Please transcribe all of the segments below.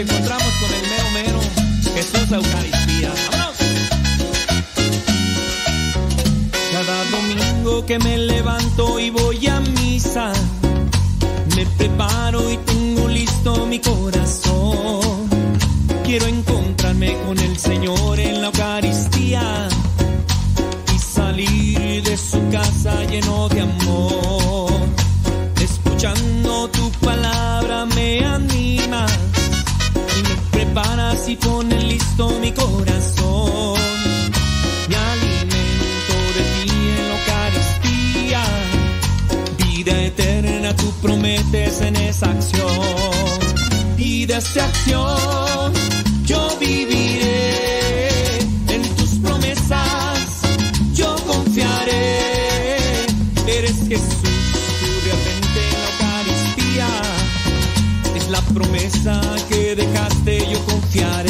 encontramos con el mero mero, Jesús Eucaristía. Cada domingo que me levanto y voy a misa, me preparo y tengo listo mi corazón. Quiero encontrarme con el Señor en la Eucaristía y salir de su casa lleno de amor. Escuchando y pones listo mi corazón. Me alimento de ti en la Eucaristía, vida eterna tú prometes en esa acción. Y de esa acción yo viviré en tus promesas, yo confiaré. Eres Jesús, tú realmente en la Eucaristía. Es la promesa que confiar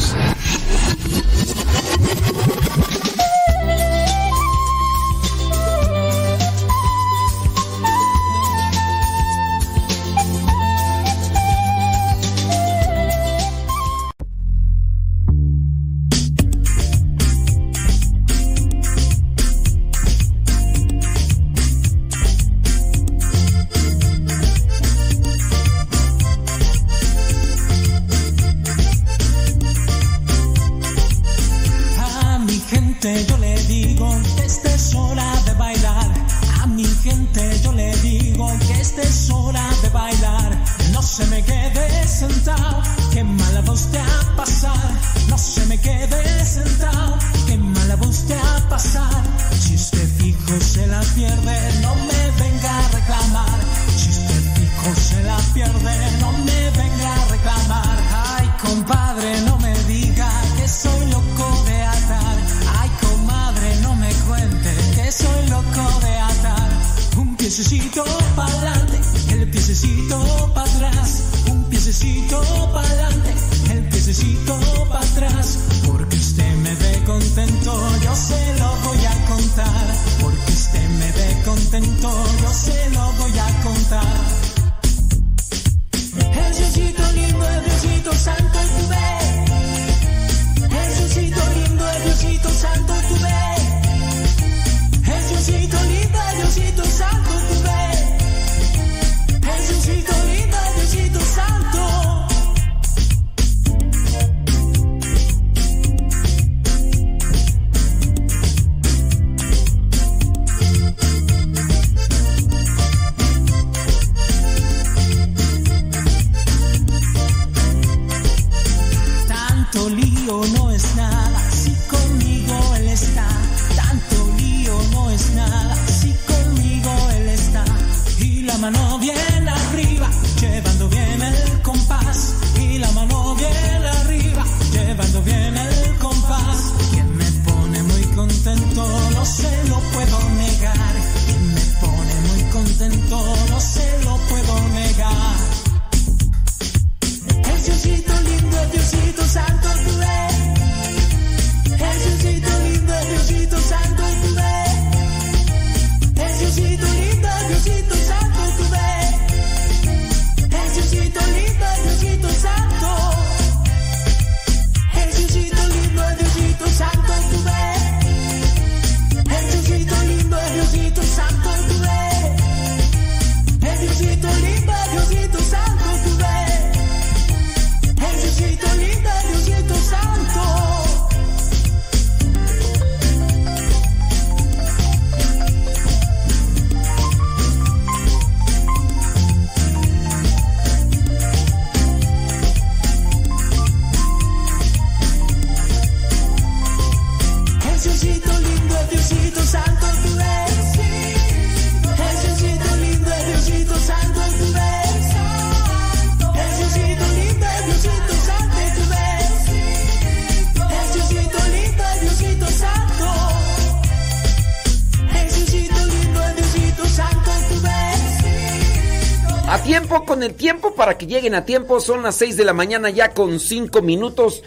El tiempo, para que lleguen a tiempo, son las 6 de la mañana ya con 5 minutos.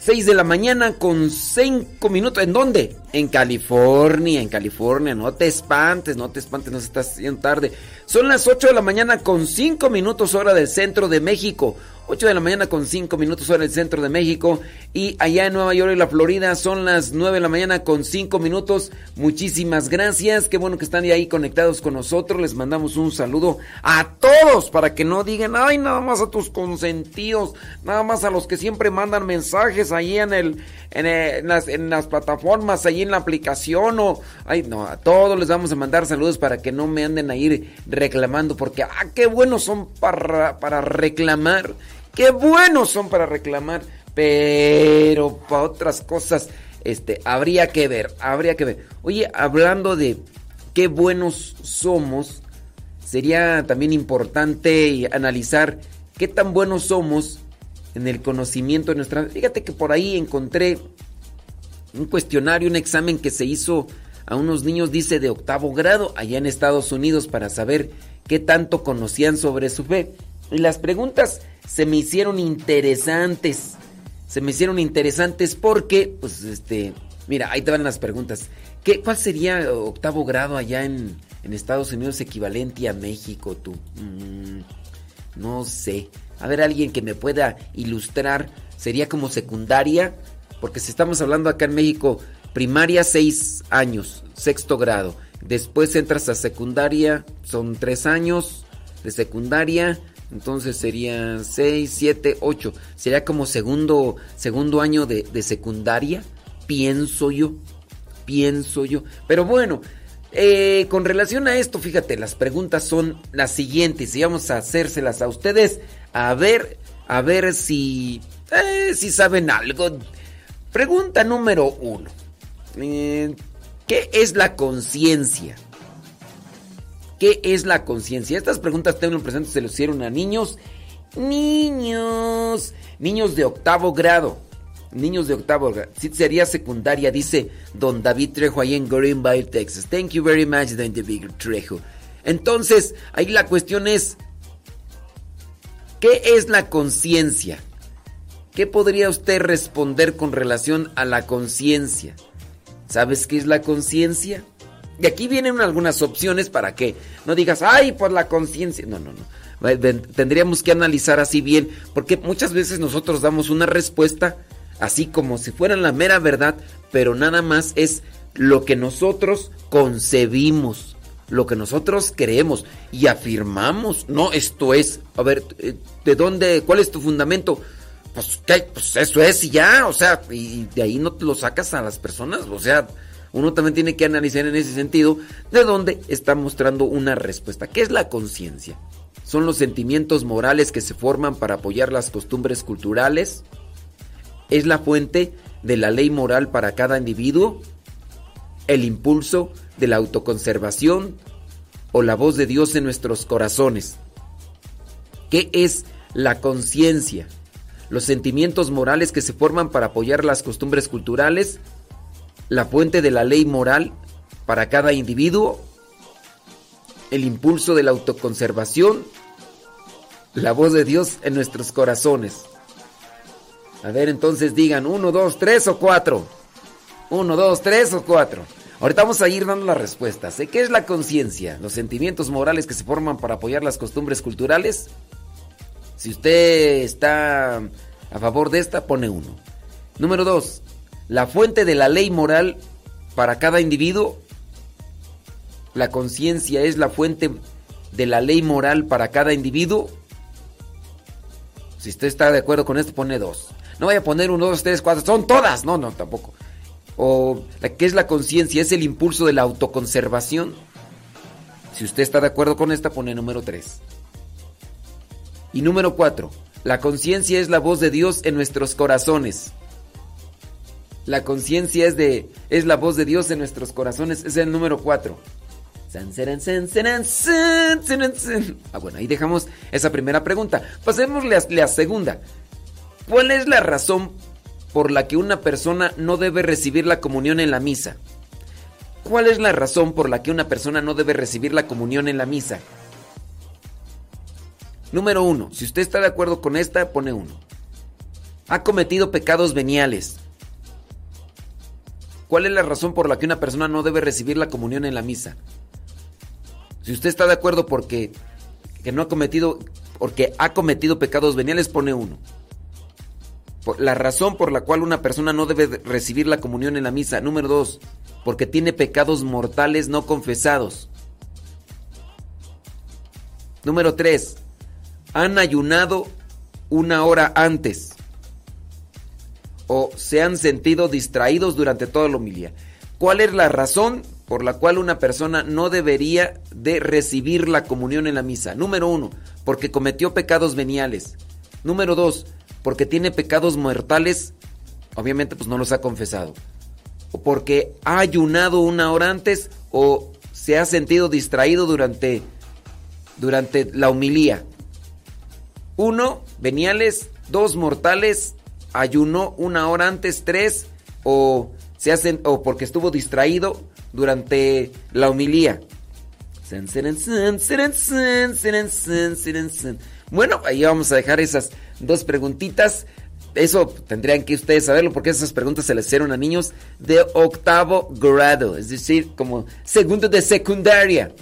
6 de la mañana con 5 minutos. ¿En dónde? En California, en California. No te espantes, no te espantes, no se está haciendo tarde. Son las 8 de la mañana con 5 minutos hora del centro de México. 8 de la mañana con 5 minutos hora del centro de México. Y allá en Nueva York y la Florida son las 9 de la mañana con 5 minutos. Muchísimas gracias. Qué bueno que están ahí conectados con nosotros. Les mandamos un saludo a todos para que no digan, ay, nada más a tus consentidos, nada más a los que siempre mandan mensajes ahí en el, en, eh, las, en las plataformas, ahí en la aplicación o, ay, no, a todos les vamos a mandar saludos para que no me anden ahí reclamando porque, ah, qué buenos son para, para reclamar, qué buenos son para reclamar, pero para otras cosas, este, habría que ver, habría que ver. Oye, hablando de qué buenos somos, sería también importante analizar qué tan buenos somos en el conocimiento de nuestra... Fíjate que por ahí encontré un cuestionario, un examen que se hizo a unos niños, dice, de octavo grado, allá en Estados Unidos, para saber qué tanto conocían sobre su fe. Y las preguntas se me hicieron interesantes. Se me hicieron interesantes porque, pues, este, mira, ahí te van las preguntas. ¿Qué, ¿Cuál sería octavo grado allá en, en Estados Unidos equivalente a México, tú? Mm, no sé. A ver, alguien que me pueda ilustrar. ¿Sería como secundaria? Porque si estamos hablando acá en México, primaria seis años, sexto grado. Después entras a secundaria, son tres años de secundaria. Entonces sería 6, 7, 8. Sería como segundo, segundo año de, de secundaria. Pienso yo. Pienso yo. Pero bueno, eh, con relación a esto, fíjate, las preguntas son las siguientes y vamos a hacérselas a ustedes a ver, a ver si, eh, si saben algo. Pregunta número uno. Eh, ¿Qué es la conciencia? ¿Qué es la conciencia? Estas preguntas tengo presente, se lo hicieron a niños. Niños. Niños de octavo grado. Niños de octavo grado. Sí, sería secundaria, dice don David Trejo ahí en Greenville, Texas. Thank you very much, don David Trejo. Entonces, ahí la cuestión es, ¿Qué es la conciencia? ¿Qué podría usted responder con relación a la conciencia? ¿Sabes qué es la conciencia? Y aquí vienen algunas opciones para que no digas, ay, por la conciencia. No, no, no. Tendríamos que analizar así bien, porque muchas veces nosotros damos una respuesta así como si fuera la mera verdad, pero nada más es lo que nosotros concebimos, lo que nosotros creemos y afirmamos. No, esto es, a ver, eh, ¿de dónde, cuál es tu fundamento? Pues, pues eso es y ya, o sea, y de ahí no te lo sacas a las personas, o sea, uno también tiene que analizar en ese sentido de dónde está mostrando una respuesta. ¿Qué es la conciencia? Son los sentimientos morales que se forman para apoyar las costumbres culturales. Es la fuente de la ley moral para cada individuo el impulso de la autoconservación o la voz de Dios en nuestros corazones. ¿Qué es la conciencia? Los sentimientos morales que se forman para apoyar las costumbres culturales, la fuente de la ley moral para cada individuo, el impulso de la autoconservación, la voz de Dios en nuestros corazones. A ver, entonces digan uno, dos, tres o cuatro. Uno, dos, tres o cuatro. Ahorita vamos a ir dando las respuestas. ¿Qué es la conciencia? Los sentimientos morales que se forman para apoyar las costumbres culturales. Si usted está a favor de esta, pone uno. Número dos, la fuente de la ley moral para cada individuo. La conciencia es la fuente de la ley moral para cada individuo. Si usted está de acuerdo con esto, pone dos. No vaya a poner uno, dos, tres, cuatro. Son todas. No, no, tampoco o qué es la conciencia, es el impulso de la autoconservación. Si usted está de acuerdo con esta, pone número 3. Y número 4. La conciencia es la voz de Dios en nuestros corazones. La conciencia es de es la voz de Dios en nuestros corazones, es el número 4. Ah, bueno, ahí dejamos esa primera pregunta. Pasémosle a la segunda. ¿Cuál es la razón por la que una persona no debe recibir la comunión en la misa? ¿Cuál es la razón por la que una persona no debe recibir la comunión en la misa? Número uno, si usted está de acuerdo con esta, pone uno. Ha cometido pecados veniales. ¿Cuál es la razón por la que una persona no debe recibir la comunión en la misa? Si usted está de acuerdo porque que no ha cometido porque ha cometido pecados veniales, pone uno la razón por la cual una persona no debe recibir la comunión en la misa. Número dos, porque tiene pecados mortales no confesados. Número tres, han ayunado una hora antes o se han sentido distraídos durante toda la homilía. ¿Cuál es la razón por la cual una persona no debería de recibir la comunión en la misa? Número uno, porque cometió pecados veniales. Número dos, porque tiene pecados mortales, obviamente pues no los ha confesado. O porque ha ayunado una hora antes o se ha sentido distraído durante, durante la humilía. Uno, veniales. Dos, mortales. Ayunó una hora antes. Tres, o, se hacen, o porque estuvo distraído durante la humilía. Bueno, ahí vamos a dejar esas dos preguntitas. Eso tendrían que ustedes saberlo porque esas preguntas se les hicieron a niños de octavo grado, es decir, como segundo de secundaria.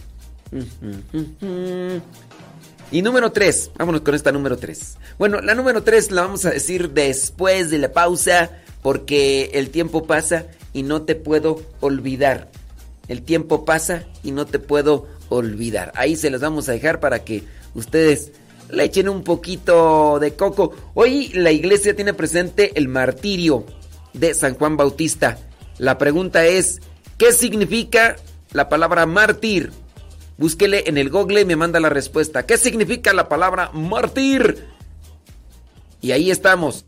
Y número tres, vámonos con esta número tres. Bueno, la número tres la vamos a decir después de la pausa porque el tiempo pasa y no te puedo olvidar. El tiempo pasa y no te puedo olvidar. Ahí se las vamos a dejar para que ustedes le echen un poquito de coco. Hoy la iglesia tiene presente el martirio de San Juan Bautista. La pregunta es, ¿qué significa la palabra mártir? Búsquele en el google y me manda la respuesta. ¿Qué significa la palabra mártir? Y ahí estamos.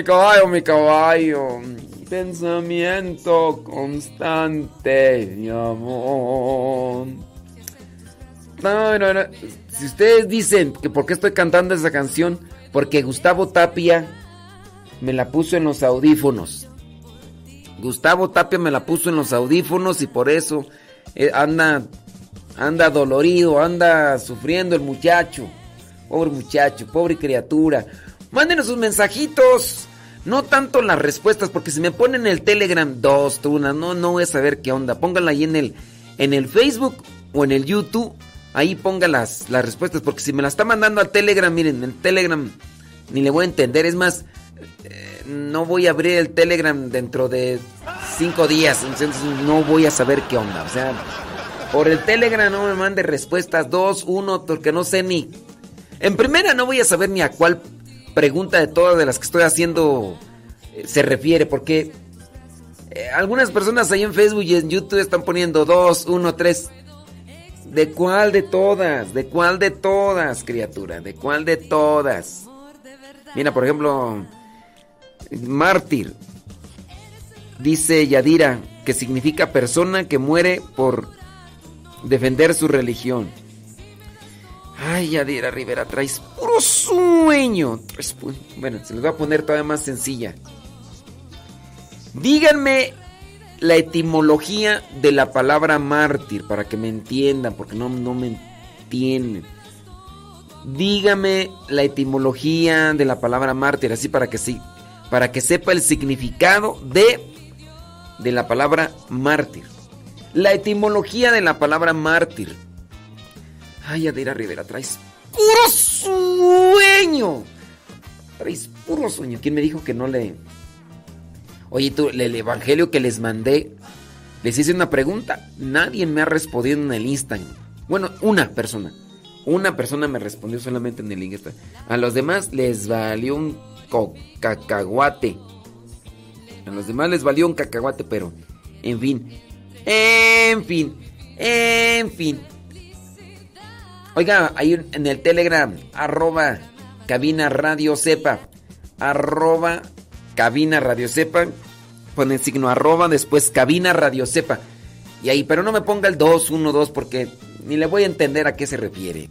Mi caballo, mi caballo. pensamiento constante, mi amor. No, no, no. Si ustedes dicen que por qué estoy cantando esa canción, porque Gustavo Tapia me la puso en los audífonos. Gustavo Tapia me la puso en los audífonos y por eso eh, anda anda dolorido, anda sufriendo el muchacho. Pobre muchacho, pobre criatura. Mándenos sus mensajitos. No tanto las respuestas, porque si me ponen el Telegram dos, una, no, no voy a saber qué onda. Pónganla ahí en el, en el Facebook o en el YouTube. Ahí pongan las, las respuestas, porque si me la está mandando al Telegram, miren, el Telegram ni le voy a entender. Es más, eh, no voy a abrir el Telegram dentro de cinco días, entonces no voy a saber qué onda. O sea, por el Telegram no me mande respuestas dos, uno, porque no sé ni. En primera no voy a saber ni a cuál pregunta de todas de las que estoy haciendo eh, se refiere, porque eh, algunas personas ahí en Facebook y en YouTube están poniendo dos, uno, tres. ¿De cuál de todas? ¿De cuál de todas, criatura? ¿De cuál de todas? Mira, por ejemplo, mártir. Dice Yadira que significa persona que muere por defender su religión. Ay, Yadira Rivera, traes puro sueño. Bueno, se los voy a poner todavía más sencilla. Díganme la etimología de la palabra mártir para que me entiendan, porque no, no me entienden. Dígame la etimología de la palabra mártir, así para que sí, para que sepa el significado de de la palabra mártir. La etimología de la palabra mártir. Ay, Adira Rivera, traes puro sueño. Traes puro sueño. ¿Quién me dijo que no le... Oye, tú, el evangelio que les mandé, les hice una pregunta. Nadie me ha respondido en el Instagram. Bueno, una persona. Una persona me respondió solamente en el Instagram. A los demás les valió un cacahuate. A los demás les valió un cacahuate, pero, en fin. En fin, en fin. Oiga, ahí en el Telegram, arroba cabina radio sepa, arroba cabina radio sepa, pone el signo arroba, después cabina radio sepa. Y ahí, pero no me ponga el 212 porque ni le voy a entender a qué se refiere.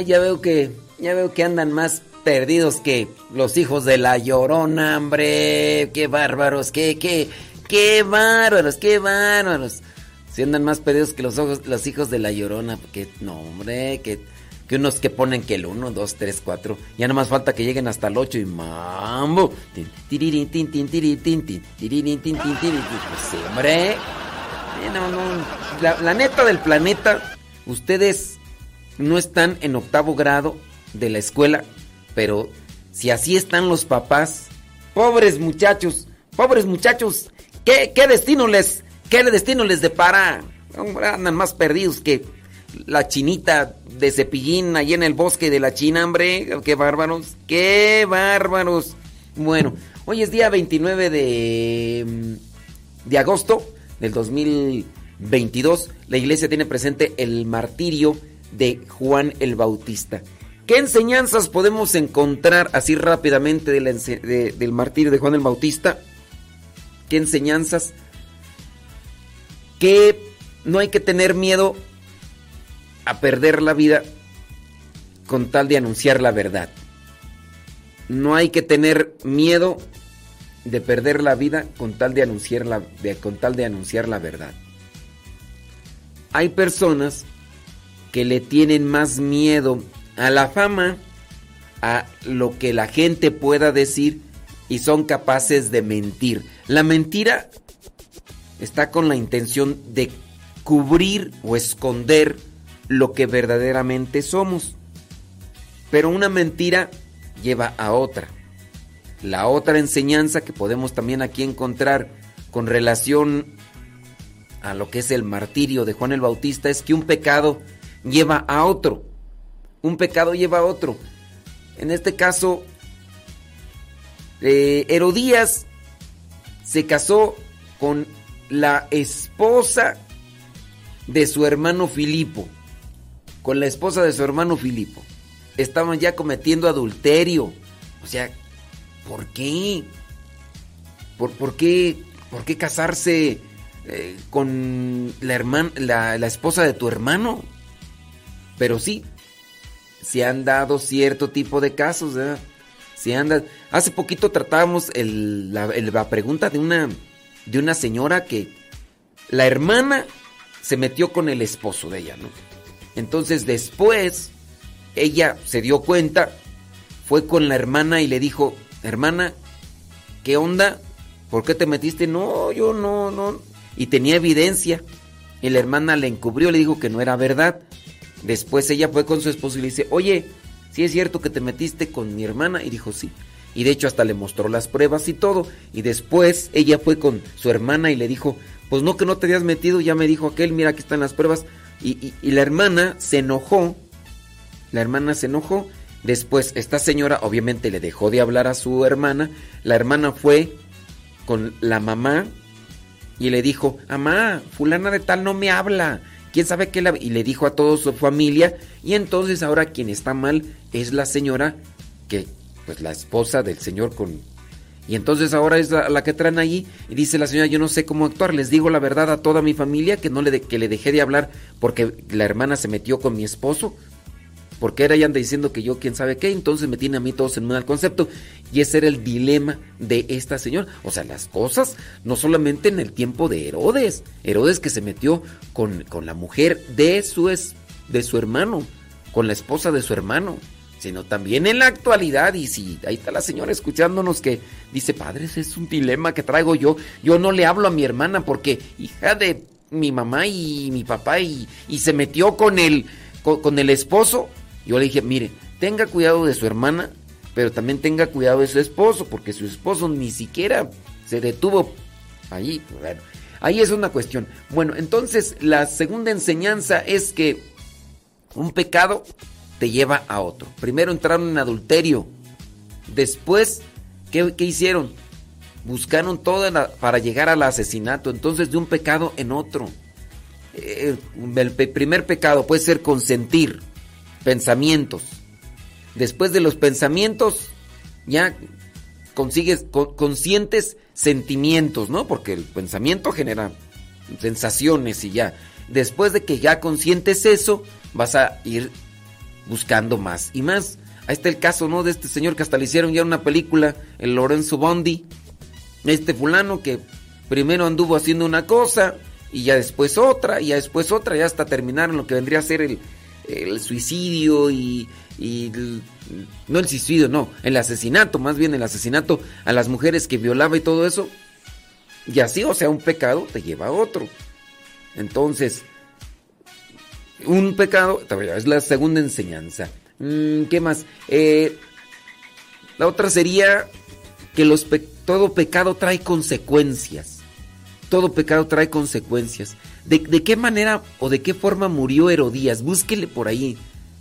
Ya veo que ya veo que andan más perdidos que los hijos de la Llorona, hombre. Qué bárbaros, qué qué qué bárbaros, qué bárbaros. Si andan más perdidos que los ojos los hijos de la Llorona, porque no, hombre, que que unos que ponen que el 1, 2, 3, 4. Ya no más falta que lleguen hasta el 8 y mambo. Pues hombre. No. La, la neta del planeta, ustedes no están en octavo grado de la escuela, pero si así están los papás, pobres muchachos, pobres muchachos, ¿qué, qué destino les, qué destino les depara? Andan más perdidos que la chinita de cepillín ahí en el bosque de la China, hombre. Qué bárbaros, qué bárbaros. Bueno, hoy es día 29 de, mm, de agosto del 2022. La iglesia tiene presente el martirio de Juan el Bautista. ¿Qué enseñanzas podemos encontrar así rápidamente del martirio de Juan el Bautista? ¿Qué enseñanzas? Que no hay que tener miedo a perder la vida con tal de anunciar la verdad. No hay que tener miedo de perder la vida con tal de anunciar la, con tal de anunciar la verdad. Hay personas que le tienen más miedo a la fama, a lo que la gente pueda decir y son capaces de mentir. La mentira está con la intención de cubrir o esconder lo que verdaderamente somos. Pero una mentira lleva a otra. La otra enseñanza que podemos también aquí encontrar con relación a lo que es el martirio de Juan el Bautista es que un pecado lleva a otro. Un pecado lleva a otro. En este caso, eh, Herodías se casó con la esposa de su hermano Filipo con la esposa de su hermano Filipo. Estaban ya cometiendo adulterio. O sea, ¿por qué? ¿Por, por qué? ¿Por qué casarse eh, con la, hermana, la, esposa de tu hermano? Pero sí, se han dado cierto tipo de casos, ¿verdad? Se han Hace poquito tratábamos la, la pregunta de una, de una señora que la hermana se metió con el esposo de ella, ¿no? Entonces después ella se dio cuenta, fue con la hermana y le dijo, hermana, ¿qué onda? ¿Por qué te metiste? No, yo no, no. Y tenía evidencia. Y la hermana le encubrió, le dijo que no era verdad. Después ella fue con su esposo y le dice, oye, ¿sí es cierto que te metiste con mi hermana? Y dijo, sí. Y de hecho hasta le mostró las pruebas y todo. Y después ella fue con su hermana y le dijo, pues no que no te habías metido, ya me dijo aquel, mira aquí están las pruebas. Y, la hermana se enojó. La hermana se enojó. Después, esta señora obviamente le dejó de hablar a su hermana. La hermana fue con la mamá y le dijo, mamá, fulana de tal no me habla. ¿Quién sabe qué? La... Y le dijo a toda su familia. Y entonces ahora quien está mal es la señora que, pues la esposa del señor con y entonces ahora es la, que traen allí y dice la señora, yo no sé cómo actuar, les digo la verdad a toda mi familia que no le que le dejé de hablar porque la hermana se metió con mi esposo. Porque era y anda diciendo que yo quién sabe qué, entonces me tiene a mí todos en mal concepto. Y ese era el dilema de esta señora. O sea, las cosas no solamente en el tiempo de Herodes. Herodes que se metió con, con la mujer de su, de su hermano, con la esposa de su hermano sino también en la actualidad. Y si ahí está la señora escuchándonos que dice, padres, es un dilema que traigo yo. Yo no le hablo a mi hermana porque hija de mi mamá y mi papá y, se metió con el, con, el esposo. Yo le dije, mire, tenga cuidado de su hermana, pero también tenga cuidado de su esposo, porque su esposo ni siquiera se detuvo allí. Bueno, ahí es una cuestión. Bueno, entonces la segunda enseñanza es que un pecado te lleva a otro. Primero entraron en adulterio. Después, ¿qué, hicieron? Buscaron todo para llegar al asesinato. Entonces, de un pecado en otro. Eh, el primer pecado puede ser consentir pensamientos. Después de los pensamientos, ya consigues conscientes sentimientos, ¿no? Porque el pensamiento genera sensaciones y ya. Después de que ya consientes eso, vas a ir buscando más y más. Ahí está el caso, ¿no? De este señor que hasta le hicieron ya una película, el Lorenzo Bondi. Este fulano que primero anduvo haciendo una cosa y ya después otra y ya después otra y hasta terminaron lo que vendría a ser el, suicidio y, no el suicidio, no, el asesinato, más bien el asesinato a las mujeres que violaba y todo eso. Y así, o sea, un pecado te lleva a otro. Entonces, un pecado, es la segunda enseñanza. Mm, ¿Qué más? Eh, la otra sería que los todo pecado trae consecuencias. Todo pecado trae consecuencias. ¿De, qué manera o de qué forma murió Herodías? Búsquele por ahí.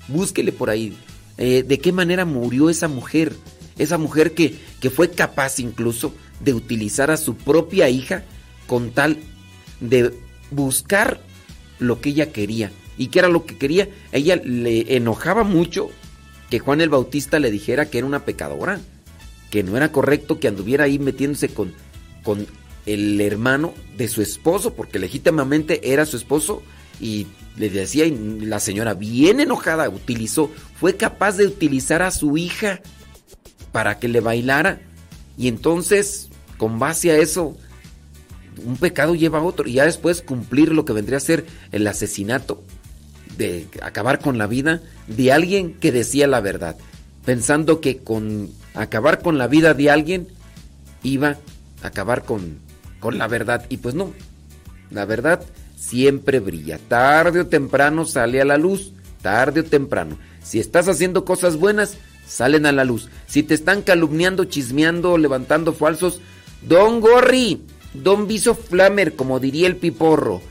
Búsquele por ahí. Eh, ¿De qué manera murió esa mujer? Esa mujer que, que fue capaz incluso de utilizar a su propia hija con tal de buscar lo que ella quería. ¿Y qué era lo que quería? Ella le enojaba mucho que Juan el Bautista le dijera que era una pecadora, que no era correcto que anduviera ahí metiéndose con, con el hermano de su esposo, porque legítimamente era su esposo, y le decía, y la señora bien enojada utilizó, fue capaz de utilizar a su hija para que le bailara, y entonces, con base a eso, un pecado lleva a otro, y ya después cumplir lo que vendría a ser el asesinato de acabar con la vida de alguien que decía la verdad, pensando que con acabar con la vida de alguien iba a acabar con, con la verdad. Y pues no, la verdad siempre brilla. Tarde o temprano sale a la luz, tarde o temprano. Si estás haciendo cosas buenas, salen a la luz. Si te están calumniando, chismeando, levantando falsos, Don Gorri, Don Viso Flamer, como diría el piporro.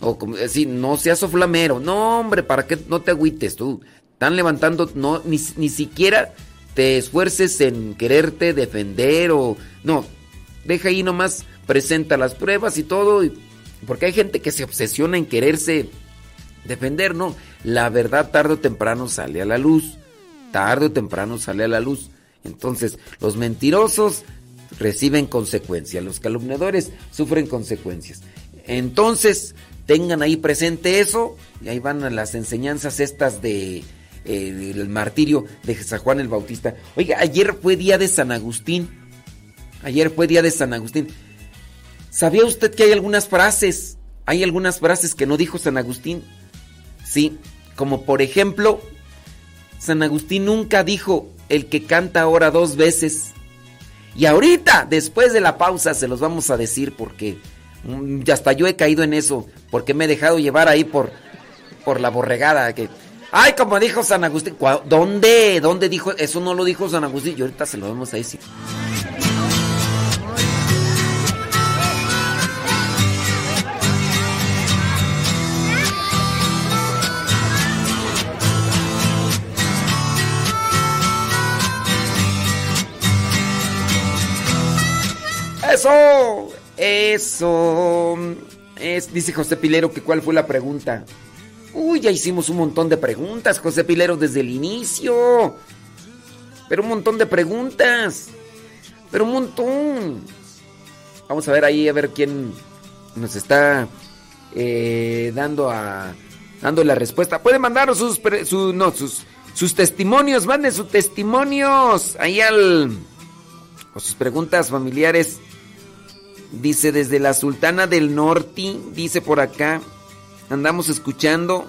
O como decir, no seas soflamero. No, hombre, ¿para qué no te agüites tú? Están levantando, no, ni, ni siquiera te esfuerces en quererte defender o... No, deja ahí nomás, presenta las pruebas y todo. porque hay gente que se obsesiona en quererse defender, ¿no? La verdad tarde o temprano sale a la luz. Tarde o temprano sale a la luz. Entonces, los mentirosos reciben consecuencias, los calumniadores sufren consecuencias. Entonces, tengan ahí presente eso y ahí van las enseñanzas estas de eh, el martirio de San Juan el Bautista. Oiga, ayer fue día de San Agustín. Ayer fue día de San Agustín. ¿Sabía usted que hay algunas frases? Hay algunas frases que no dijo San Agustín. Sí, como por ejemplo, San Agustín nunca dijo el que canta ahora dos veces. Y ahorita, después de la pausa, se los vamos a decir porque Mm, ya hasta yo he caído en eso, porque me he dejado llevar ahí por, por la borregada. Que, ay, como dijo San Agustín, ¿dónde? ¿Dónde dijo? Eso no lo dijo San Agustín, y ahorita se lo vamos a decir. Eso, eso. Es, dice José Pilero que cuál fue la pregunta. Uy, ya hicimos un montón de preguntas, José Pilero, desde el inicio. Pero un montón de preguntas. Pero un montón. Vamos a ver ahí a ver quién nos está eh, dando a dando la respuesta. Puede mandarnos sus, no, sus, sus testimonios, manden sus testimonios ahí al o sus preguntas familiares Dice desde la Sultana del Norte, dice por acá, andamos escuchando.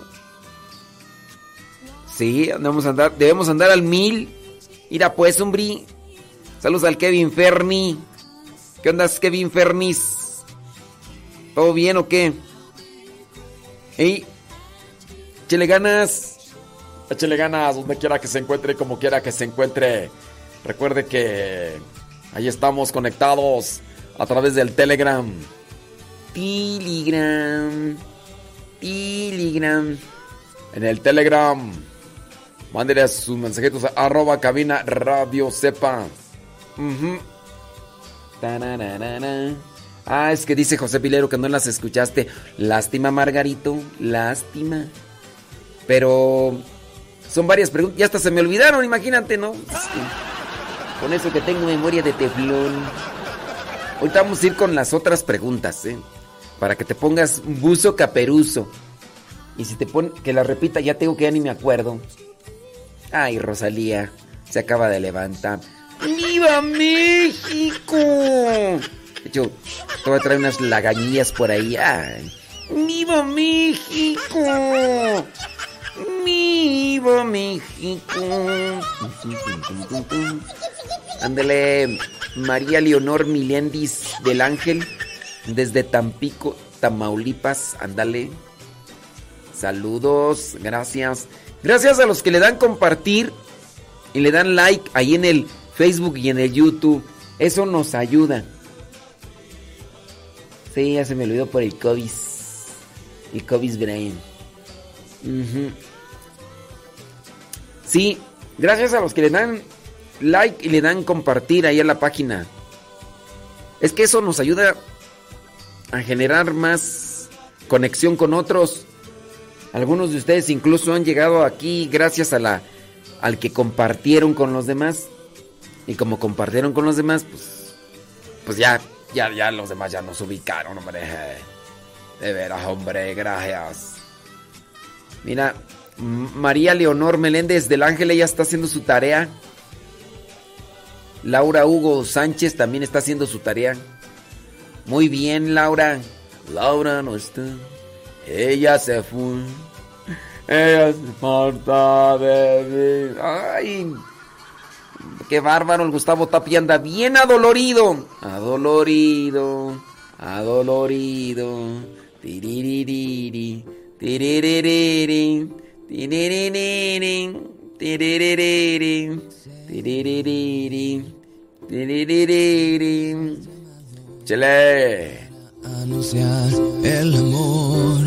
Sí, andamos a andar, debemos andar al mil. Mira pues, hombre. Saludos al Kevin Ferni. ¿Qué onda, Kevin Fernis? ¿Todo bien o qué? Ey, échale ganas. Échale ganas donde quiera que se encuentre, como quiera que se encuentre. Recuerde que ahí estamos conectados a través del Telegram. Telegram. Telegram. En el Telegram. Mándele sus mensajitos a arroba cabina radio sepa. Ah, es que dice José Pilero que no las escuchaste. Lástima, Margarito. Lástima. Pero son varias preguntas. Ya hasta se me olvidaron, imagínate, ¿no? Con eso que tengo memoria de teflón. Ahorita vamos a ir con las otras preguntas, ¿eh? Para que te pongas buzo caperuso. Y si te pone, que la repita, ya tengo que ya ni me acuerdo. Ay, Rosalía, se acaba de levantar. ¡Viva México! De hecho, te voy a traer unas lagañillas por ahí. Ay. ¡Viva México! ¡Viva México! Ándele, María Leonor Milendis del Ángel, desde Tampico, Tamaulipas. Ándale. Saludos, gracias. Gracias a los que le dan compartir y le dan like ahí en el Facebook y en el YouTube. Eso nos ayuda. Sí, ya se me olvidó por el COVID. El COVID Brain. Sí, gracias a los que le dan like y le dan compartir ahí a la página. Es que eso nos ayuda a generar más conexión con otros. Algunos de ustedes incluso han llegado aquí gracias a la al que compartieron con los demás. Y como compartieron con los demás, pues pues ya ya ya los demás ya nos ubicaron, hombre. De veras, hombre, gracias. Mira, María Leonor Meléndez del Ángel ya está haciendo su tarea. Laura Hugo Sánchez también está haciendo su tarea. Muy bien, Laura. Laura no está. Ella se fue. Ella se falta de Ay. Qué bárbaro, el Gustavo Tapia anda bien adolorido. Adolorido. Adolorido. Tiriririri. Tiririri. Tiririri. Chele. Anunciar el amor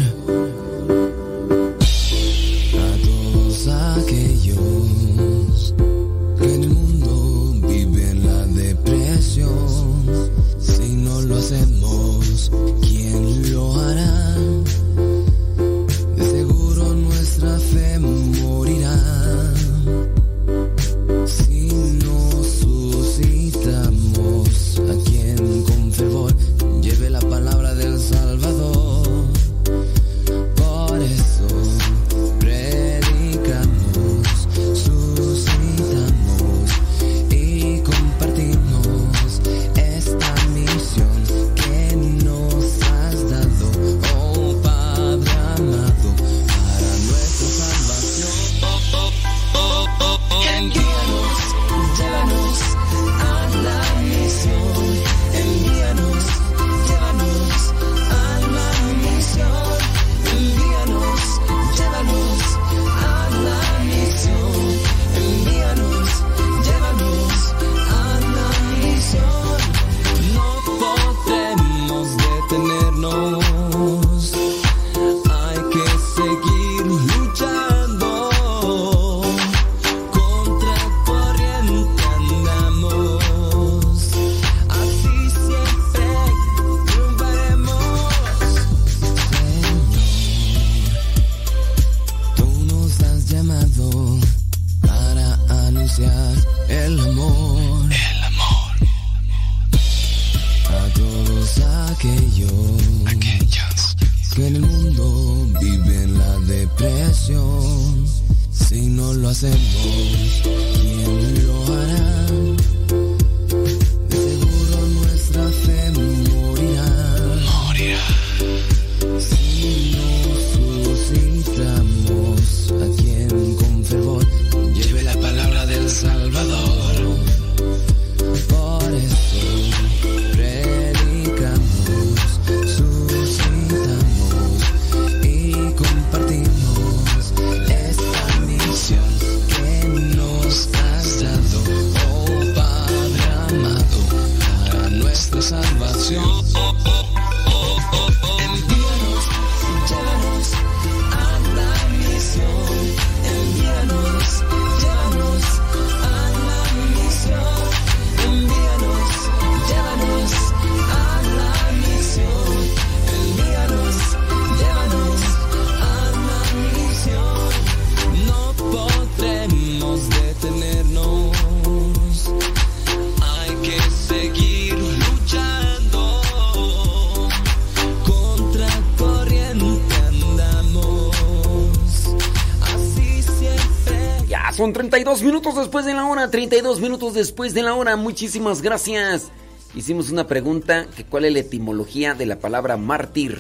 32 minutos después de la hora. 32 minutos después de la hora. Muchísimas gracias. Hicimos una pregunta que cuál es la etimología de la palabra mártir.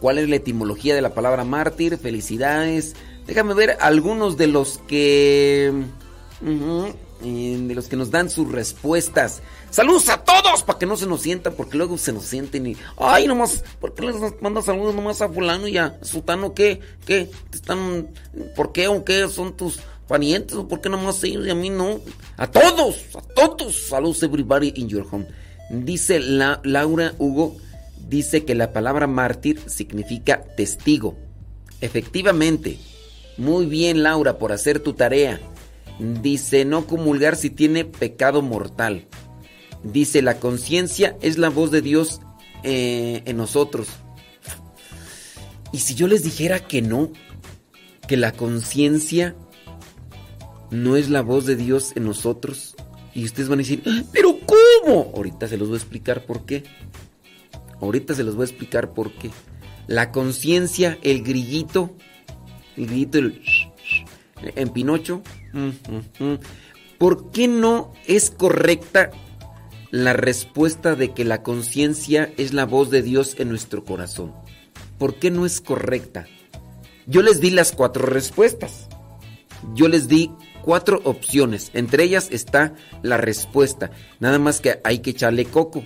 ¿Cuál es la etimología de la palabra mártir? Felicidades. Déjame ver algunos de los que de los que nos dan sus respuestas. Saludos a todos para que no se nos sientan, porque luego se nos sienten y. Ay, nomás, ¿por qué les mandas saludos nomás a Fulano y a Sutano? ¿Qué? ¿Qué? están.? ¿Por qué o qué? ¿Son tus parientes por qué nomás ellos y a mí no? A todos, a todos. Saludos, everybody in your home. Dice la, Laura Hugo, dice que la palabra mártir significa testigo. Efectivamente. Muy bien, Laura, por hacer tu tarea. Dice, no comulgar si tiene pecado mortal. Dice, la conciencia es la voz de Dios eh, en nosotros. Y si yo les dijera que no, que la conciencia no es la voz de Dios en nosotros, y ustedes van a decir, ah, pero ¿cómo? Ahorita se los voy a explicar por qué. Ahorita se los voy a explicar por qué. La conciencia, el grillito, el grillito en Pinocho, ¿por qué no es correcta la respuesta de que la conciencia es la voz de Dios en nuestro corazón. ¿Por qué no es correcta? Yo les di las cuatro respuestas. Yo les di cuatro opciones. Entre ellas está la respuesta. Nada más que hay que echarle coco.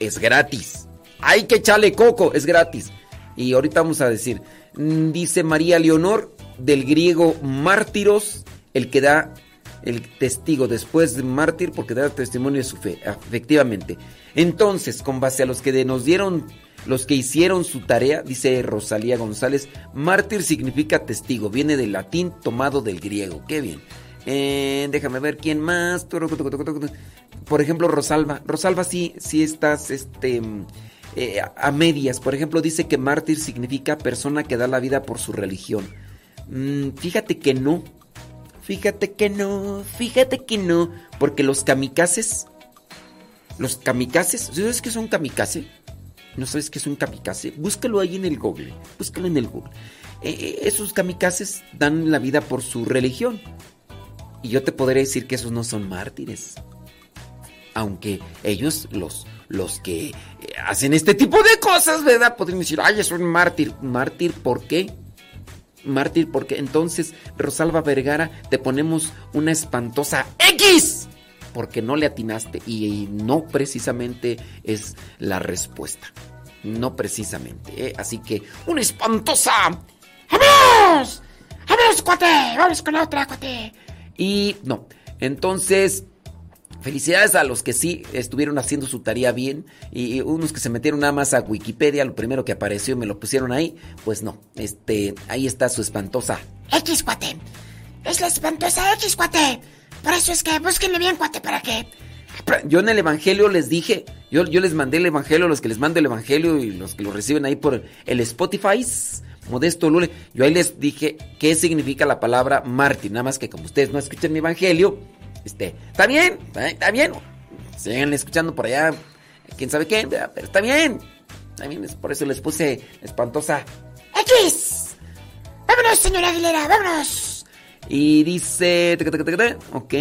Es gratis. Hay que echarle coco. Es gratis. Y ahorita vamos a decir. Mm, dice María Leonor del griego mártiros, el que da el testigo después de mártir porque da testimonio de su fe, efectivamente. Entonces, con base a los que nos dieron, los que hicieron su tarea, dice Rosalía González, mártir significa testigo, viene del latín tomado del griego. Qué bien. Eh, déjame ver quién más. Por ejemplo, Rosalba. Rosalba sí, sí estás este, eh, a medias. Por ejemplo, dice que mártir significa persona que da la vida por su religión. Mm, fíjate que no. Fíjate que no, fíjate que no, porque los kamikazes, los kamikazes, ¿sabes qué es un kamikaze? ¿No sabes qué es un kamikaze? Búscalo ahí en el Google, búscalo en el Google. Eh, esos kamikazes dan la vida por su religión. Y yo te podré decir que esos no son mártires. Aunque ellos, los, los que eh, hacen este tipo de cosas, ¿verdad? Podrían decir, ay, es un mártir. ¿Mártir por qué? mártir porque entonces, Rosalba Vergara, te ponemos una espantosa X. Porque no le atinaste y no precisamente es la respuesta. No precisamente. ¿eh? Así que, una espantosa. ¡Vamos! ¡Vamos, cuate! ¡Vamos con la otra, cuate! Y no. Entonces, Felicidades a los que sí estuvieron haciendo su tarea bien y unos que se metieron nada más a Wikipedia, lo primero que apareció y me lo pusieron ahí, pues no, este, ahí está su espantosa. X cuate. Es la espantosa X cuate. Por eso es que búsquenle bien cuate para que yo en el Evangelio les dije, yo, yo les mandé el Evangelio, los que les mando el Evangelio y los que lo reciben ahí por el Spotify, Modesto Lule, yo ahí les dije qué significa la palabra mártir, nada más que como ustedes no escuchan mi Evangelio, este, está bien, está bien. Sigan escuchando por allá, quién sabe qué, pero está bien. También por eso les puse espantosa. ¡X! ¡Vámonos, señora Aguilera! ¡Vámonos! Y dice. Ok.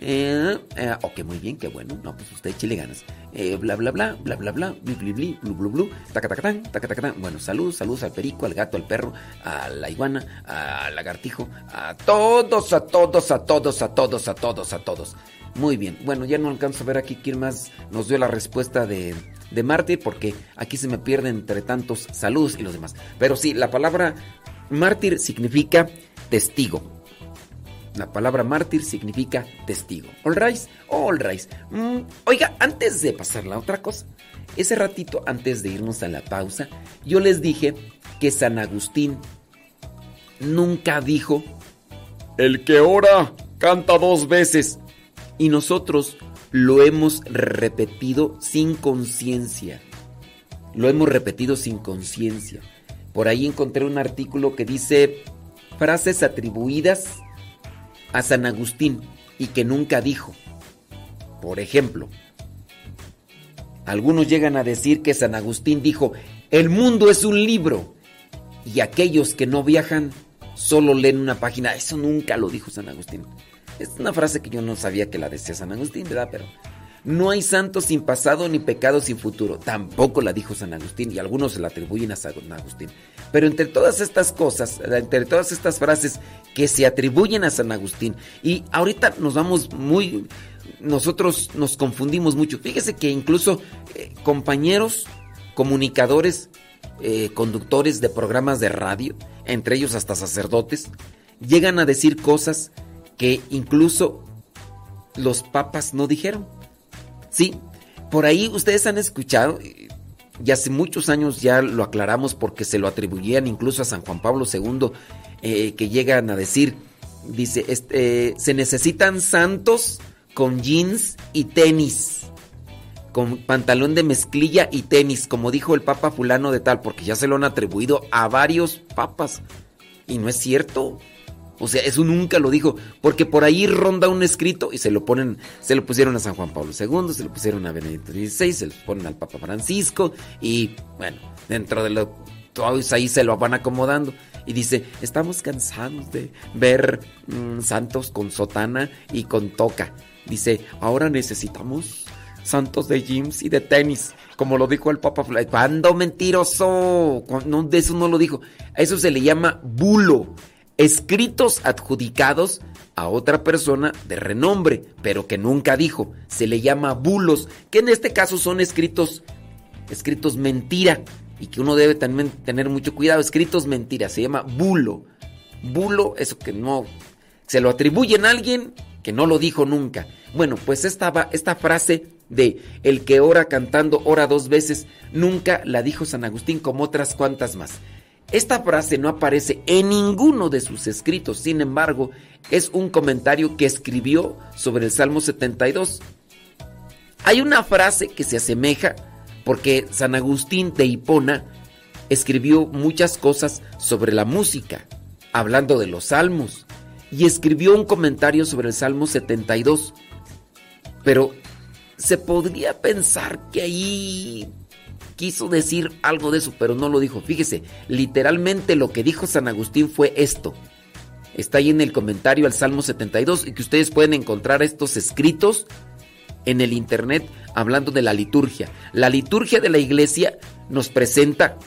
Eh, eh, ok, muy bien, qué bueno. No, pues usted chile ganas. Eh, bla, bla, bla, bla, bla, bla, bli, bli, bli, blu, blu, blu, taca, taca, tan, taca, taca, tan. Bueno, saludos, saludos al perico, al gato, al perro, a la iguana, al lagartijo, a todos, a todos, a todos, a todos, a todos, a todos. Muy bien, bueno, ya no alcanzo a ver aquí quién más nos dio la respuesta de, de mártir, porque aquí se me pierden entre tantos saludos y los demás. Pero sí, la palabra mártir significa testigo. La palabra mártir significa testigo. All right, all right. Mm, oiga, antes de pasar la otra cosa, ese ratito antes de irnos a la pausa, yo les dije que San Agustín nunca dijo, el que ora canta dos veces. Y nosotros lo hemos repetido sin conciencia. Lo hemos repetido sin conciencia. Por ahí encontré un artículo que dice frases atribuidas a San Agustín y que nunca dijo. Por ejemplo, algunos llegan a decir que San Agustín dijo, el mundo es un libro y aquellos que no viajan solo leen una página. Eso nunca lo dijo San Agustín. Es una frase que yo no sabía que la decía San Agustín, ¿verdad? Pero no hay santo sin pasado ni pecado sin futuro. Tampoco la dijo San Agustín y algunos se la atribuyen a San Agustín. Pero entre todas estas cosas, entre todas estas frases que se atribuyen a San Agustín, y ahorita nos vamos muy, nosotros nos confundimos mucho. Fíjese que incluso eh, compañeros, comunicadores, eh, conductores de programas de radio, entre ellos hasta sacerdotes, llegan a decir cosas que incluso los papas no dijeron. Sí, por ahí ustedes han escuchado, y hace muchos años ya lo aclaramos porque se lo atribuían incluso a San Juan Pablo II, eh, que llegan a decir, dice, este, se necesitan santos con jeans y tenis, con pantalón de mezclilla y tenis, como dijo el Papa fulano de tal, porque ya se lo han atribuido a varios papas. Y no es cierto. O sea, eso nunca lo dijo, porque por ahí ronda un escrito y se lo ponen, se lo pusieron a San Juan Pablo II, se lo pusieron a Benedicto XVI, se lo ponen al Papa Francisco y bueno, dentro de lo todos ahí se lo van acomodando y dice, estamos cansados de ver mm, santos con sotana y con toca. Dice, ahora necesitamos santos de jeans y de tenis, como lo dijo el Papa. ¿Cuándo mentiroso? No, de eso no lo dijo. A eso se le llama bulo escritos adjudicados a otra persona de renombre, pero que nunca dijo. Se le llama bulos, que en este caso son escritos, escritos mentira, y que uno debe también tener mucho cuidado. Escritos mentira, se llama bulo. Bulo, eso que no, se lo atribuyen a alguien que no lo dijo nunca. Bueno, pues esta, esta frase de el que ora cantando ora dos veces, nunca la dijo San Agustín como otras cuantas más. Esta frase no aparece en ninguno de sus escritos, sin embargo, es un comentario que escribió sobre el Salmo 72. Hay una frase que se asemeja porque San Agustín de Hipona escribió muchas cosas sobre la música, hablando de los salmos, y escribió un comentario sobre el Salmo 72. Pero se podría pensar que ahí quiso decir algo de eso, pero no lo dijo. Fíjese, literalmente lo que dijo San Agustín fue esto. Está ahí en el comentario al Salmo 72 y que ustedes pueden encontrar estos escritos en el internet hablando de la liturgia. La liturgia de la iglesia nos presenta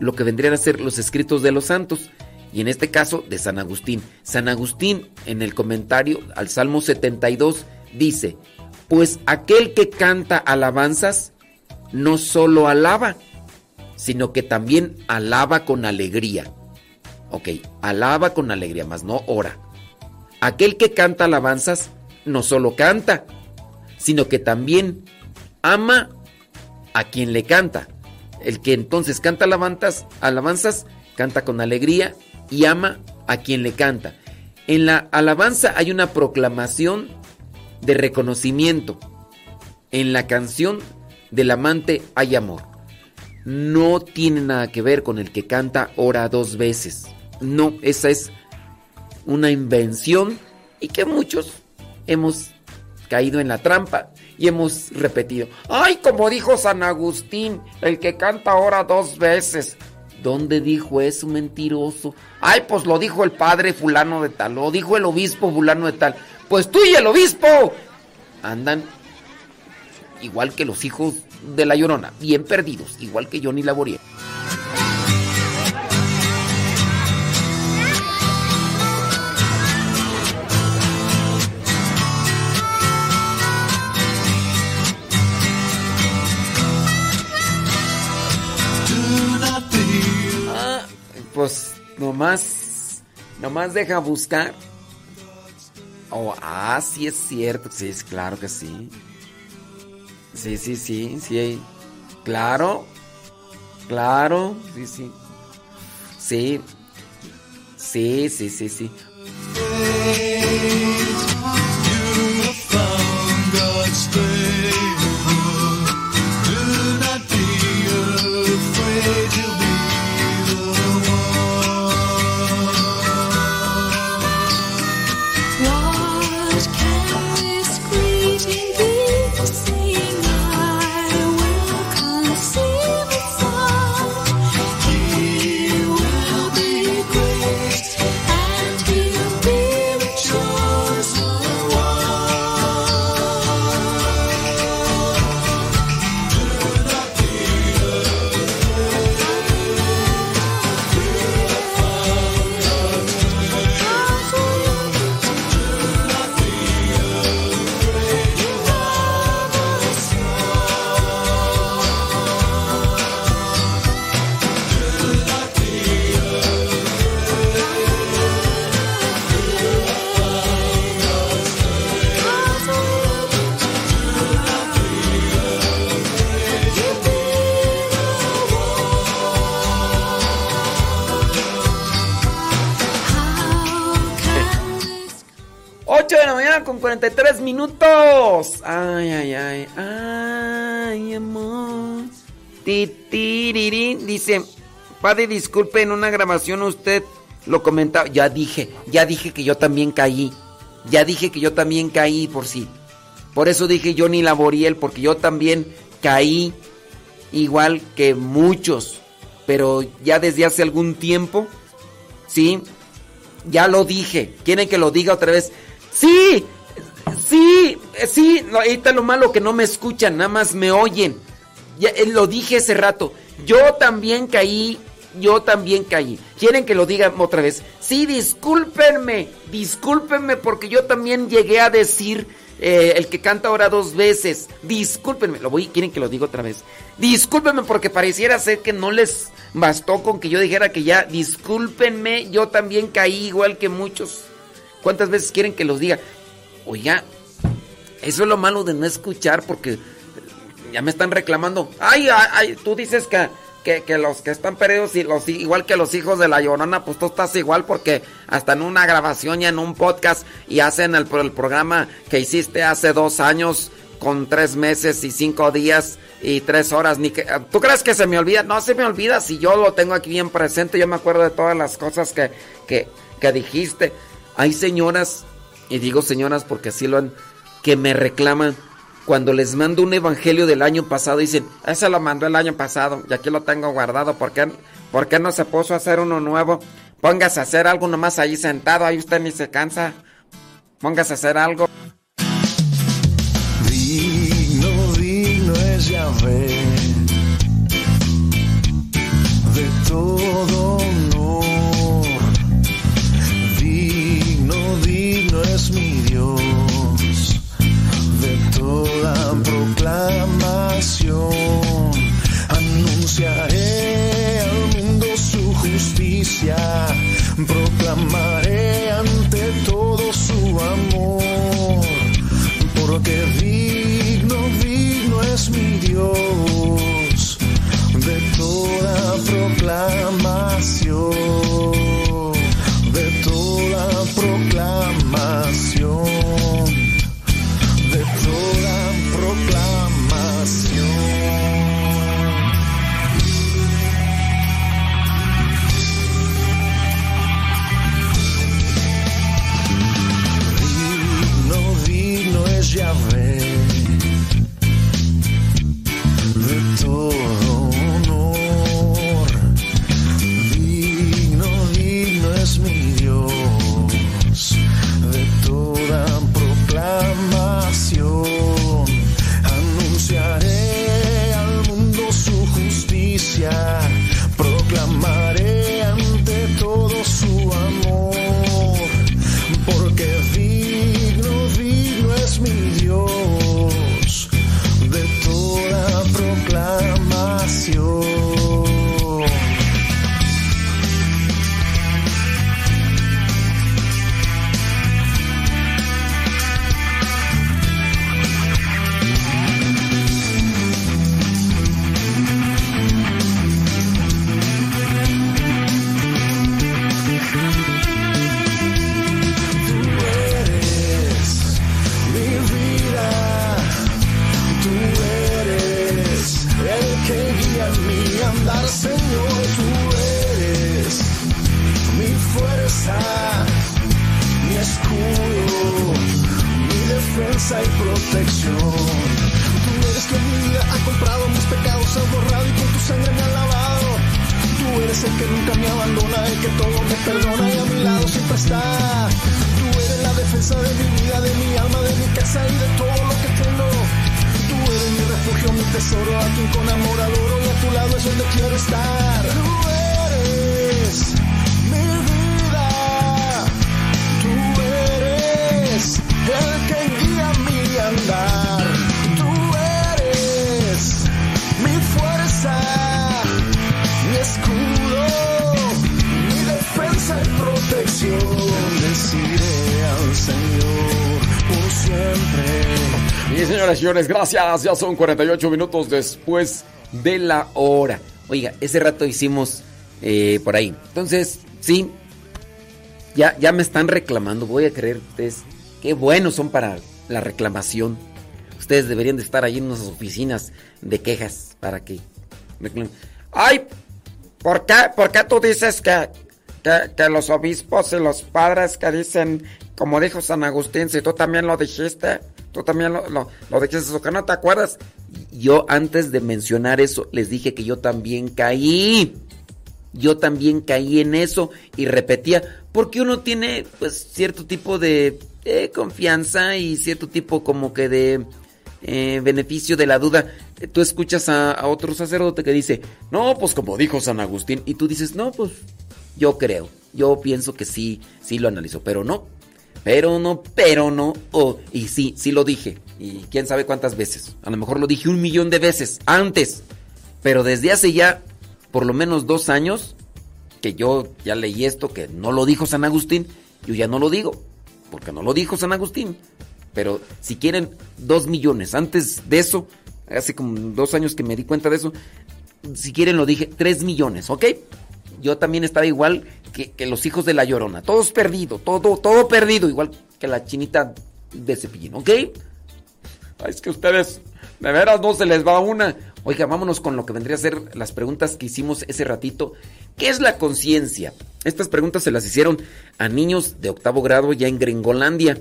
lo que vendrían a ser los escritos de los santos y en este caso de San Agustín. San Agustín en el comentario al Salmo 72 dice, pues aquel que canta alabanzas no solo alaba, sino que también alaba con alegría. Ok, alaba con alegría, más no ora. Aquel que canta alabanzas no solo canta, sino que también ama a quien le canta. El que entonces canta alabanzas, alabanzas canta con alegría y ama a quien le canta. En la alabanza hay una proclamación de reconocimiento. En la canción del amante hay amor. No tiene nada que ver con el que canta ora dos veces. No, esa es una invención y que muchos hemos caído en la trampa y hemos repetido. Ay, como dijo San Agustín, el que canta ora dos veces. ¿Dónde dijo eso, mentiroso? Ay, pues lo dijo el padre fulano de tal, lo dijo el obispo fulano de tal. Pues tú y el obispo andan igual que los hijos de la Llorona, bien perdidos, igual que Johnny Laboriel. Ah, pues nomás, nomás deja buscar. Oh, ah, sí es cierto, sí, es claro que sí. Sí, sí, sí, sí. Claro. Claro, sí, sí. Sí. Sí, sí, sí, sí. Minutos. Ay, ay, ay. Ay, amor. Dice, padre, disculpe, en una grabación usted lo comentaba. Ya dije, ya dije que yo también caí. Ya dije que yo también caí por sí. Por eso dije yo ni Laboriel, porque yo también caí igual que muchos. Pero ya desde hace algún tiempo, ¿sí? Ya lo dije. ¿Quieren que lo diga otra vez? Sí, sí, sí. ahorita lo malo que no me escuchan, nada más me oyen. Ya eh, lo dije hace rato. Yo también caí, yo también caí. ¿Quieren que lo diga otra vez? Sí, discúlpenme, discúlpenme porque yo también llegué a decir eh, el que canta ahora dos veces. Discúlpenme, lo voy, quieren que lo diga otra vez. Discúlpenme porque pareciera ser que no les bastó con que yo dijera que ya, discúlpenme, yo también caí igual que muchos. ¿Cuántas veces quieren que los diga? Oiga, eso es lo malo de no escuchar porque ya me están reclamando. Ay, ay, tú dices que, que, los que están perdidos, y los, igual que los hijos de la llorona, pues tú estás igual porque hasta en una grabación y en un podcast y hacen el, el programa que hiciste hace dos años con tres meses y cinco días y tres horas. Ni que, ¿Tú crees que se me olvida? No se me olvida si yo lo tengo aquí bien presente. Yo me acuerdo de todas las cosas que, que, que dijiste. Hay señoras, y digo señoras porque así lo han, que me reclaman cuando les mando un evangelio del año pasado, dicen, ese lo mandó el año pasado y aquí lo tengo guardado, ¿por qué, ¿por qué no se puso a hacer uno nuevo? Póngase a hacer algo nomás ahí sentado, ahí usted ni se cansa. Póngase a hacer algo. Proclamaré gracias. Ya son 48 minutos después de la hora. Oiga, ese rato hicimos eh, por ahí. Entonces, sí, ya, ya me están reclamando. Voy a creer ustedes. Qué buenos son para la reclamación. Ustedes deberían de estar ahí en unas oficinas de quejas para que reclamen. Ay, ¿por qué, por qué tú dices que, que los obispos y los padres que dicen, como dijo San Agustín, si tú también lo dijiste, tú también lo, lo, lo dijiste, no te acuerdas? Yo antes de mencionar eso les dije que yo también caí. Yo también caí en eso y repetía, porque uno tiene pues cierto tipo de confianza y cierto tipo como que de eh, beneficio de la duda. Tú escuchas a, a, otro sacerdote que dice, no, pues como dijo San Agustín, y tú dices, no, pues yo creo, yo pienso que sí, sí lo analizo, pero no, pero no, pero no, oh, y sí, sí lo dije, y quién sabe cuántas veces, a lo mejor lo dije un millón de veces antes, pero desde hace ya por lo menos dos años que yo ya leí esto, que no lo dijo San Agustín, yo ya no lo digo, porque no lo dijo San Agustín. Pero si quieren dos millones, antes de eso, hace como dos años que me di cuenta de eso, si quieren lo dije, tres millones, ¿ok? Yo también estaba igual que, que los hijos de la llorona, todos perdidos, todo, todo perdido, igual que la chinita de cepillín, ¿ok? Ay, es que ustedes, de veras no se les va una. Oiga, vámonos con lo que vendría a ser las preguntas que hicimos ese ratito. ¿Qué es la conciencia? Estas preguntas se las hicieron a niños de octavo grado ya en Gringolandia.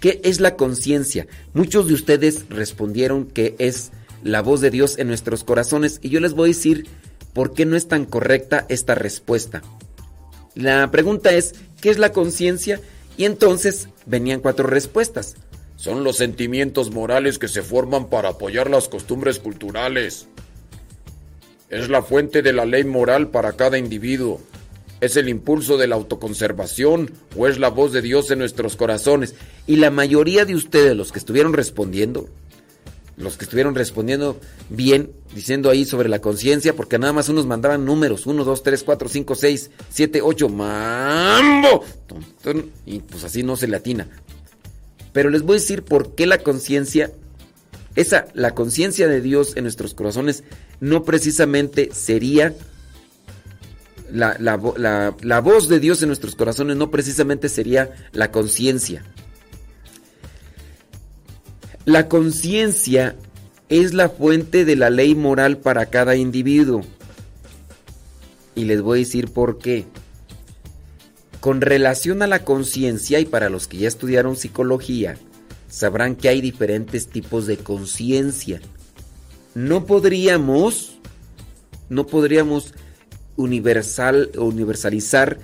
¿Qué es la conciencia? Muchos de ustedes respondieron que es la voz de Dios en nuestros corazones y yo les voy a decir por qué no es tan correcta esta respuesta. La pregunta es, ¿qué es la conciencia? Y entonces venían cuatro respuestas. Son los sentimientos morales que se forman para apoyar las costumbres culturales. Es la fuente de la ley moral para cada individuo. ¿Es el impulso de la autoconservación o es la voz de Dios en nuestros corazones? Y la mayoría de ustedes, los que estuvieron respondiendo, los que estuvieron respondiendo bien, diciendo ahí sobre la conciencia, porque nada más unos mandaban números, 1, 2, 3, 4, 5, 6, 7, 8, mambo. Y pues así no se le atina. Pero les voy a decir por qué la conciencia, esa, la conciencia de Dios en nuestros corazones, no precisamente sería la, la, la, la, voz de Dios en nuestros corazones, no precisamente sería la conciencia. La conciencia es la fuente de la ley moral para cada individuo. Y les voy a decir por qué. Con relación a la conciencia, y para los que ya estudiaron psicología, sabrán que hay diferentes tipos de conciencia. No podríamos, no podríamos universal, universalizar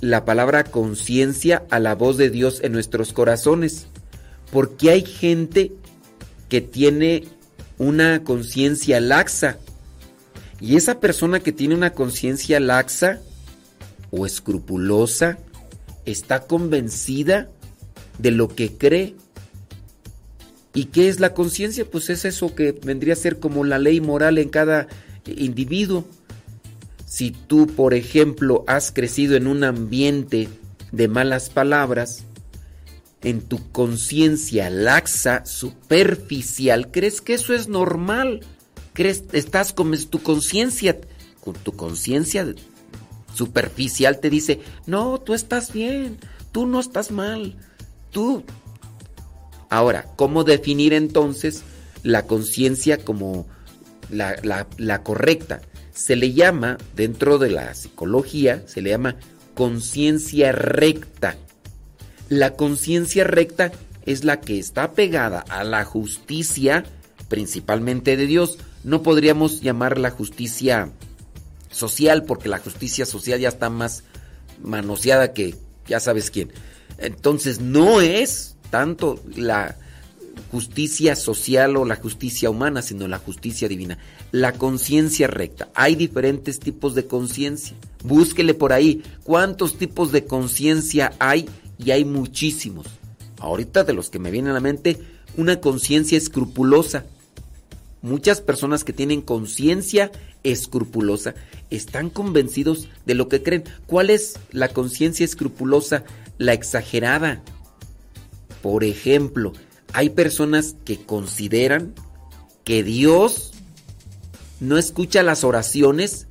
la palabra conciencia a la voz de Dios en nuestros corazones, porque hay gente que tiene una conciencia laxa, y esa persona que tiene una conciencia laxa, o escrupulosa, está convencida de lo que cree. ¿Y qué es la conciencia? Pues es eso que vendría a ser como la ley moral en cada individuo. Si tú, por ejemplo, has crecido en un ambiente de malas palabras, en tu conciencia laxa, superficial, crees que eso es normal. Crees, estás con tu conciencia, con tu conciencia superficial te dice, no, tú estás bien, tú no estás mal, tú... Ahora, ¿cómo definir entonces la conciencia como la, la, la, correcta? Se le llama, dentro de la psicología, se le llama conciencia recta. La conciencia recta es la que está pegada a la justicia, principalmente de Dios. No podríamos llamar la justicia social, porque la justicia social ya está más manoseada que ya sabes quién. Entonces no es tanto la justicia social o la justicia humana, sino la justicia divina. La conciencia recta. Hay diferentes tipos de conciencia. Búsquele por ahí cuántos tipos de conciencia hay y hay muchísimos. Ahorita de los que me vienen a la mente, una conciencia escrupulosa. Muchas personas que tienen conciencia escrupulosa están convencidos de lo que creen. ¿Cuál es la conciencia escrupulosa? La exagerada. Por ejemplo, hay personas que consideran que Dios no escucha las oraciones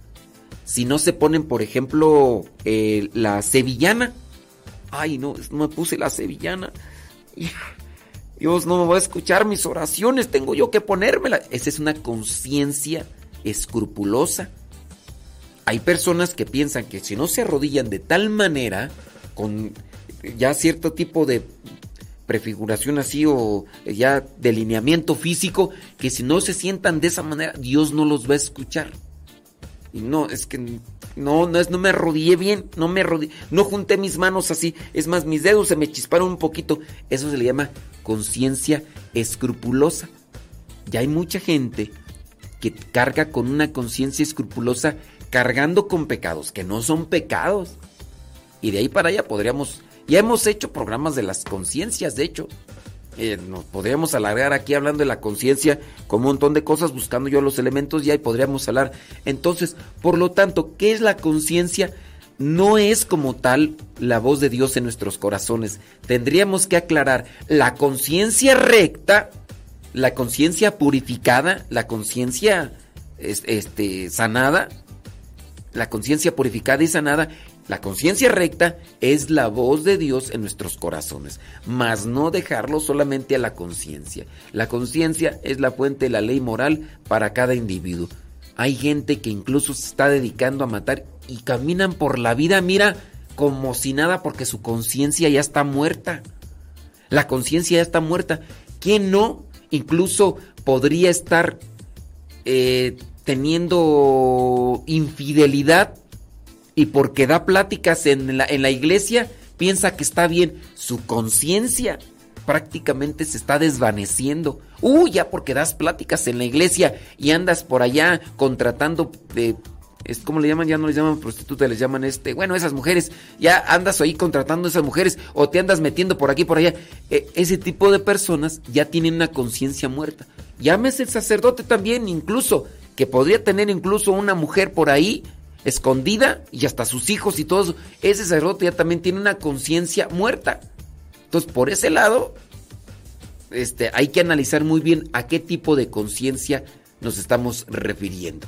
si no se ponen, por ejemplo, eh, la sevillana. Ay, no, me puse la sevillana. Dios no me va a escuchar mis oraciones, tengo yo que ponérmela. Esa es una conciencia escrupulosa. Hay personas que piensan que si no se arrodillan de tal manera, con ya cierto tipo de prefiguración así o ya delineamiento físico, que si no se sientan de esa manera, Dios no los va a escuchar. Y no, es que no, no, es, no me arrodillé bien, no me arrodillé, no junté mis manos así. Es más, mis dedos se me chisparon un poquito. Eso se le llama conciencia escrupulosa. Ya hay mucha gente que carga con una conciencia escrupulosa, cargando con pecados, que no son pecados. Y de ahí para allá podríamos, ya hemos hecho programas de las conciencias, de hecho. Eh, nos podríamos alargar aquí hablando de la conciencia con un montón de cosas, buscando yo los elementos ya y podríamos hablar. Entonces, por lo tanto, ¿qué es la conciencia? No es como tal la voz de Dios en nuestros corazones. Tendríamos que aclarar la conciencia recta, la conciencia purificada, la conciencia este, sanada, la conciencia purificada y sanada la conciencia recta es la voz de Dios en nuestros corazones, mas no dejarlo solamente a la conciencia. La conciencia es la fuente de la ley moral para cada individuo. Hay gente que incluso se está dedicando a matar y caminan por la vida, mira, como si nada porque su conciencia ya está muerta. La conciencia ya está muerta. ¿Quién no? Incluso podría estar eh, teniendo infidelidad y porque da pláticas en la, en la iglesia, piensa que está bien. Su conciencia prácticamente se está desvaneciendo. Uy, ya porque das pláticas en la iglesia y andas por allá contratando de es como le llaman, ya no les llaman prostitutas, les llaman este, bueno, esas mujeres, ya andas ahí contratando esas mujeres o te andas metiendo por aquí por allá. E, ese tipo de personas ya tienen una conciencia muerta. Llámese el sacerdote también, incluso, que podría tener incluso una mujer por ahí escondida y hasta sus hijos y todos, ese sacerdote ya también tiene una conciencia muerta. Entonces, por ese lado, este, hay que analizar muy bien a qué tipo de conciencia nos estamos refiriendo.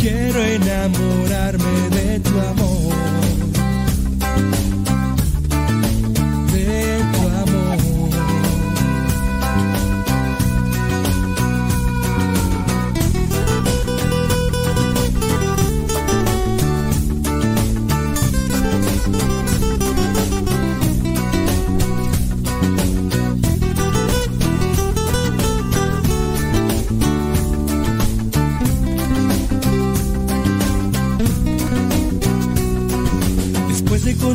Quiero enamorarme de tu amor.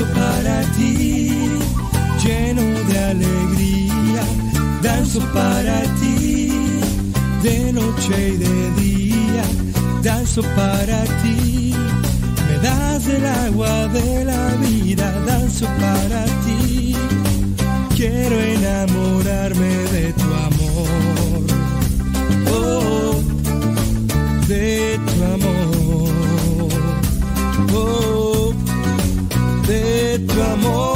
Danzo para ti, lleno de alegría. Danzo para ti, de noche y de día. Danzo para ti. Me das el agua de la vida, danzo para ti. Quiero enamorarme de tu amor. Oh, de tu amor. Amor.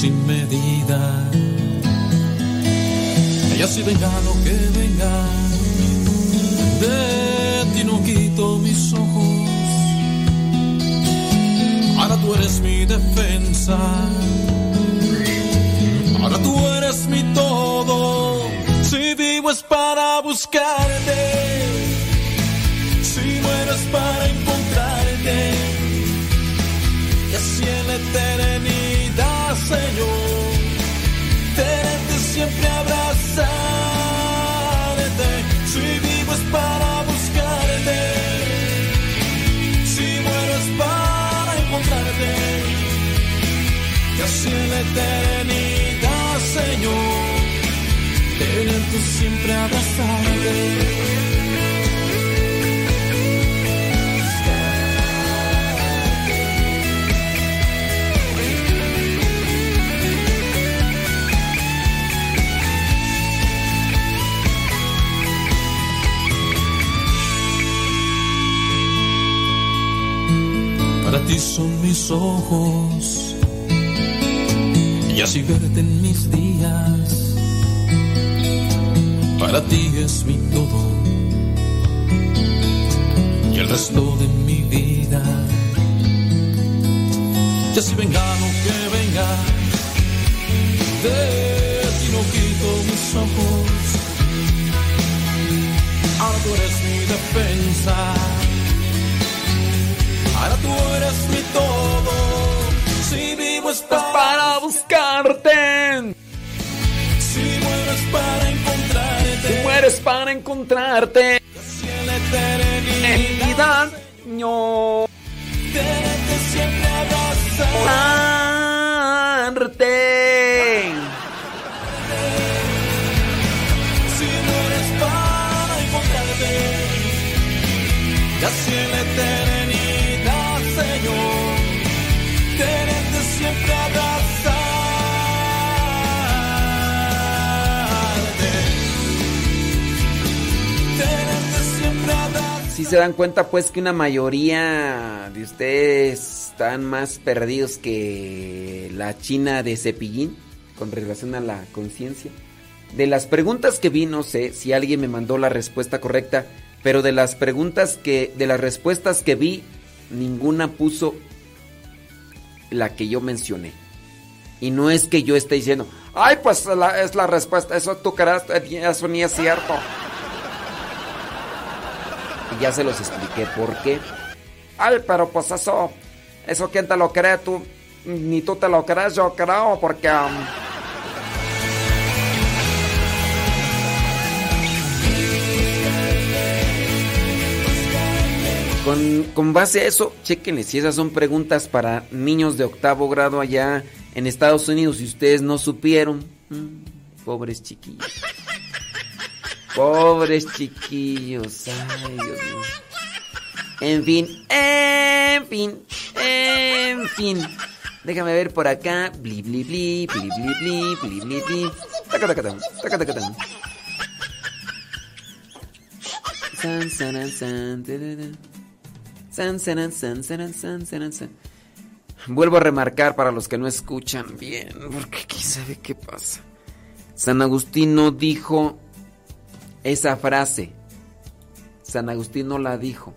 Sin medida. Y así venga siempre abrazarte. Para ti son mis ojos Para dan cuenta pues que una mayoría de ustedes están más perdidos que la china de cepillín con relación a la conciencia. De las preguntas que vi, no sé si alguien me mandó la respuesta correcta, pero de las preguntas que, de las respuestas que vi, ninguna puso la que yo mencioné. Y no es que yo esté diciendo, ay, pues la- es la respuesta, eso tú creas, eso ni es cierto. Y ya se los expliqué por qué. Ay, pero pues eso, eso quién te lo cree, tú, ni tú te lo crees, yo creo, porque... um, Con, con base a eso, chequenle si esas son preguntas para niños de octavo grado allá en Estados Unidos y ustedes no supieron. Mm, pobres chiquillos. Pobres chiquillos. Ay, Dios mío. En fin, en fin, en fin. Déjame ver por acá. Bli, bli, bli, bli, bli, bli, bli, bli, bli. Taca, taca, tan, taca, taca, tan. San, san, san. San, san, san, san, san, san, san. Vuelvo a remarcar para los que no escuchan bien, porque quién sabe qué pasa. San Agustín no dijo esa frase. San Agustín no la dijo.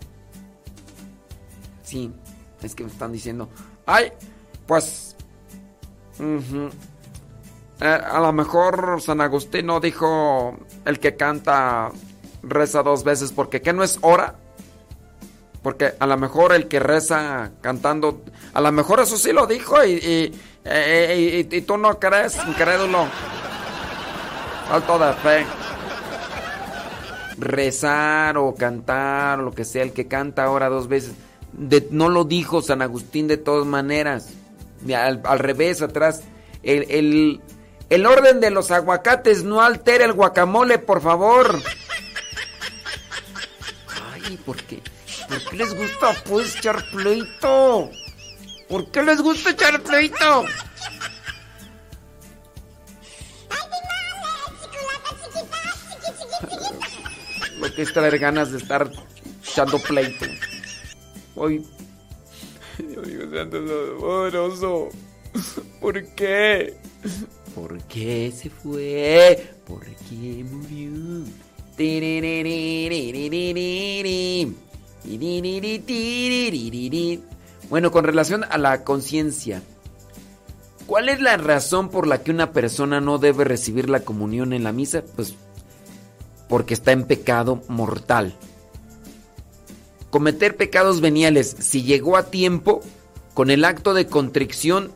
Sí, es que me están diciendo, ay, pues, eh, a lo mejor San Agustín no dijo el que canta reza dos veces porque ¿qué no es hora? Porque a lo mejor el que reza cantando, a lo mejor eso sí lo dijo y, y, eh, y tú no crees, incrédulo. Falto de fe. Rezar o cantar o lo que sea, el que canta ahora dos veces. De- no lo dijo San Agustín de todas maneras. Al revés, atrás. El, el- el orden de los aguacates no altera el guacamole, por favor. Ay, ¿por qué? ¿Por qué les gusta pues echar pleito? ¿Por qué les gusta echar pleito? Lo que es traer ganas de estar echando pleito. Hoy. Dios mío, santo poderoso. ¿Por qué? ¿Por qué se fue? ¿Por qué murió? Bueno, con relación a la conciencia, ¿cuál es la razón por la que una persona no debe recibir la comunión en la misa? Pues porque está en pecado mortal. Cometer pecados veniales, si llegó a tiempo, con el acto de contrición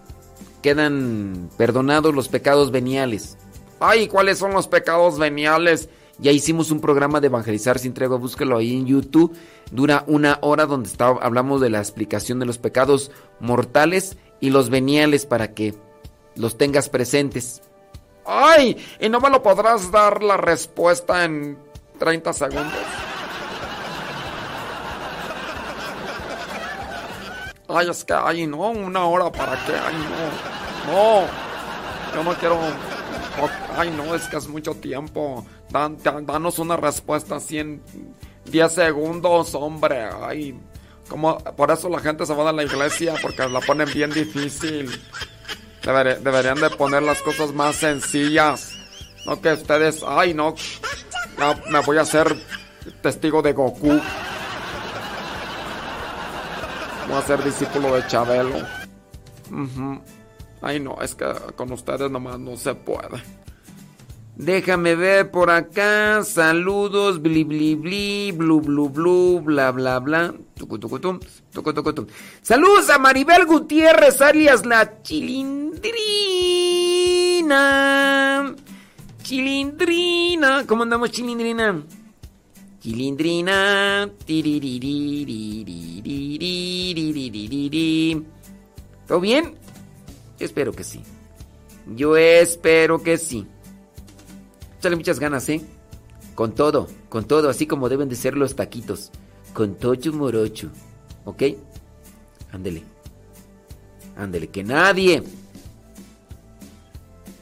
quedan perdonados los pecados veniales. Ay, ¿cuáles son los pecados veniales? Ya hicimos un programa de evangelizar sin tregua, búsquelo ahí en YouTube. Dura una hora donde está, hablamos de la explicación de los pecados mortales y los veniales para que los tengas presentes. Ay, y no me lo podrás dar la respuesta en 30 segundos. Ay, es que, ay, no, una hora para qué, ay, no, no, yo no quiero, ay, no, es que es mucho tiempo, Dan- dan- danos una respuesta así en 10 segundos, hombre, ay, como, por eso la gente se va de la iglesia, porque la ponen bien difícil, Deber- deberían de poner las cosas más sencillas, no que ustedes, ay, no, me voy a hacer testigo de Goku. Voy a ser discípulo de Chabelo. Ay, no, es que con ustedes nomás no se puede. Déjame ver por acá. Saludos, bli bli bli, blu blu blu, bla bla bla. Tucu, tucu, tum, tucu, Saludos a Maribel Gutiérrez, alias la Chilindrina. Chilindrina. ¿Cómo andamos, Chilindrina? Chilindrina. ¿Todo bien? Yo espero que sí. Yo espero que sí. Muchas ganas, ¿eh? Con todo, con todo, así como deben de ser los taquitos. Con tocho morocho. ¿Ok? Ándele. Ándele, que nadie.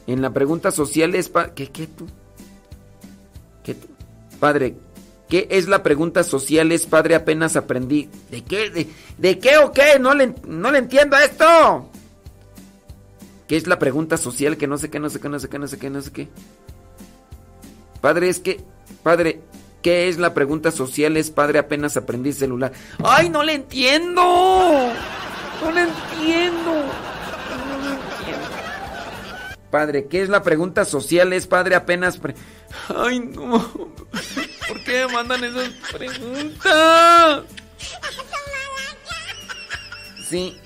En la pregunta social es... pa- ¿Qué, qué tú? ¿Qué tú? Padre, ¿qué es la pregunta social? Es padre, apenas aprendí. ¿De qué? ¿De, de qué o qué? No le, no le entiendo a esto. ¿Qué es la pregunta social? Que no sé qué, no sé qué, no sé qué, no sé qué, no sé qué. Padre, es que... Padre, ¿qué es la pregunta social? Es padre, apenas aprendí celular. ¡Ay, no le entiendo! No le entiendo. Padre, ¿qué es la pregunta social? Es padre, apenas... ¡Ay, no! ¿Por qué me mandan esas preguntas? Sí.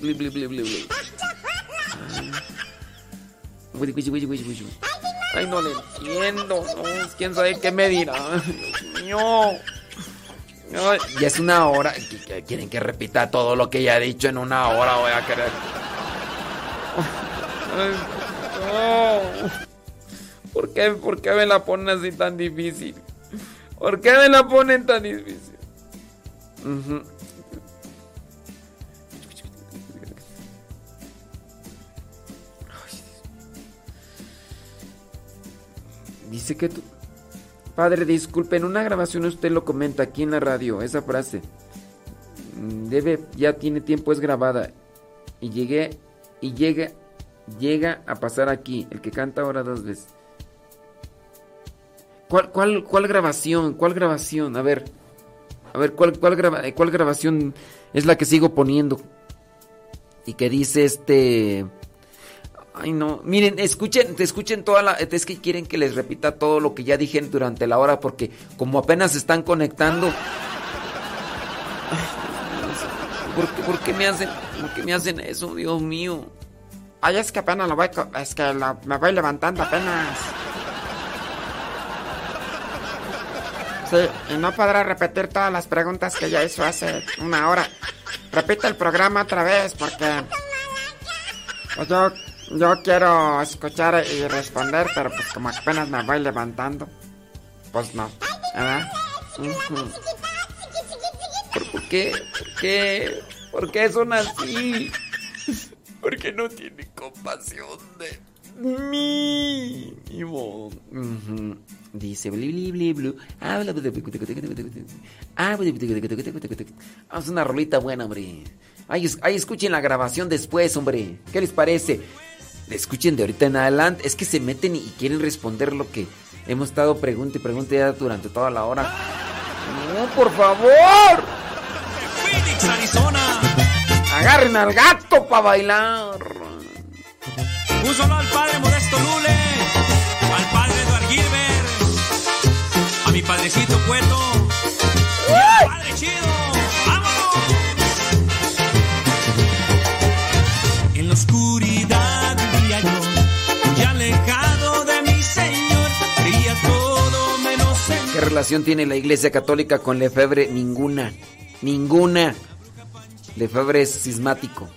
Bli, bli, bli, bli, bli. Ay. Ay, no le entiendo. No, quién sabe qué me dirá. Dios mío. ya es una hora. Quieren que repita todo lo que ya he dicho en una hora. Voy a querer. ¿Por qué, ¿Por qué me la ponen así tan difícil? ¿Por qué me la ponen tan difícil? Dice que tú... Padre, disculpe, en una grabación usted lo comenta aquí en la radio, esa frase. Mm, debe, ya tiene tiempo, es grabada. Y llegué, y llega, llega a pasar aquí, el que canta ahora dos veces. ¿Cuál, cuál, cuál grabación? ¿Cuál grabación? A ver. A ver, ¿cuál, cuál, ¿cuál grabación es la que sigo poniendo? Y que dice este... Ay, no. Miren, escuchen, escuchen toda la. Es que quieren que les repita todo lo que ya dije durante la hora, porque como apenas se están conectando. ¿Por qué, me hacen, por me hacen eso, Dios mío? Ay, es que apenas lo voy. Es que me voy levantando apenas. Sí, y no podrá repetir todas las preguntas que ya hizo hace una hora. Repite el programa otra vez, porque. Pues yo yo quiero escuchar y responder, pero pues como apenas me voy levantando, pues no. ¿Por qué? ¿Por qué? ¿Por qué son así? ¿Por qué no tienen compasión de mí? Dice bli bli blu. Vamos una rolita buena, hombre. Ahí, ahí escuchen la grabación después, hombre. ¿Qué les parece? Escuchen de ahorita en adelante. Es que se meten y quieren responder lo que hemos estado pregunta y pregunta ya durante toda la hora. No, por favor. Phoenix, Arizona. Agarren al gato para bailar. Un solo al padre Modesto Lule, al padre Eduard Gilbert, a mi padrecito Cueto, y al padre Chido. Relación tiene la Iglesia Católica con Lefebvre? Ninguna. Ninguna. Lefebvre es sismático.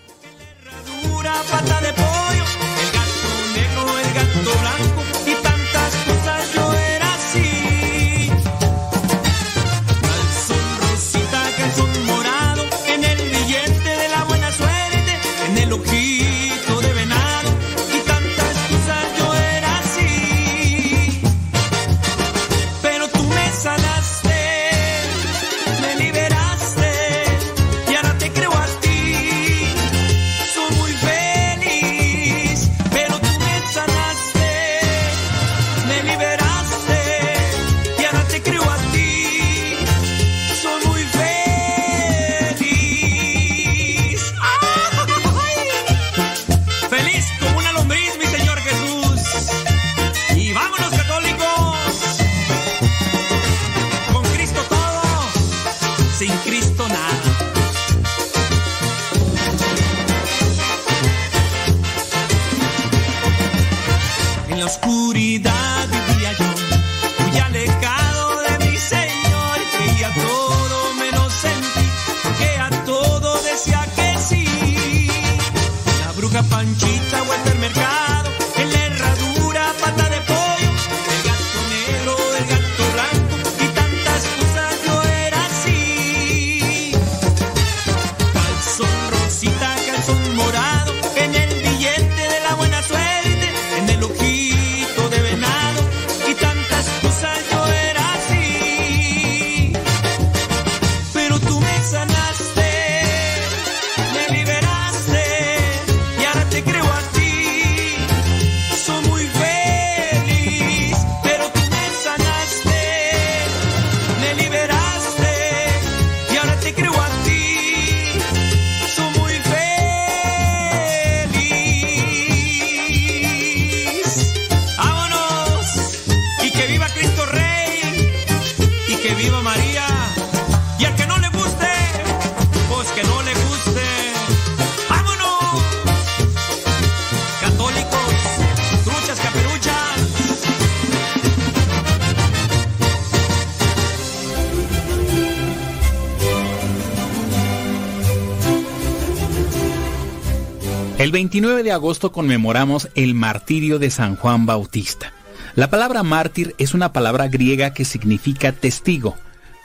29 de agosto conmemoramos el martirio de San Juan Bautista. La palabra mártir es una palabra griega que significa testigo.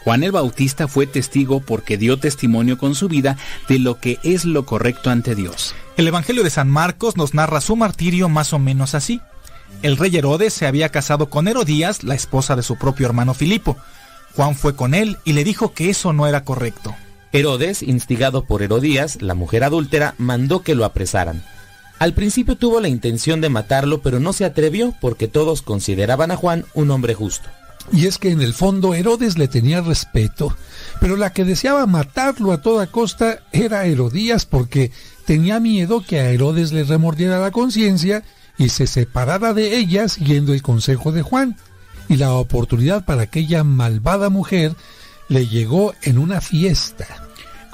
Juan el Bautista fue testigo porque dio testimonio con su vida de lo que es lo correcto ante Dios. El Evangelio de San Marcos nos narra su martirio más o menos así. El rey Herodes se había casado con Herodías, la esposa de su propio hermano Filipo. Juan fue con él y le dijo que eso no era correcto. Herodes, instigado por Herodías, la mujer adúltera, mandó que lo apresaran. Al principio tuvo la intención de matarlo, pero no se atrevió porque todos consideraban a Juan un hombre justo. Y es que en el fondo Herodes le tenía respeto, pero la que deseaba matarlo a toda costa era Herodías porque tenía miedo que a Herodes le remordiera la conciencia y se separara de ella siguiendo el consejo de Juan. Y la oportunidad para aquella malvada mujer le llegó en una fiesta.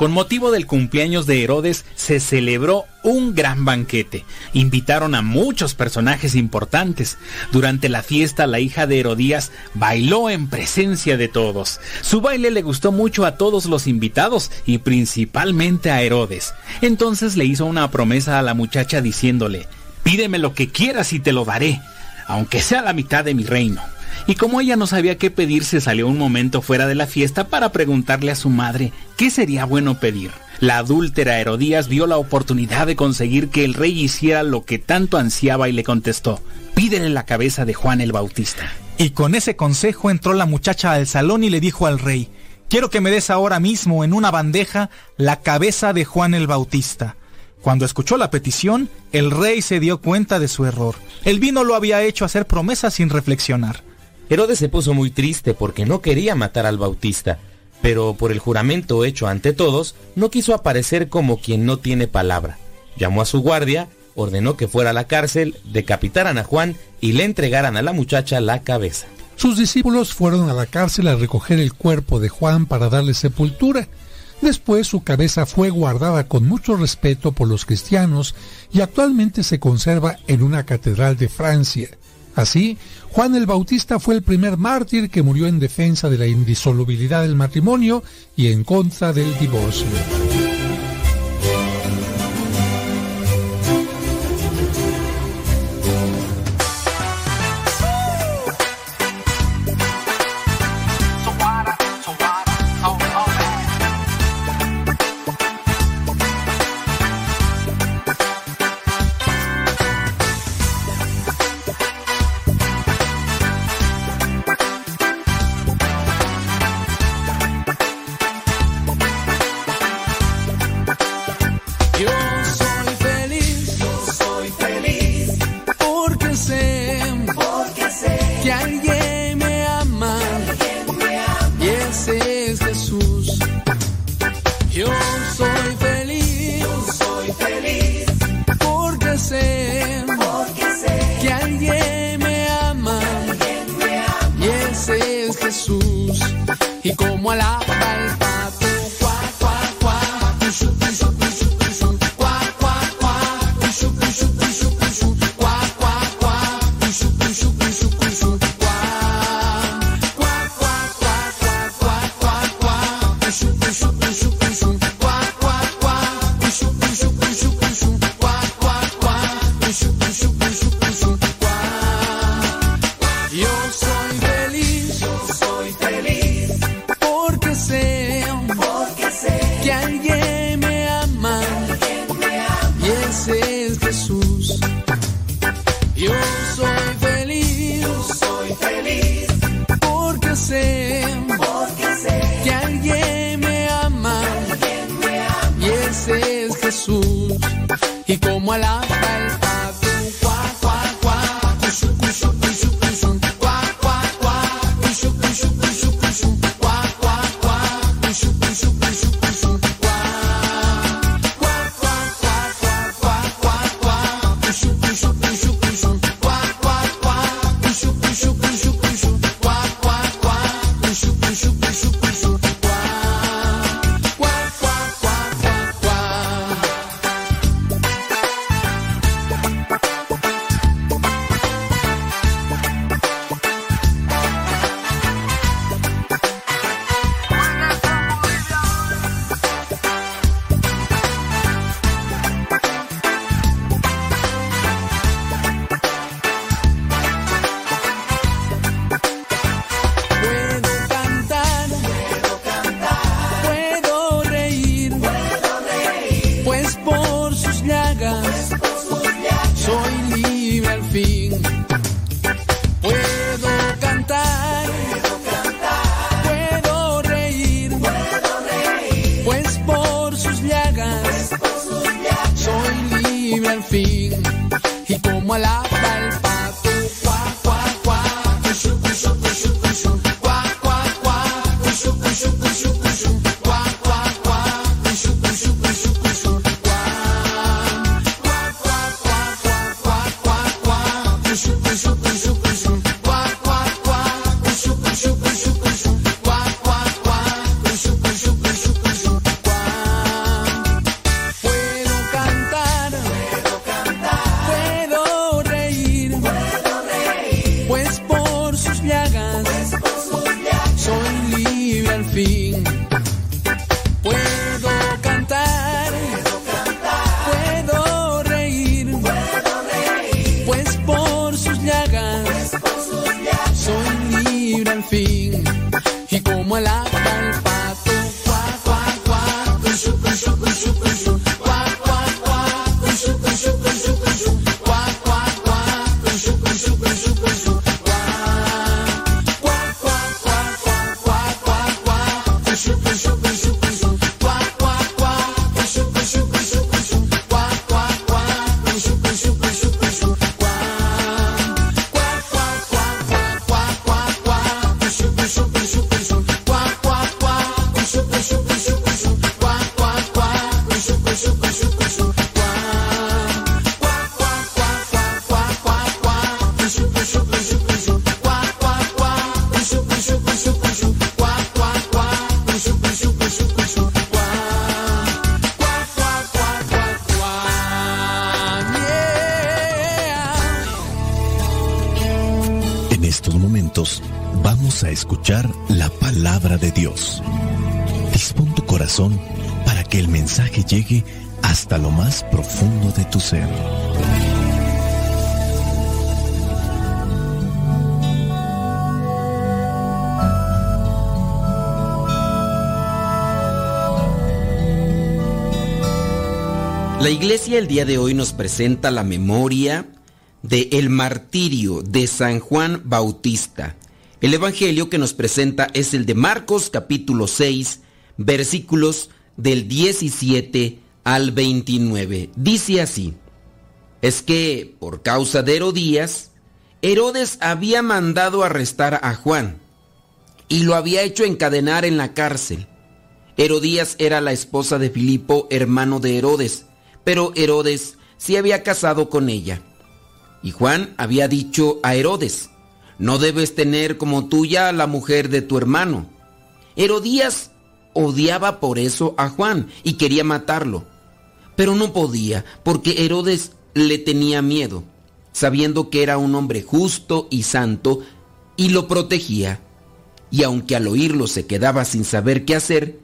Con motivo del cumpleaños de Herodes se celebró un gran banquete. Invitaron a muchos personajes importantes. Durante la fiesta la hija de Herodías bailó en presencia de todos. Su baile le gustó mucho a todos los invitados y principalmente a Herodes. Entonces le hizo una promesa a la muchacha diciéndole, pídeme lo que quieras y te lo daré, aunque sea la mitad de mi reino. Y como ella no sabía qué pedir, se salió un momento fuera de la fiesta para preguntarle a su madre qué sería bueno pedir. La adúltera Herodías vio la oportunidad de conseguir que el rey hiciera lo que tanto ansiaba y le contestó, pídele la cabeza de Juan el Bautista. Y con ese consejo entró la muchacha al salón y le dijo al rey, quiero que me des ahora mismo en una bandeja la cabeza de Juan el Bautista. Cuando escuchó la petición, el rey se dio cuenta de su error. El vino lo había hecho hacer promesas sin reflexionar. Herodes se puso muy triste porque no quería matar al Bautista, pero por el juramento hecho ante todos, no quiso aparecer como quien no tiene palabra. Llamó a su guardia, ordenó que fuera a la cárcel, decapitaran a Juan y le entregaran a la muchacha la cabeza. Sus discípulos fueron a la cárcel a recoger el cuerpo de Juan para darle sepultura. Después su cabeza fue guardada con mucho respeto por los cristianos y actualmente se conserva en una catedral de Francia. Así, Juan el Bautista fue el primer mártir que murió en defensa de la indisolubilidad del matrimonio y en contra del divorcio. Llegue hasta lo más profundo de tu ser. La iglesia el día de hoy nos presenta la memoria de el martirio de San Juan Bautista. El evangelio que nos presenta es el de Marcos capítulo 6, versículos del 17 al 29. Dice así: Es que por causa de Herodías, Herodes había mandado arrestar a Juan y lo había hecho encadenar en la cárcel. Herodías era la esposa de Filipo, hermano de Herodes, pero Herodes se había casado con ella. Y Juan había dicho a Herodes, no debes tener como tuya a la mujer de tu hermano. Herodías odiaba por eso a Juan y quería matarlo, pero no podía porque Herodes le tenía miedo, sabiendo que era un hombre justo y santo y lo protegía. Y aunque al oírlo se quedaba sin saber qué hacer,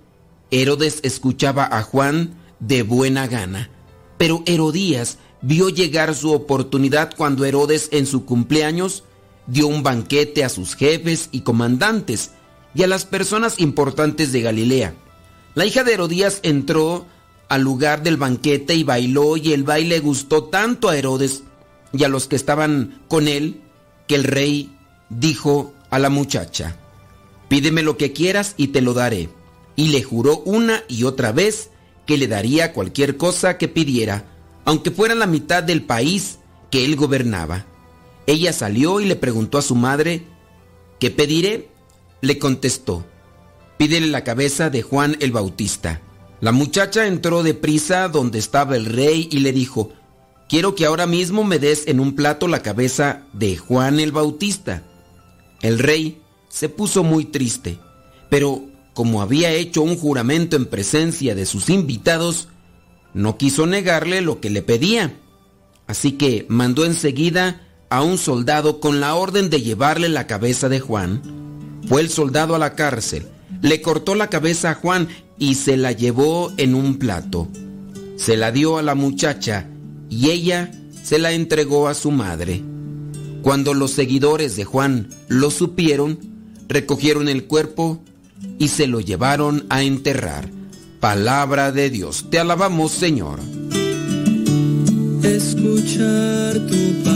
Herodes escuchaba a Juan de buena gana. Pero Herodías vio llegar su oportunidad cuando Herodes en su cumpleaños dio un banquete a sus jefes y comandantes y a las personas importantes de Galilea. La hija de Herodías entró al lugar del banquete y bailó y el baile gustó tanto a Herodes y a los que estaban con él que el rey dijo a la muchacha, pídeme lo que quieras y te lo daré. Y le juró una y otra vez que le daría cualquier cosa que pidiera, aunque fuera la mitad del país que él gobernaba. Ella salió y le preguntó a su madre, ¿qué pediré? Le contestó, pídele la cabeza de Juan el Bautista. La muchacha entró deprisa donde estaba el rey y le dijo, quiero que ahora mismo me des en un plato la cabeza de Juan el Bautista. El rey se puso muy triste, pero como había hecho un juramento en presencia de sus invitados, no quiso negarle lo que le pedía. Así que mandó enseguida a un soldado con la orden de llevarle la cabeza de Juan. Fue el soldado a la cárcel, le cortó la cabeza a Juan y se la llevó en un plato. Se la dio a la muchacha y ella se la entregó a su madre. Cuando los seguidores de Juan lo supieron, recogieron el cuerpo y se lo llevaron a enterrar. Palabra de Dios. Te alabamos, Señor. Escuchar tu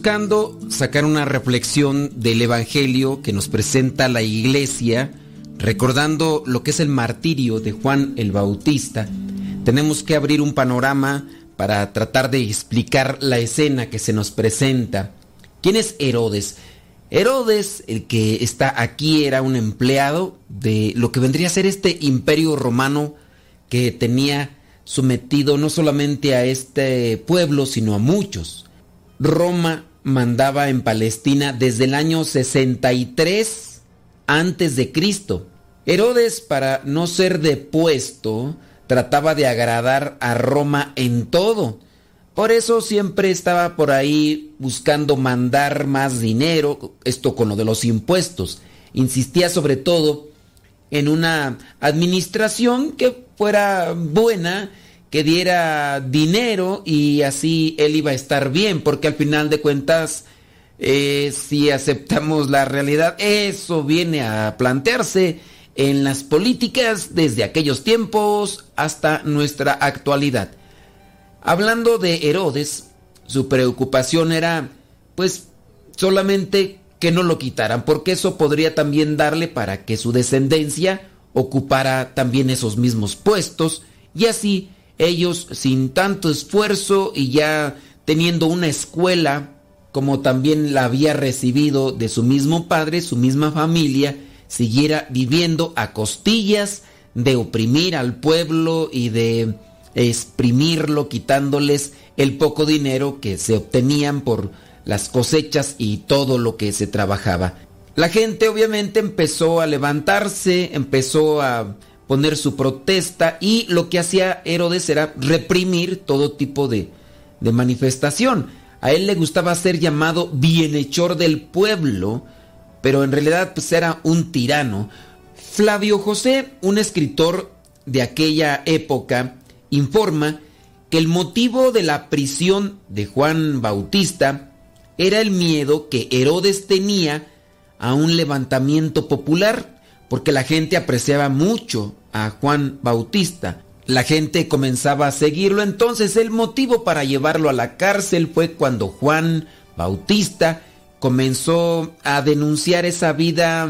Buscando sacar una reflexión del Evangelio que nos presenta la iglesia, recordando lo que es el martirio de Juan el Bautista, tenemos que abrir un panorama para tratar de explicar la escena que se nos presenta. ¿Quién es Herodes? Herodes, el que está aquí, era un empleado de lo que vendría a ser este imperio romano que tenía sometido no solamente a este pueblo, sino a muchos. Roma mandaba en Palestina desde el año 63 antes de Cristo. Herodes, para no ser depuesto, trataba de agradar a Roma en todo. Por eso siempre estaba por ahí buscando mandar más dinero, esto con lo de los impuestos. Insistía sobre todo en una administración que fuera buena, que diera dinero y así él iba a estar bien, porque al final de cuentas, eh, si aceptamos la realidad, eso viene a plantearse en las políticas desde aquellos tiempos hasta nuestra actualidad. Hablando de Herodes, su preocupación era, pues, solamente que no lo quitaran, porque eso podría también darle para que su descendencia ocupara también esos mismos puestos y así ellos sin tanto esfuerzo y ya teniendo una escuela como también la había recibido de su mismo padre, su misma familia, siguiera viviendo a costillas de oprimir al pueblo y de exprimirlo quitándoles el poco dinero que se obtenían por las cosechas y todo lo que se trabajaba. La gente obviamente empezó a levantarse, empezó a poner su protesta y lo que hacía Herodes era reprimir todo tipo de, de manifestación. A él le gustaba ser llamado bienhechor del pueblo, pero en realidad pues era un tirano. Flavio José, un escritor de aquella época, informa que el motivo de la prisión de Juan Bautista era el miedo que Herodes tenía a un levantamiento popular, porque la gente apreciaba mucho a Juan Bautista. La gente comenzaba a seguirlo, entonces el motivo para llevarlo a la cárcel fue cuando Juan Bautista comenzó a denunciar esa vida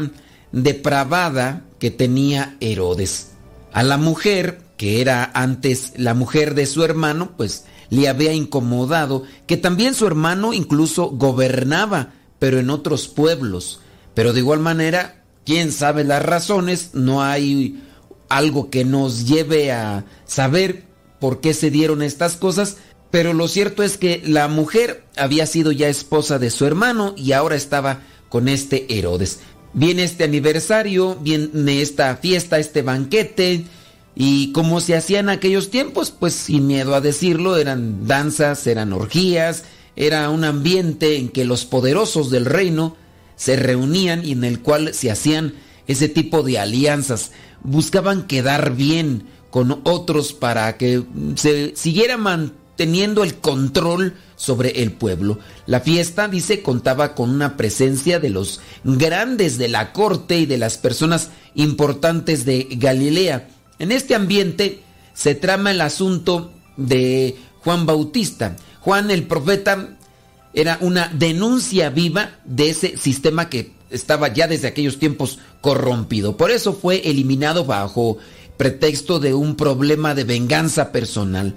depravada que tenía Herodes. A la mujer, que era antes la mujer de su hermano, pues le había incomodado que también su hermano incluso gobernaba, pero en otros pueblos. Pero de igual manera, quién sabe las razones, no hay algo que nos lleve a saber por qué se dieron estas cosas, pero lo cierto es que la mujer había sido ya esposa de su hermano y ahora estaba con este Herodes. Viene este aniversario, viene esta fiesta, este banquete, y como se hacía en aquellos tiempos, pues sin miedo a decirlo, eran danzas, eran orgías, era un ambiente en que los poderosos del reino se reunían y en el cual se hacían ese tipo de alianzas buscaban quedar bien con otros para que se siguiera manteniendo el control sobre el pueblo. La fiesta, dice, contaba con una presencia de los grandes de la corte y de las personas importantes de Galilea. En este ambiente se trama el asunto de Juan Bautista. Juan el profeta era una denuncia viva de ese sistema que estaba ya desde aquellos tiempos corrompido. Por eso fue eliminado bajo pretexto de un problema de venganza personal.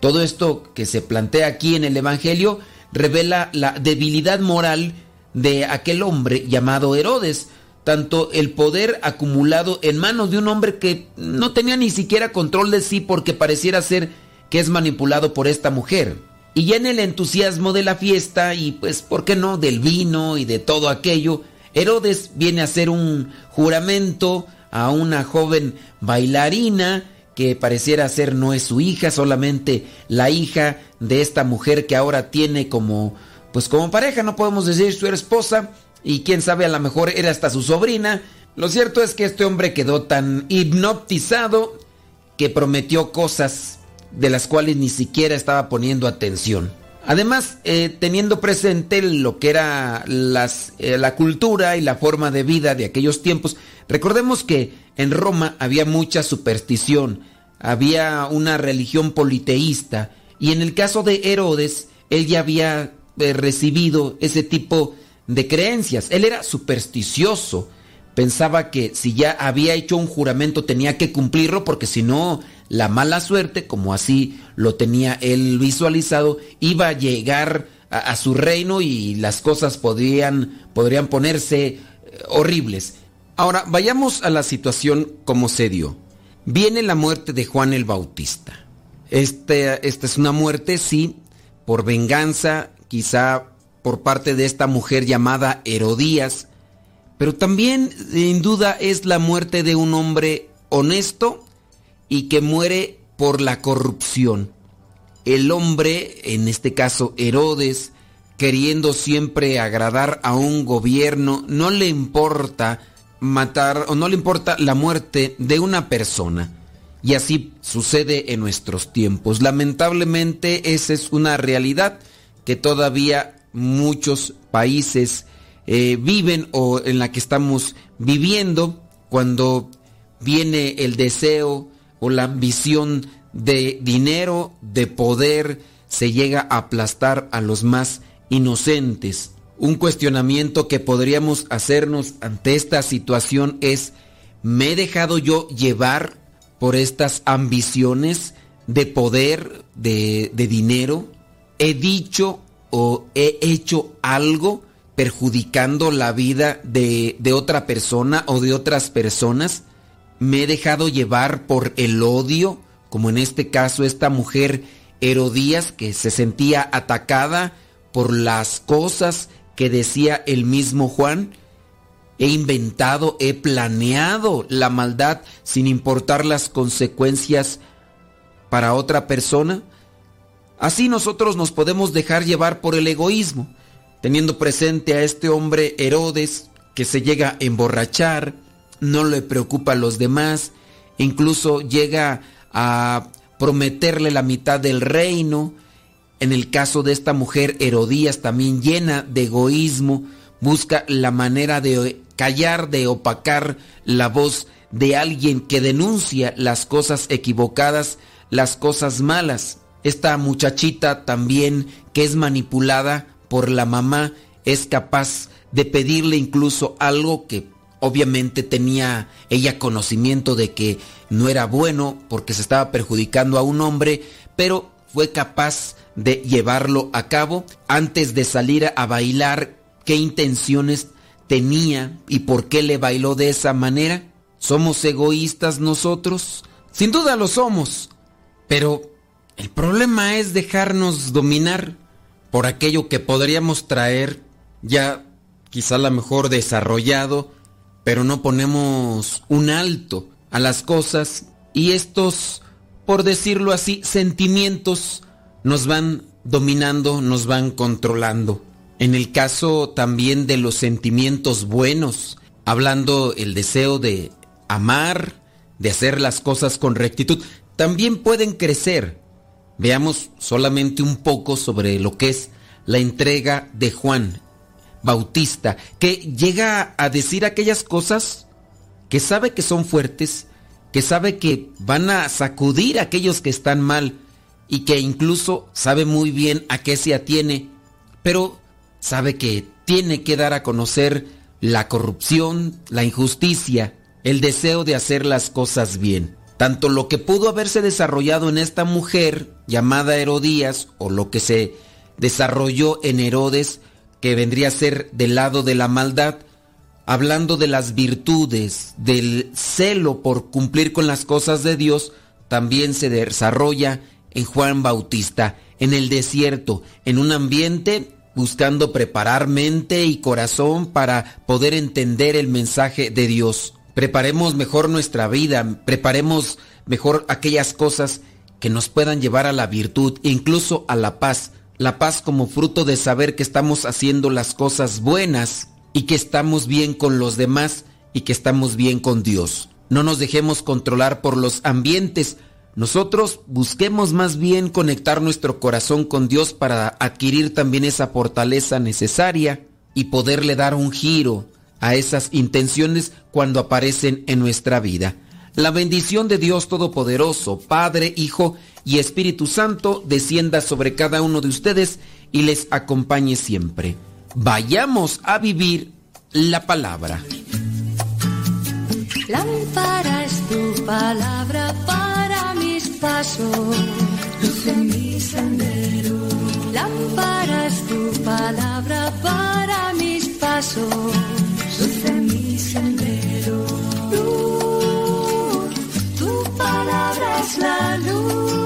Todo esto que se plantea aquí en el Evangelio revela la debilidad moral de aquel hombre llamado Herodes, tanto el poder acumulado en manos de un hombre que no tenía ni siquiera control de sí porque pareciera ser que es manipulado por esta mujer. Y ya en el entusiasmo de la fiesta y pues, ¿por qué no?, del vino y de todo aquello, Herodes viene a hacer un juramento a una joven bailarina que pareciera ser no es su hija, solamente la hija de esta mujer que ahora tiene como pues como pareja, no podemos decir su esposa y quién sabe a lo mejor era hasta su sobrina. Lo cierto es que este hombre quedó tan hipnotizado que prometió cosas de las cuales ni siquiera estaba poniendo atención. Además, eh, teniendo presente lo que era las, eh, la cultura y la forma de vida de aquellos tiempos, recordemos que en Roma había mucha superstición, había una religión politeísta, y en el caso de Herodes, él ya había eh, recibido ese tipo de creencias. Él era supersticioso. Pensaba que si ya había hecho un juramento tenía que cumplirlo porque si no, la mala suerte, como así lo tenía él visualizado, iba a llegar a, su reino y las cosas podrían, podrían ponerse eh, horribles. Ahora, vayamos a la situación como se dio. Viene la muerte de Juan el Bautista. Este, esta es una muerte, sí, por venganza, quizá por parte de esta mujer llamada Herodías, pero también, sin duda, es la muerte de un hombre honesto y que muere por la corrupción. El hombre, en este caso Herodes, queriendo siempre agradar a un gobierno, no le importa matar o no le importa la muerte de una persona. Y así sucede en nuestros tiempos. Lamentablemente esa es una realidad que todavía muchos países eh, viven o en la que estamos viviendo cuando viene el deseo la ambición de dinero, de poder, se llega a aplastar a los más inocentes. Un cuestionamiento que podríamos hacernos ante esta situación es, ¿me he dejado yo llevar por estas ambiciones de poder, de, de dinero? ¿He dicho o he hecho algo perjudicando la vida de, de otra persona o de otras personas? ¿Me he dejado llevar por el odio, como en este caso esta mujer Herodías que se sentía atacada por las cosas que decía el mismo Juan? He inventado, he planeado la maldad sin importar las consecuencias para otra persona. Así nosotros nos podemos dejar llevar por el egoísmo, teniendo presente a este hombre Herodes que se llega a emborrachar, no le preocupa a los demás, incluso llega a prometerle la mitad del reino. En el caso de esta mujer Herodías también llena de egoísmo, busca la manera de callar, de opacar la voz de alguien que denuncia las cosas equivocadas, las cosas malas. Esta muchachita también que es manipulada por la mamá es capaz de pedirle incluso algo que obviamente tenía ella conocimiento de que no era bueno porque se estaba perjudicando a un hombre, pero fue capaz de llevarlo a cabo antes de salir a bailar. ¿Qué intenciones tenía y por qué le bailó de esa manera? ¿Somos egoístas nosotros? Sin duda lo somos, pero el problema es dejarnos dominar por aquello que podríamos traer ya quizá la mejor desarrollado, pero no ponemos un alto a las cosas y estos, por decirlo así, sentimientos nos van dominando, nos van controlando. En el caso también de los sentimientos buenos, hablando el deseo de amar, de hacer las cosas con rectitud, también pueden crecer. Veamos solamente un poco sobre lo que es la entrega de Juan Bautista, que llega a decir aquellas cosas que sabe que son fuertes, que sabe que van a sacudir a aquellos que están mal y que incluso sabe muy bien a qué se atiene, pero sabe que tiene que dar a conocer la corrupción, la injusticia, el deseo de hacer las cosas bien. Tanto lo que pudo haberse desarrollado en esta mujer llamada Herodías o lo que se desarrolló en Herodes, que vendría a ser del lado de la maldad, hablando de las virtudes, del celo por cumplir con las cosas de Dios, también se desarrolla en Juan Bautista, en el desierto, en un ambiente buscando preparar mente y corazón para poder entender el mensaje de Dios. Preparemos mejor nuestra vida, preparemos mejor aquellas cosas que nos puedan llevar a la virtud, incluso a la paz. La paz como fruto de saber que estamos haciendo las cosas buenas y que estamos bien con los demás y que estamos bien con Dios. No nos dejemos controlar por los ambientes, nosotros busquemos más bien conectar nuestro corazón con Dios para adquirir también esa fortaleza necesaria y poderle dar un giro a esas intenciones cuando aparecen en nuestra vida. La bendición de Dios Todopoderoso, Padre, Hijo y Espíritu Santo, descienda sobre cada uno de ustedes y les acompañe siempre. Vayamos a vivir la palabra. Lámpara es tu palabra para mis pasos, luz en mi sendero. Lámpara es tu palabra para mis pasos, luz en mi sendero. Luz, tu palabra es la luz.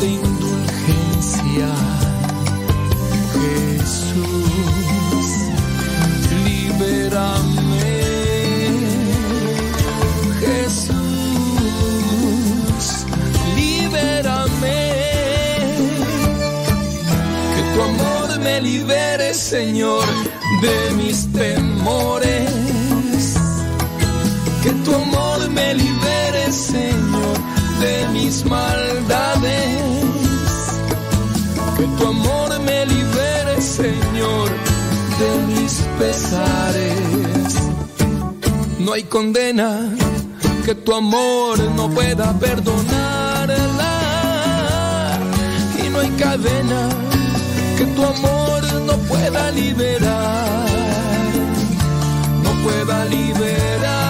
de indulgencia. Jesús, libérame. Jesús, libérame. Que tu amor me libere, Señor, de mis temores. Que tu amor me libere, Señor, de mis maldades tu amor me libere, Señor, de mis pesares. No hay condena que tu amor no pueda perdonarla. Y no hay cadena que tu amor no pueda liberar. No pueda liberar.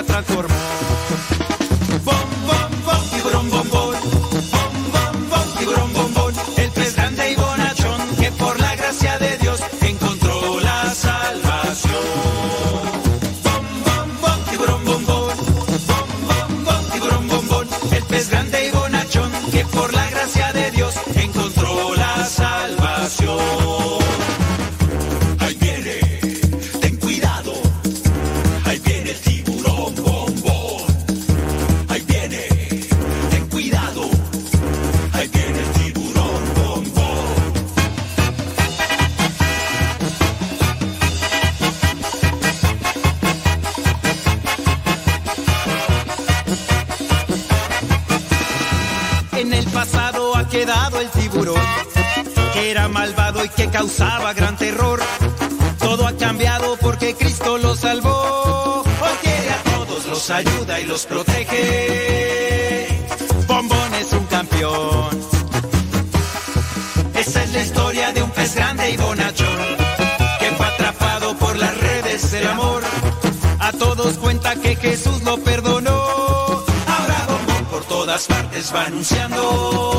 transformar. va anunciando.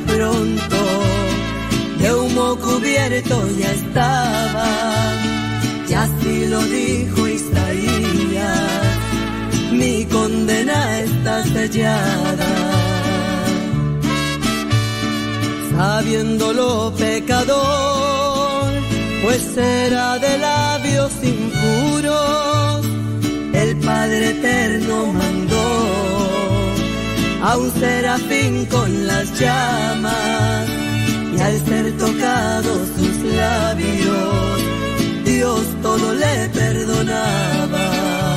Pronto de humo cubierto ya estaba, y así lo dijo Isaías, mi condena está sellada. Sabiéndolo pecador, pues era de labios impuros, el Padre Eterno mandó a un serafín con las llamas y al ser tocados sus labios, Dios todo le perdonaba.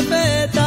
trompeta.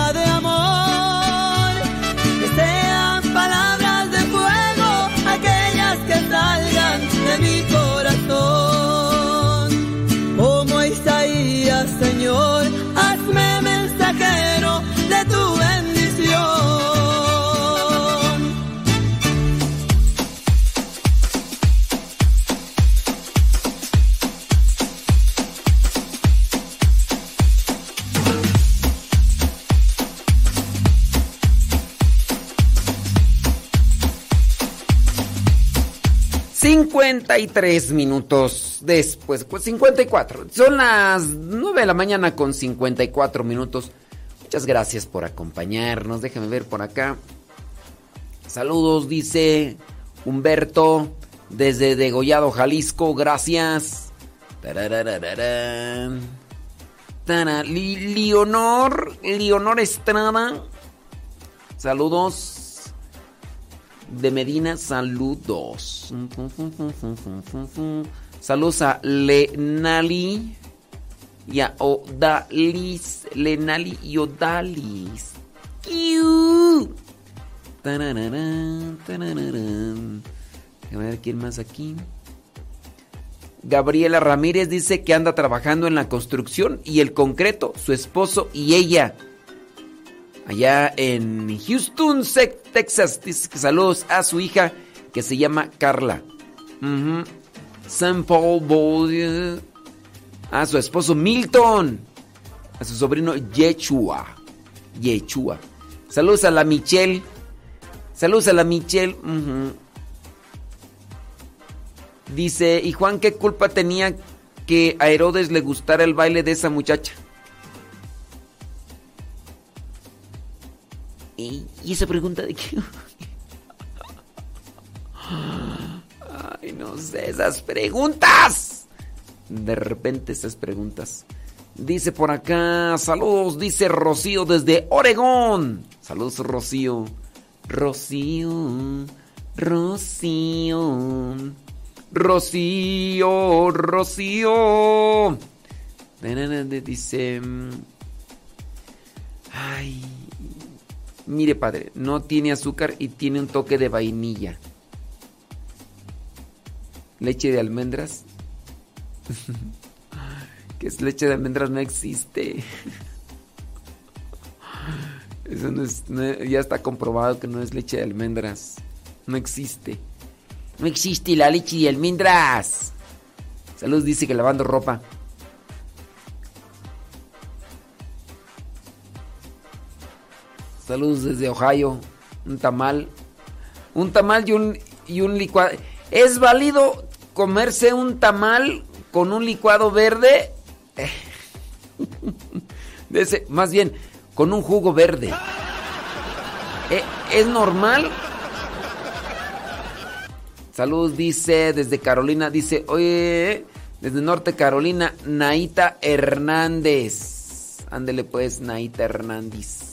53 minutos después, pues, 54. Son las 9 de la mañana con 54 minutos. Muchas gracias por acompañarnos. Déjame ver por acá. Saludos, dice Humberto, desde Degollado, Jalisco. Gracias. Leonor, Leonor Estrada. Saludos. De Medina, saludos. Saludos a Lenali y a Odalis. Lenali y Odalis. Déjame ver quién más aquí. Gabriela Ramírez dice que anda trabajando en la construcción y el concreto, su esposo y ella. Allá en Houston, Texas. Dice que saludos a su hija que se llama Carla. St. Paul. A su esposo Milton. A su sobrino Yechua. Yechua. Saludos a la Michelle. Saludos a la Michelle. Dice, ¿y Juan qué culpa tenía que a Herodes le gustara el baile de esa muchacha? ¿Y, esa pregunta de qué? Ay, no sé, esas preguntas. De repente esas preguntas. Dice por acá, saludos, dice Rocío desde Oregón. Saludos, Rocío. Rocío, Rocío, Rocío, Rocío. Dice, mm, ay, mire padre, no tiene azúcar y tiene un toque de vainilla. Leche de almendras. que es leche de almendras no existe. Eso no es, ya está comprobado que no es leche de almendras. No existe. No existe la leche de almendras. Saludos dice que lavando ropa. Saludos desde Ohio. Un tamal. Un tamal y un, y un licuado. ¿Es válido comerse un tamal con un licuado verde? De más bien, con un jugo verde. Eh, ¿Es normal? Saludos, dice desde Carolina. Dice, oye, desde Norte Carolina, Naita Hernández. Ándele pues, Naita Hernández.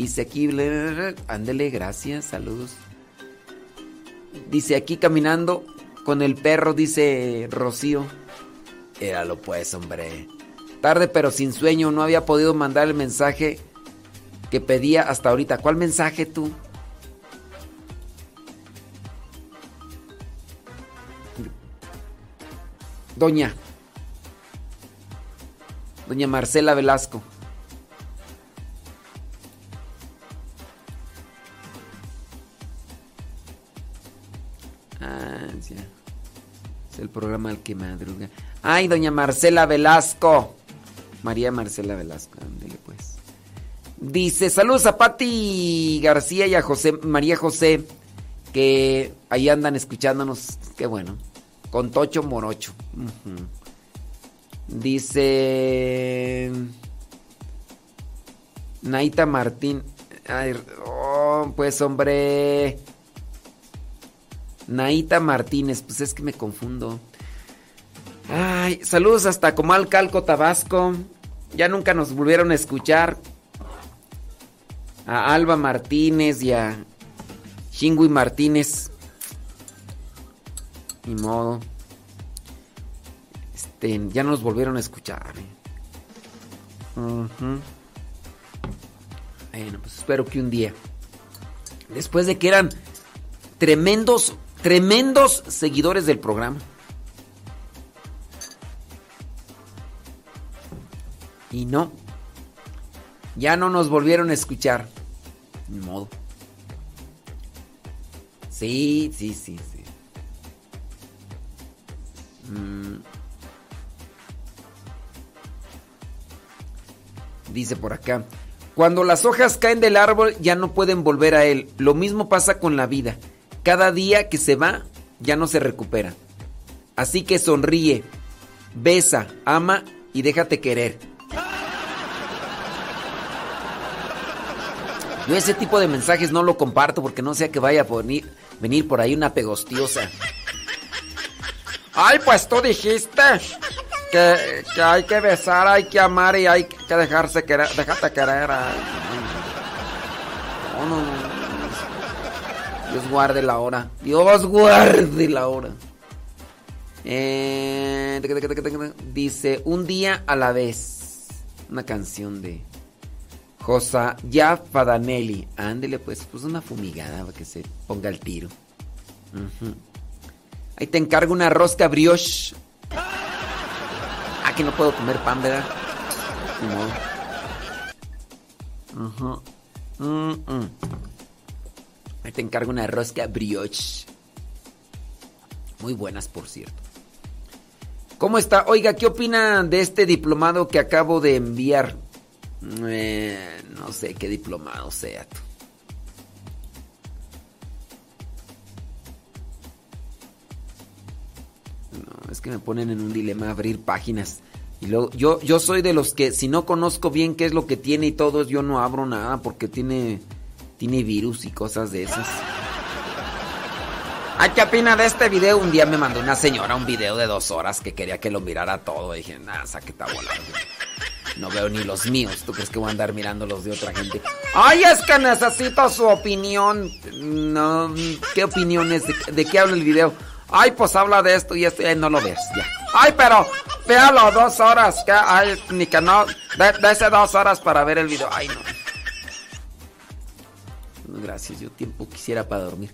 Dice aquí, ándele, gracias, saludos. Dice aquí caminando con el perro, dice Rocío. Éralo pues, hombre. Tarde pero sin sueño, no había podido mandar el mensaje que pedía hasta ahorita. ¿Cuál mensaje tú? Doña. Doña Marcela Velasco. Es el programa al que madruga. Ay, doña Marcela Velasco. María Marcela Velasco, ándele pues. Dice, saludos a Pati García y a José, María José, que ahí andan escuchándonos. Qué bueno. Con Tocho Morocho. Dice... Naita Martín. Ay, oh, pues hombre. Naita Martínez. Pues es que me confundo. Ay, saludos hasta Comal Calco, Tabasco. Ya nunca nos volvieron a escuchar. A Alba Martínez y a Shingui Martínez. Ni modo. Este, ya no nos volvieron a escuchar. eh. Bueno, pues espero que un día. Después de que eran tremendos, tremendos seguidores del programa. Y no. Ya no nos volvieron a escuchar. Ni modo. Sí, sí, sí, sí. Mm. Dice por acá. Cuando las hojas caen del árbol ya no pueden volver a él. Lo mismo pasa con la vida. Cada día que se va ya no se recupera. Así que sonríe, besa, ama y déjate querer. Yo ese tipo de mensajes no lo comparto porque no sea que vaya a venir, venir por ahí una pegostiosa. Ay, pues tú dijiste que, que hay que besar, hay que amar y hay que dejarse querer. Déjate querer. No, no, no. Dios guarde la hora. Dios guarde la hora. Eh, dice, un día a la vez. Una canción de Josa Fadanelli. Ándele pues, pues una fumigada para que se ponga el tiro. Ahí te encargo una rosca brioche. Aquí no puedo comer pan, ¿verdad? Ujú. Mm, mm. Ahí te encargo una rosca brioche. Muy buenas, por cierto. ¿Cómo está? Oiga, ¿qué opina de este diplomado que acabo de enviar? Eh, no sé qué diplomado sea. No, es que me ponen en un dilema abrir páginas. Y luego, yo, yo soy de los que si no conozco bien qué es lo que tiene y todo, yo no abro nada porque tiene, tiene virus y cosas de esas. Ay, ¿qué opina de este video? Un día me mandó una señora un video de dos horas que quería que lo mirara todo. Y dije, nada, saqueta volando. No veo ni los míos. ¿Tú crees que voy a andar mirando los de otra gente? Ay, es que necesito su opinión. No, ¿qué opinión es? ¿De, qué habla el video? Ay, pues habla de esto y esto. Ay, no lo ves. Ay, pero véalo dos horas. Que, ay, ni que no. de- Dese dos horas para ver el video. Ay, no. Gracias, yo tiempo quisiera para dormir.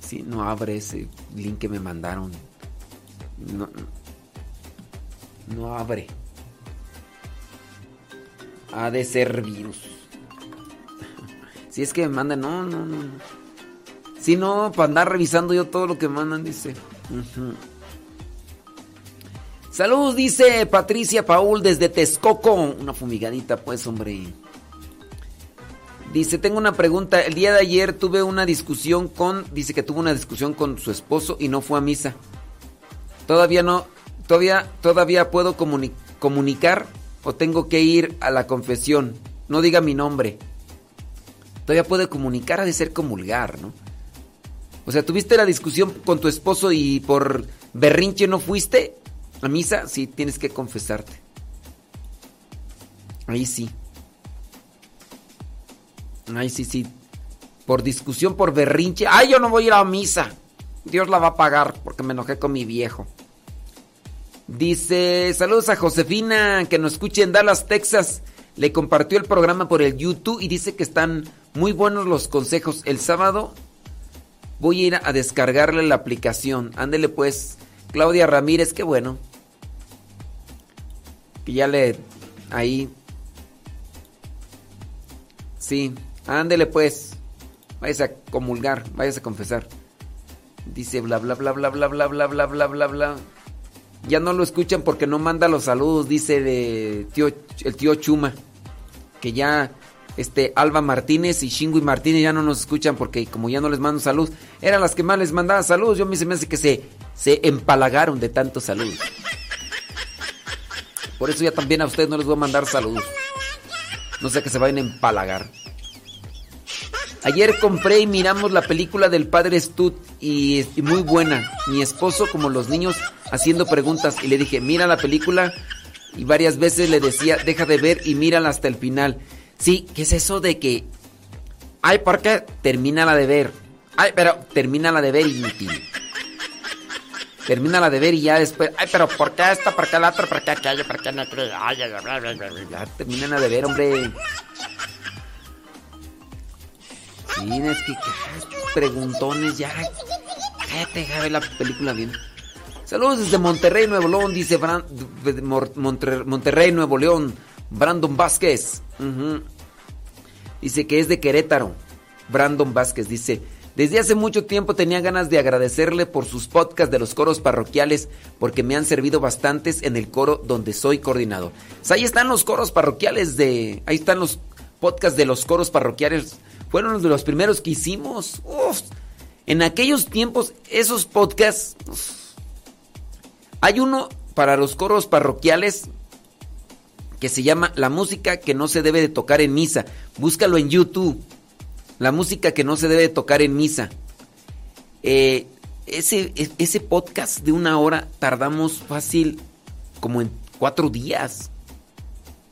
Sí, no abre ese link que me mandaron. No, no abre. Ha de ser virus. Si es que me mandan, no, no, no. Si no, para andar revisando yo todo lo que mandan, dice. Saludos, dice Patricia Paul desde Texcoco. Una fumigadita, pues, hombre. Dice, tengo una pregunta. El día de ayer tuve una discusión con... Dice que tuvo una discusión con su esposo y no fue a misa. Todavía no... Todavía, todavía puedo comuni- comunicar o tengo que ir a la confesión. No diga mi nombre. todavía puede comunicar, ha de ser comulgar, ¿no? O sea, ¿tuviste la discusión con tu esposo y por berrinche no fuiste a misa? Sí, tienes que confesarte. Ahí sí. Ahí sí, sí. Por discusión, por berrinche. ¡Ay, yo no voy a ir a misa! Dios la va a pagar porque me enojé con mi viejo. Dice, saludos a Josefina, que nos escuche en Dallas, Texas. Le compartió el programa por el YouTube y dice que están muy buenos los consejos. El sábado voy a ir a descargarle la aplicación. Ándele pues, Claudia Ramírez, qué bueno. Que ya le... Ahí. Sí, ándele pues. Váyase a comulgar, váyase a confesar. Dice bla bla bla bla bla bla bla bla bla bla bla. Ya no lo escuchan porque no manda los saludos, dice de tío, el tío Chuma. Que ya este Alba Martínez y Shingui Martínez ya no nos escuchan porque como ya no les mando saludos, eran las que más les mandaba saludos. Yo a mí se me hace que se, se empalagaron de tantos saludos. Por eso ya también a ustedes no les voy a mandar saludos. No sé que se vayan a empalagar. Ayer compré y miramos la película del padre Stud y, muy buena. Mi esposo como los niños haciendo preguntas y le dije, mira la película y varias veces le decía, deja de ver y mírala hasta el final. Sí, ¿qué es eso de que, ay, ¿por qué? Termínala de ver. Ay, pero termínala de ver inútil. Termínala de ver y ya después, ay, pero ¿por qué esta? ¿Por qué la otra? ¿Por qué aquello? ¿Por qué no? Ay, ay, ya termínala de ver, hombre. Sí, es que, preguntones ya. Cállate, ya ve la película bien. Saludos desde Monterrey, Nuevo León, dice Bran, Monterrey, Nuevo León, Brandon Vázquez. Dice que es de Querétaro. Brandon Vázquez dice, desde hace mucho tiempo tenía ganas de agradecerle por sus podcasts de los coros parroquiales porque me han servido bastantes en el coro donde soy coordinador. Pues ahí están los coros parroquiales de... Ahí están los podcasts de los coros parroquiales. Fueron de los primeros que hicimos. En aquellos tiempos, esos podcasts... Hay uno para los coros parroquiales que se llama La música que no se debe de tocar en misa. Búscalo en YouTube. La música que no se debe de tocar en misa. Eh, ese, ese podcast de una hora tardamos fácil como en cuatro días.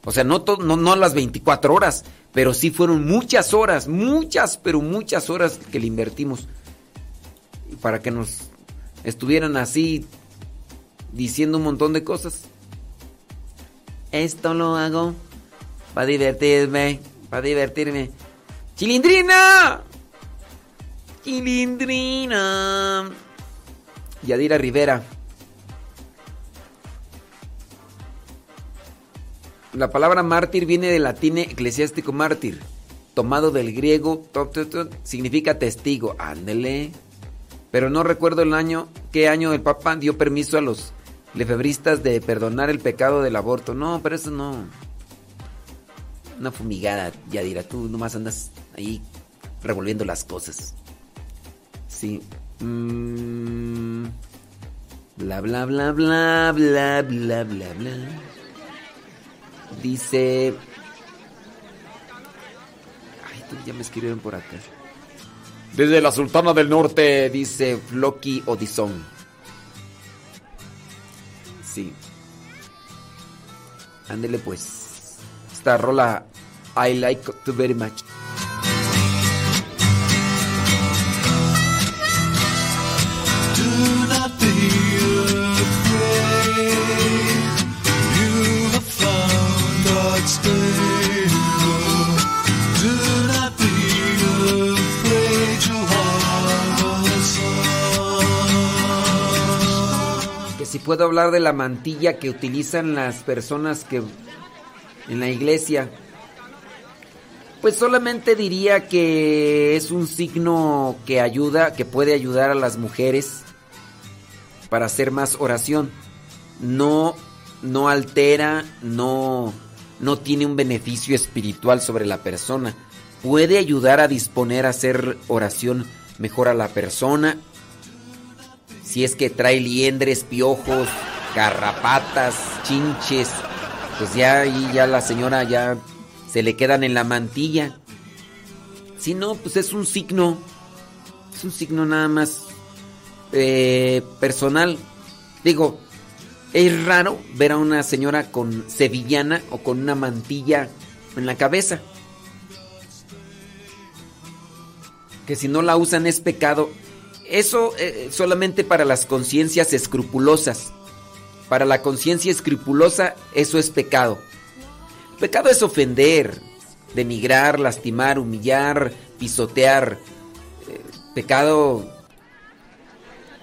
O sea, no, no, no las 24 horas, pero sí fueron muchas horas, muchas, pero muchas horas que le invertimos. Para que nos estuvieran así diciendo un montón de cosas. Esto lo hago para divertirme, para divertirme. ¡Chilindrina! ¡Chilindrina! Yadira Rivera. La palabra mártir viene del latín eclesiástico mártir, tomado del griego, significa testigo. Ándele. Pero no recuerdo el año, qué año el Papa dio permiso a los lefebristas de perdonar el pecado del aborto. No, pero eso no. Una fumigada, ya dirá, tú nomás andas ahí revolviendo las cosas. Sí. Mm. Bla, bla, bla, bla, bla, bla, bla, bla. Dice... Ay, ya me escribieron por acá. Desde la Sultana del Norte, dice Floki Odison. Sí. Ándele pues. Esta rola I like to very much. Puedo hablar de la mantilla que utilizan las personas que en la iglesia. Pues solamente diría que es un signo que ayuda, que puede ayudar a las mujeres para hacer más oración. No, no altera, no, no tiene un beneficio espiritual sobre la persona. Puede ayudar a disponer a hacer oración mejor a la persona. Si es que trae liendres, piojos, garrapatas, chinches, pues ya ahí ya la señora ya se le quedan en la mantilla. Si no, pues es un signo. Es un signo nada más eh, personal. Digo, es raro ver a una señora con sevillana o con una mantilla en la cabeza. Que si no la usan es pecado. Eso eh, solamente para las conciencias escrupulosas. Para la conciencia escrupulosa eso es pecado. Pecado es ofender, denigrar, lastimar, humillar, pisotear. Eh, pecado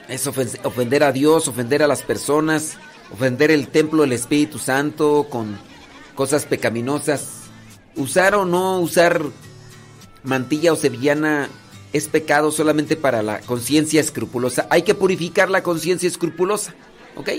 es ofen- ofender a Dios, ofender a las personas, ofender el templo del Espíritu Santo con cosas pecaminosas. Usar o no usar mantilla o sevillana es pecado solamente para la conciencia escrupulosa. Hay que purificar la conciencia escrupulosa, ¿ok?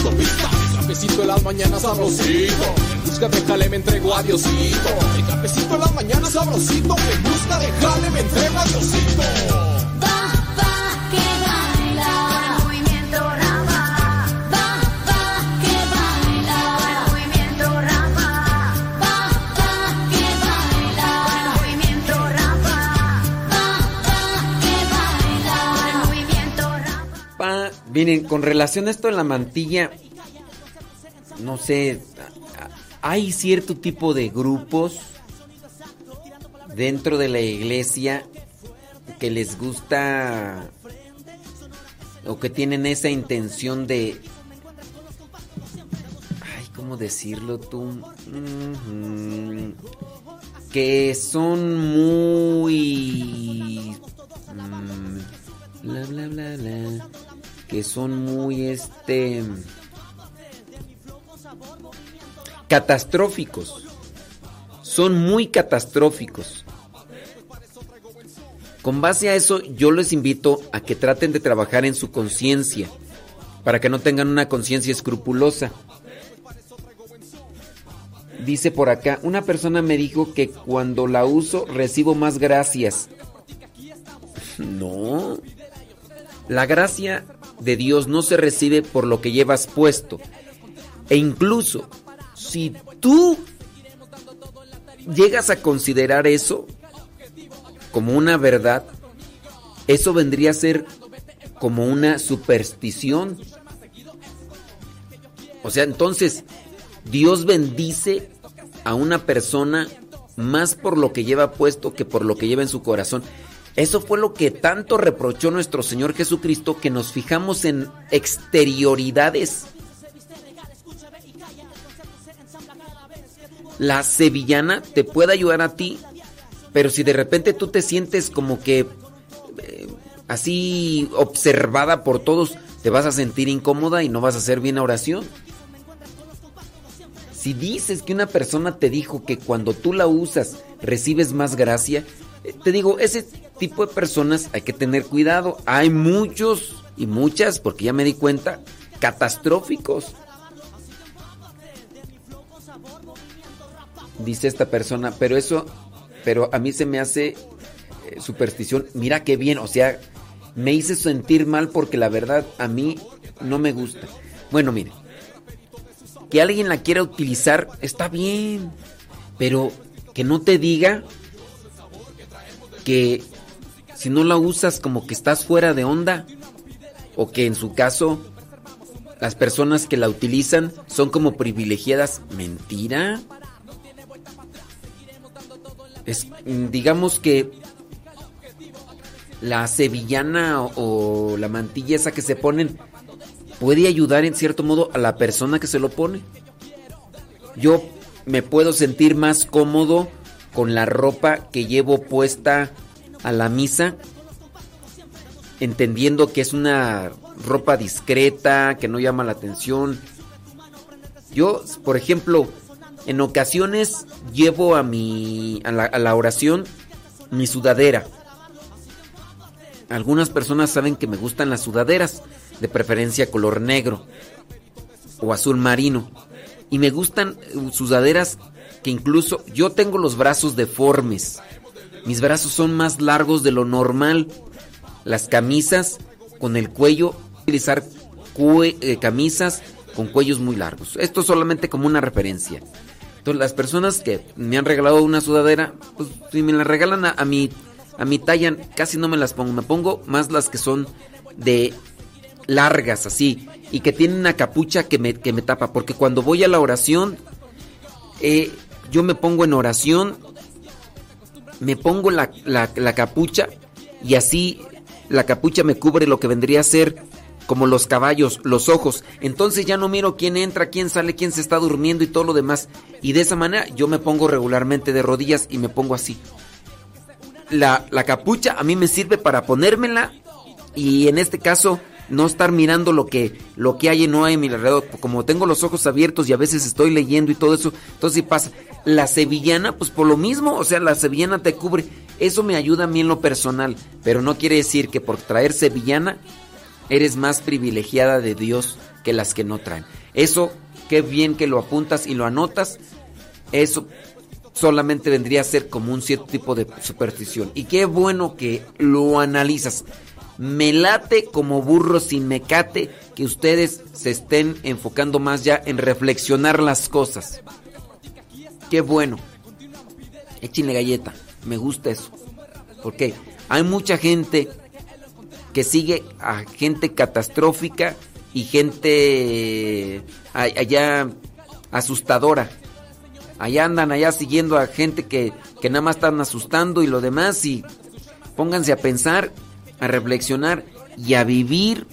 Pistas. El cafecito en las mañanas sabrosito. En busca de jale me entrego a Diosito. El cafecito en las mañanas sabrosito. En busca de jale me entrego a Diosito. Miren, con relación a esto de la mantilla, no sé, hay cierto tipo de grupos dentro de la iglesia que les gusta o que tienen esa intención de... Ay, ¿cómo decirlo tú? Ujú. Que son muy... Que son muy, este... Catastróficos. Son muy catastróficos. Con base a eso, yo les invito a que traten de trabajar en su conciencia, para que no tengan una conciencia escrupulosa. Dice por acá, una persona me dijo que cuando la uso recibo más gracias. No. La gracia de Dios no se recibe por lo que llevas puesto. E incluso, si tú llegas a considerar eso como una verdad, eso vendría a ser como una superstición. O sea, entonces, Dios bendice a una persona más por lo que lleva puesto que por lo que lleva en su corazón. Eso fue lo que tanto reprochó nuestro Señor Jesucristo, que nos fijamos en exterioridades. La sevillana te puede ayudar a ti, pero si de repente tú te sientes como que eh, así observada por todos, te vas a sentir incómoda y no vas a hacer bien la oración. Si dices que una persona te dijo que cuando tú la usas recibes más gracia, te digo, ese tipo de personas hay que tener cuidado. Hay muchos y muchas, porque ya me di cuenta, catastróficos. Dice esta persona, pero eso, pero a mí se me hace eh, superstición. Mira qué bien, o sea, me hice sentir mal porque la verdad a mí no me gusta. Bueno, mire, que alguien la quiera utilizar está bien, pero que no te diga que si no la usas como que estás fuera de onda o que en su caso las personas que la utilizan son como privilegiadas. Mentira. Es, digamos que la sevillana o, o la mantilla esa que se ponen puede ayudar en cierto modo a la persona que se lo pone. Yo me puedo sentir más cómodo con la ropa que llevo puesta a la misa, entendiendo que es una ropa discreta, que no llama la atención. Yo, por ejemplo, en ocasiones llevo a mi a la, a la oración mi sudadera. Algunas personas saben que me gustan las sudaderas, de preferencia color negro o azul marino. Y me gustan eh, sudaderas que incluso yo tengo los brazos deformes. Mis brazos son más largos de lo normal. Las camisas con el cuello, utilizar cue- eh, camisas con cuellos muy largos. Esto solamente como una referencia. Entonces las personas que me han regalado una sudadera, pues si me la regalan a, a mi a mi talla casi no me las pongo, me pongo más las que son de largas así y que tienen una capucha que me, que me tapa, porque cuando voy a la oración eh, yo me pongo en oración, me pongo la, la- capucha y así la capucha me cubre lo que vendría a ser como los caballos, los ojos. Entonces ya no miro quién entra, quién sale, quién se está durmiendo y todo lo demás. Y de esa manera yo me pongo regularmente de rodillas y me pongo así. La, la capucha a mí me sirve para ponérmela y en este caso no estar mirando lo que, lo que hay y no hay en mi alrededor. Como tengo los ojos abiertos y a veces estoy leyendo y todo eso, entonces sí pasa. La sevillana, pues por lo mismo, o sea, la sevillana te cubre. Eso me ayuda a mí en lo personal, pero no quiere decir que por traer sevillana eres más privilegiada de Dios que las que no traen. Eso, qué bien que lo apuntas y lo anotas. Eso solamente vendría a ser como un cierto tipo de superstición. Y qué bueno que lo analizas. Me late como burro sin mecate que ustedes se estén enfocando más ya en reflexionar las cosas. Qué bueno. Échenle galleta. Me gusta eso. Porque hay mucha gente que sigue a gente catastrófica y gente allá asustadora. Allá andan allá siguiendo a gente que, que nada más están asustando y lo demás y pónganse a pensar, a reflexionar y a vivir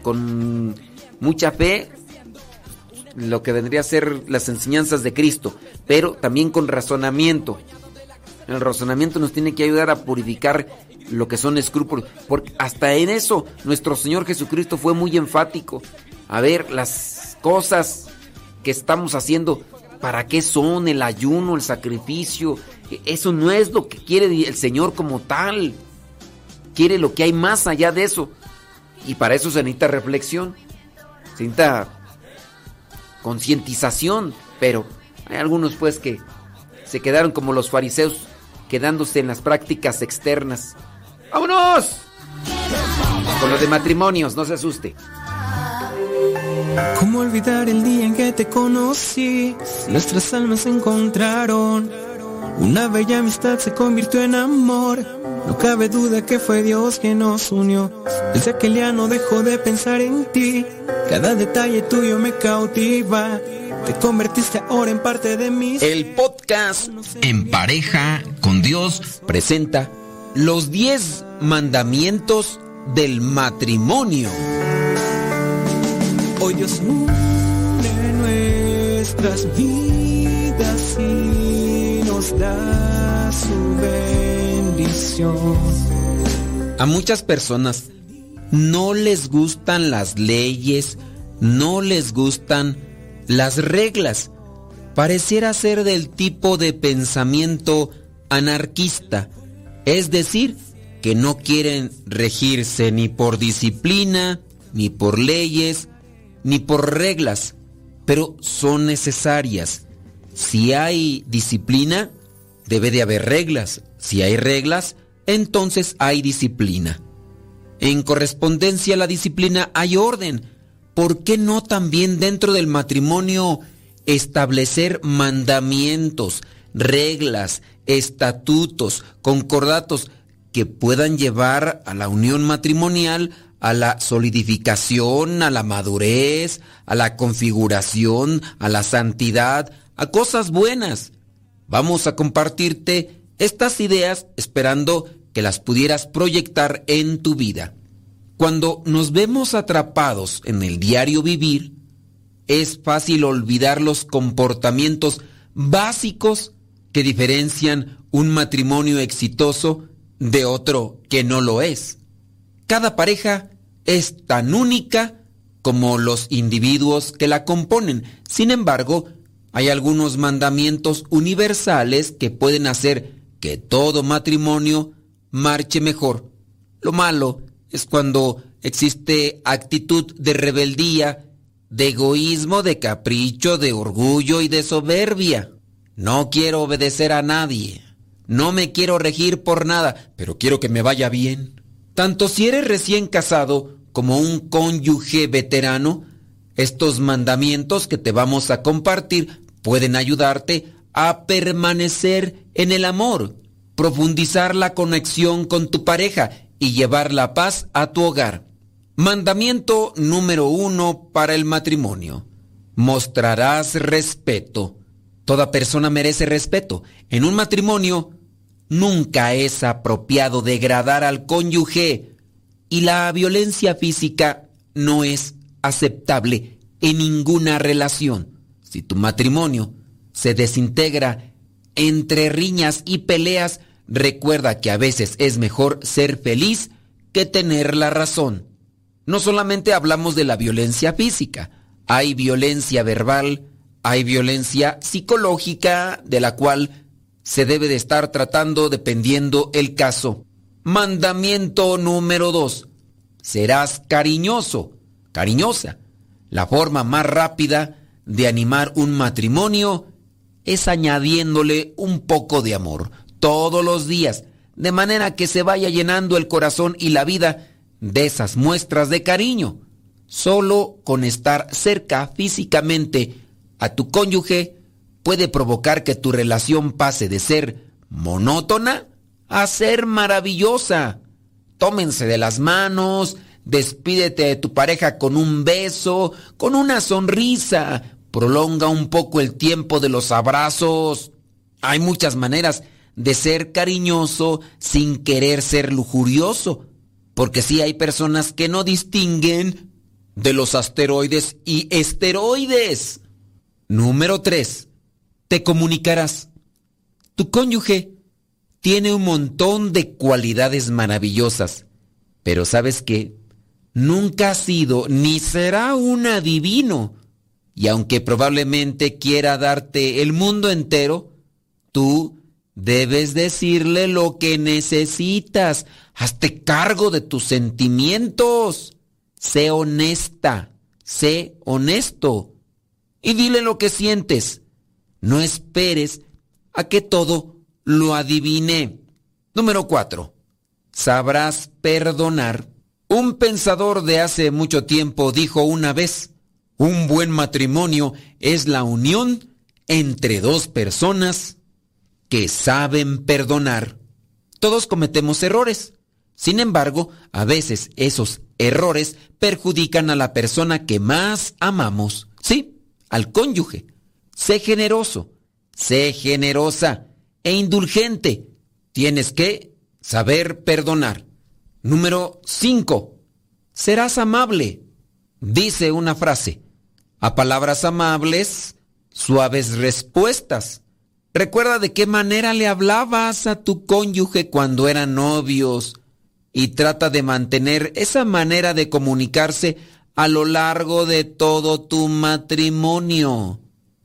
con mucha fe lo que vendría a ser las enseñanzas de Cristo, pero también con razonamiento. El razonamiento nos tiene que ayudar a purificar lo que son escrúpulos, porque hasta en eso nuestro Señor Jesucristo fue muy enfático. A ver, las cosas que estamos haciendo, ¿para qué son el ayuno, el sacrificio? Eso no es lo que quiere el Señor como tal. Quiere lo que hay más allá de eso. Y para eso se necesita reflexión, se necesita concientización, pero hay algunos pues que se quedaron como los fariseos, quedándose en las prácticas externas. ¡Vámonos! Con lo de matrimonios, no se asuste. ¿Cómo olvidar el día en que te conocí? Nuestras almas se encontraron. Una bella amistad se convirtió en amor. No cabe duda que fue Dios quien nos unió. Desde aquel día no dejo de pensar en ti. Cada detalle tuyo me cautiva. Te convertiste ahora en parte de mí. El podcast En pareja con Dios presenta los 10 mandamientos del matrimonio. Hoy Dios une nuestras vidas y nos da su A muchas personas no les gustan las leyes, no les gustan las reglas. Pareciera ser del tipo de pensamiento anarquista, es decir, que no quieren regirse ni por disciplina, ni por leyes, ni por reglas, pero son necesarias. Si hay disciplina, debe de haber reglas. Si hay reglas, entonces hay disciplina. En correspondencia a la disciplina hay orden. ¿Por qué no también dentro del matrimonio establecer mandamientos, reglas, estatutos, concordatos que puedan llevar a la unión matrimonial, a la solidificación, a la madurez, a la configuración, a la santidad, a cosas buenas? Vamos a compartirte estas ideas esperando que las pudieras proyectar en tu vida. Cuando nos vemos atrapados en el diario vivir, es fácil olvidar los comportamientos básicos que diferencian un matrimonio exitoso de otro que no lo es. Cada pareja es tan única como los individuos que la componen. Sin embargo, hay algunos mandamientos universales que pueden hacer que todo matrimonio marche mejor. Lo malo es cuando existe actitud de rebeldía, de egoísmo, de capricho, de orgullo y de soberbia. No quiero obedecer a nadie. No me quiero regir por nada, pero quiero que me vaya bien. Tanto si eres recién casado como un cónyuge veterano, estos mandamientos que te vamos a compartir pueden ayudarte a permanecer en el amor, profundizar la conexión con tu pareja y llevar la paz a tu hogar. Mandamiento número uno para el matrimonio. Mostrarás respeto. Toda persona merece respeto. En un matrimonio nunca es apropiado degradar al cónyuge y la violencia física no es aceptable en ninguna relación. Si tu matrimonio se desintegra entre riñas y peleas, recuerda que a veces es mejor ser feliz que tener la razón. No solamente hablamos de la violencia física, hay violencia verbal, hay violencia psicológica de la cual se debe de estar tratando dependiendo el caso. Mandamiento número 2. Serás cariñoso, cariñosa. La forma más rápida de animar un matrimonio es añadiéndole un poco de amor todos los días, de manera que se vaya llenando el corazón y la vida de esas muestras de cariño. Solo con estar cerca físicamente a tu cónyuge puede provocar que tu relación pase de ser monótona a ser maravillosa. Tómense de las manos, despídete de tu pareja con un beso, con una sonrisa, prolonga un poco el tiempo de los abrazos. Hay muchas maneras de ser cariñoso sin querer ser lujurioso, porque sí hay personas que no distinguen de los asteroides y esteroides. Número 3. Te comunicarás. Tu cónyuge tiene un montón de cualidades maravillosas, pero sabes que nunca ha sido ni será un adivino. Y aunque probablemente quiera darte el mundo entero, tú debes decirle lo que necesitas. Hazte cargo de tus sentimientos. Sé honesta, sé honesto. Y dile lo que sientes. No esperes a que todo lo adivine. Número 4. Sabrás perdonar. Un pensador de hace mucho tiempo dijo una vez, un buen matrimonio es la unión entre dos personas que saben perdonar. Todos cometemos errores. Sin embargo, a veces esos errores perjudican a la persona que más amamos. Sí, al cónyuge. Sé generoso, sé generosa e indulgente. Tienes que saber perdonar. Número 5. Serás amable. Dice una frase. A palabras amables, suaves respuestas. Recuerda de qué manera le hablabas a tu cónyuge cuando eran novios y trata de mantener esa manera de comunicarse a lo largo de todo tu matrimonio.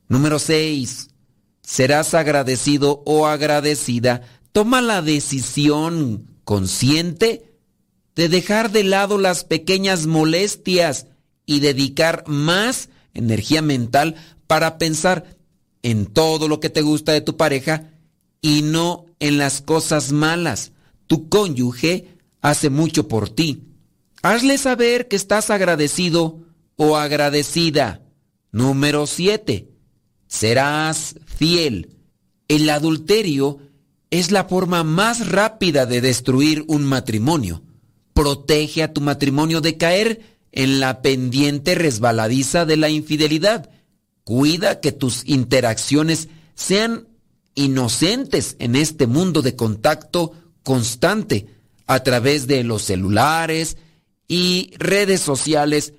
Número 6. Serás agradecido o agradecida. Toma la decisión consciente de dejar de lado las pequeñas molestias y dedicar más energía mental para pensar en todo lo que te gusta de tu pareja y no en las cosas malas. Tu cónyuge hace mucho por ti. Hazle saber que estás agradecido o agradecida. Número 7. Serás fiel. El adulterio es la forma más rápida de destruir un matrimonio. Protege a tu matrimonio de caer en la pendiente resbaladiza de la infidelidad Cuida que tus interacciones sean inocentes en este mundo de contacto constante a través de los celulares y redes sociales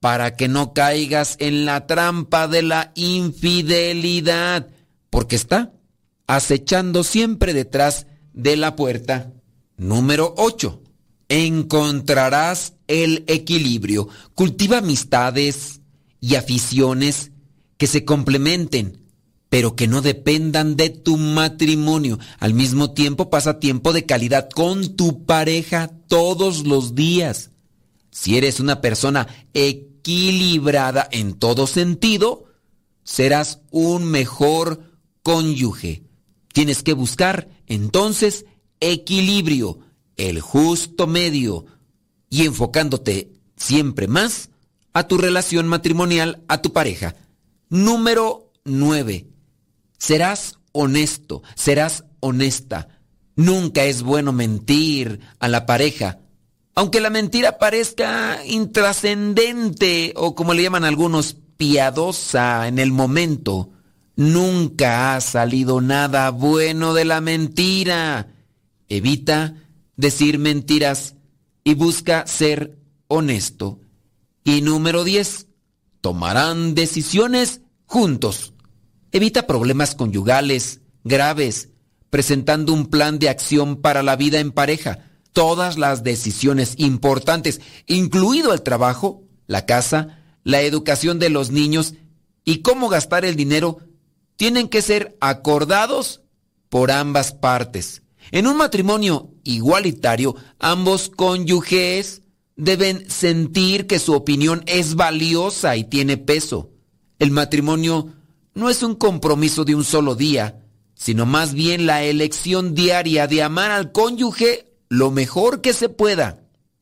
para que no caigas en la trampa de la infidelidad, porque está acechando siempre detrás de la puerta. Número 8. Encontrarás el equilibrio. Cultiva amistades y aficiones que se complementen, pero que no dependan de tu matrimonio. Al mismo tiempo pasa tiempo de calidad con tu pareja todos los días. Si eres una persona equilibrada en todo sentido, serás un mejor cónyuge. Tienes que buscar entonces equilibrio, el justo medio, y enfocándote siempre más a tu relación matrimonial, a tu pareja. Número 9. Serás honesto, serás honesta. Nunca es bueno mentir a la pareja. Aunque la mentira parezca intrascendente o como le llaman algunos, piadosa en el momento, Nunca ha salido nada bueno de la mentira. Evita decir mentiras y busca ser honesto. Y número 10. Tomarán decisiones juntos. Evita problemas conyugales graves, presentando un plan de acción para la vida en pareja. Todas las decisiones importantes, incluido el trabajo, la casa, la educación de los niños y cómo gastar el dinero, tienen que ser acordados por ambas partes. En un matrimonio igualitario, ambos cónyuges deben sentir que su opinión es valiosa y tiene peso. El matrimonio no es un compromiso de un solo día, sino más bien la elección diaria de amar al cónyuge lo mejor que se pueda.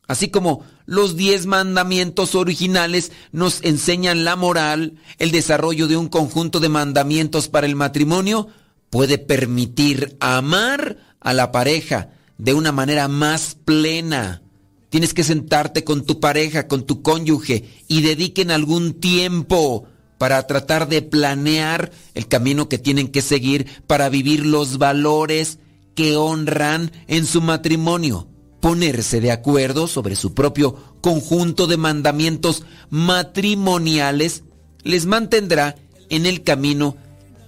Así como los diez mandamientos originales nos enseñan la moral, el desarrollo de un conjunto de mandamientos para el matrimonio puede permitir amar a la pareja de una manera más plena. Tienes que sentarte con tu pareja, con tu cónyuge y dediquen algún tiempo para tratar de planear el camino que tienen que seguir para vivir los valores que honran en su matrimonio. Ponerse de acuerdo sobre su propio conjunto de mandamientos matrimoniales les mantendrá en el camino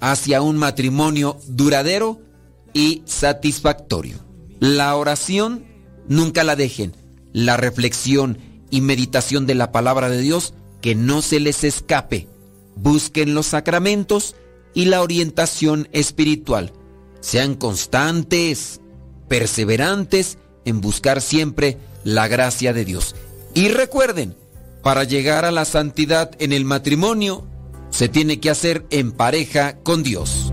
hacia un matrimonio duradero y satisfactorio. La oración nunca la dejen. La reflexión y meditación de la palabra de Dios que no se les escape busquen los sacramentos y la orientación espiritual. Sean constantes, perseverantes en buscar siempre la gracia de Dios. Y recuerden, para llegar a la santidad en el matrimonio, se tiene que hacer en pareja con Dios.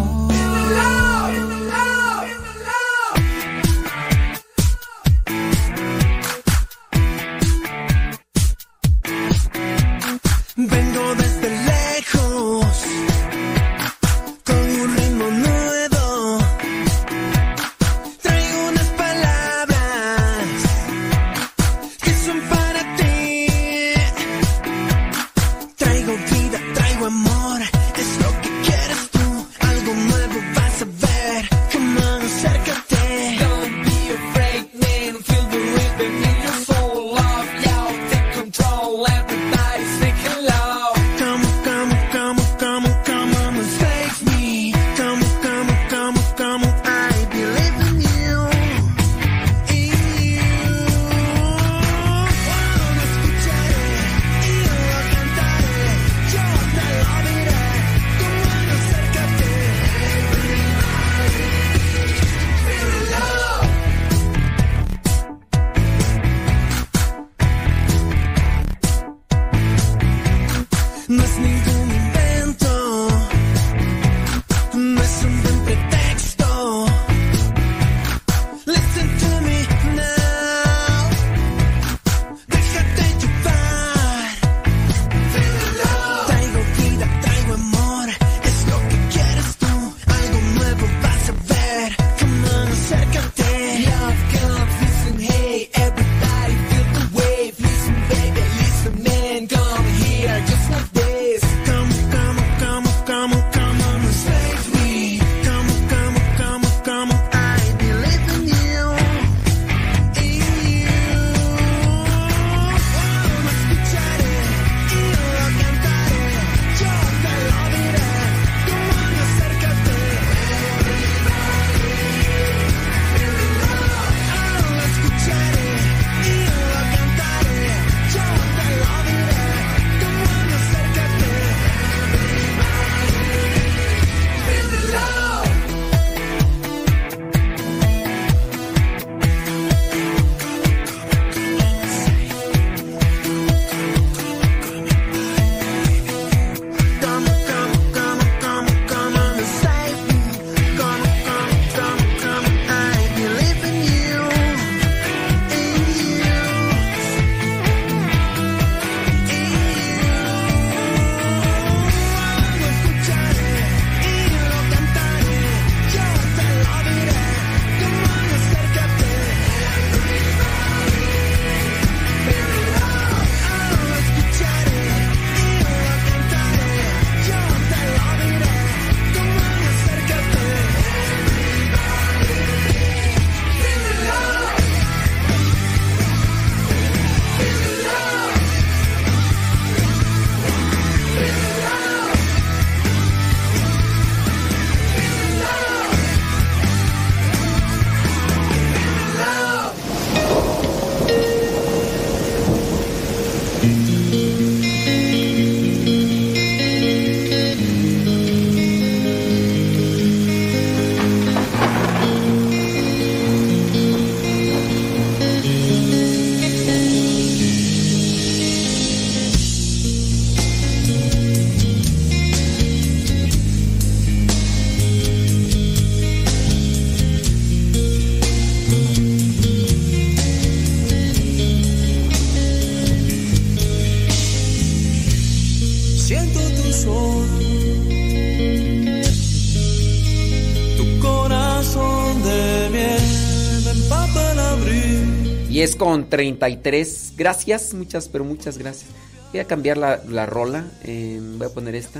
10 con 33. Gracias, muchas, pero muchas gracias. Voy a cambiar la, la rola. eh, voy a poner esta.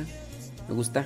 Me gusta.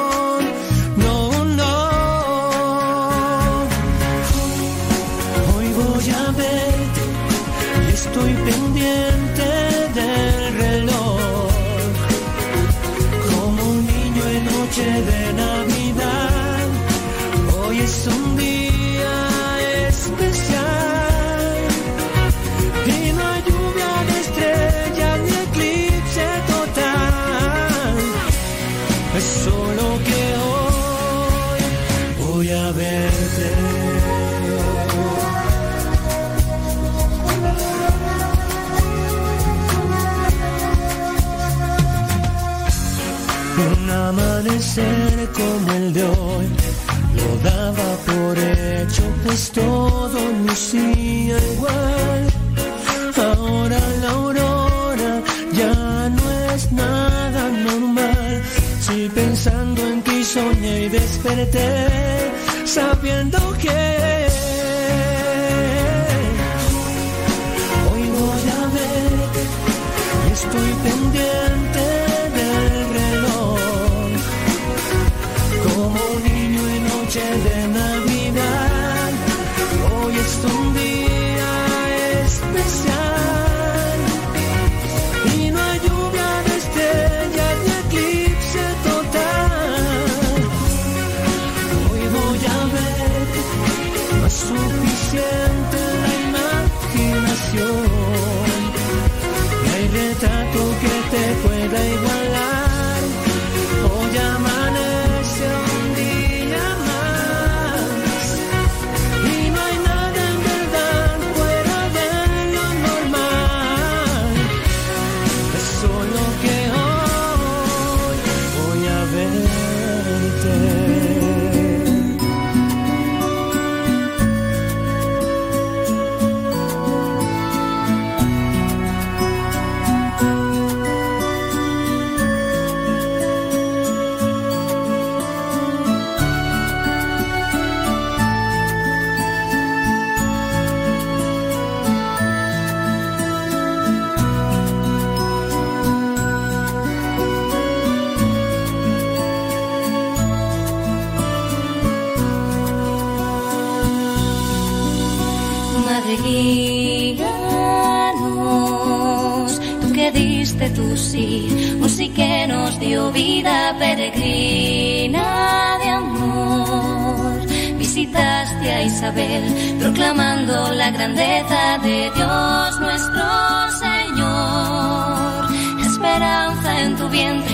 Estoy pendiente amanecer como el de hoy lo daba por hecho, pues todo lucía igual. Ahora la aurora ya no es nada normal. Si pensando en ti soñé y desperté, sabiendo que Proclamando la grandeza de Dios nuestro Señor. Esperanza en tu vientre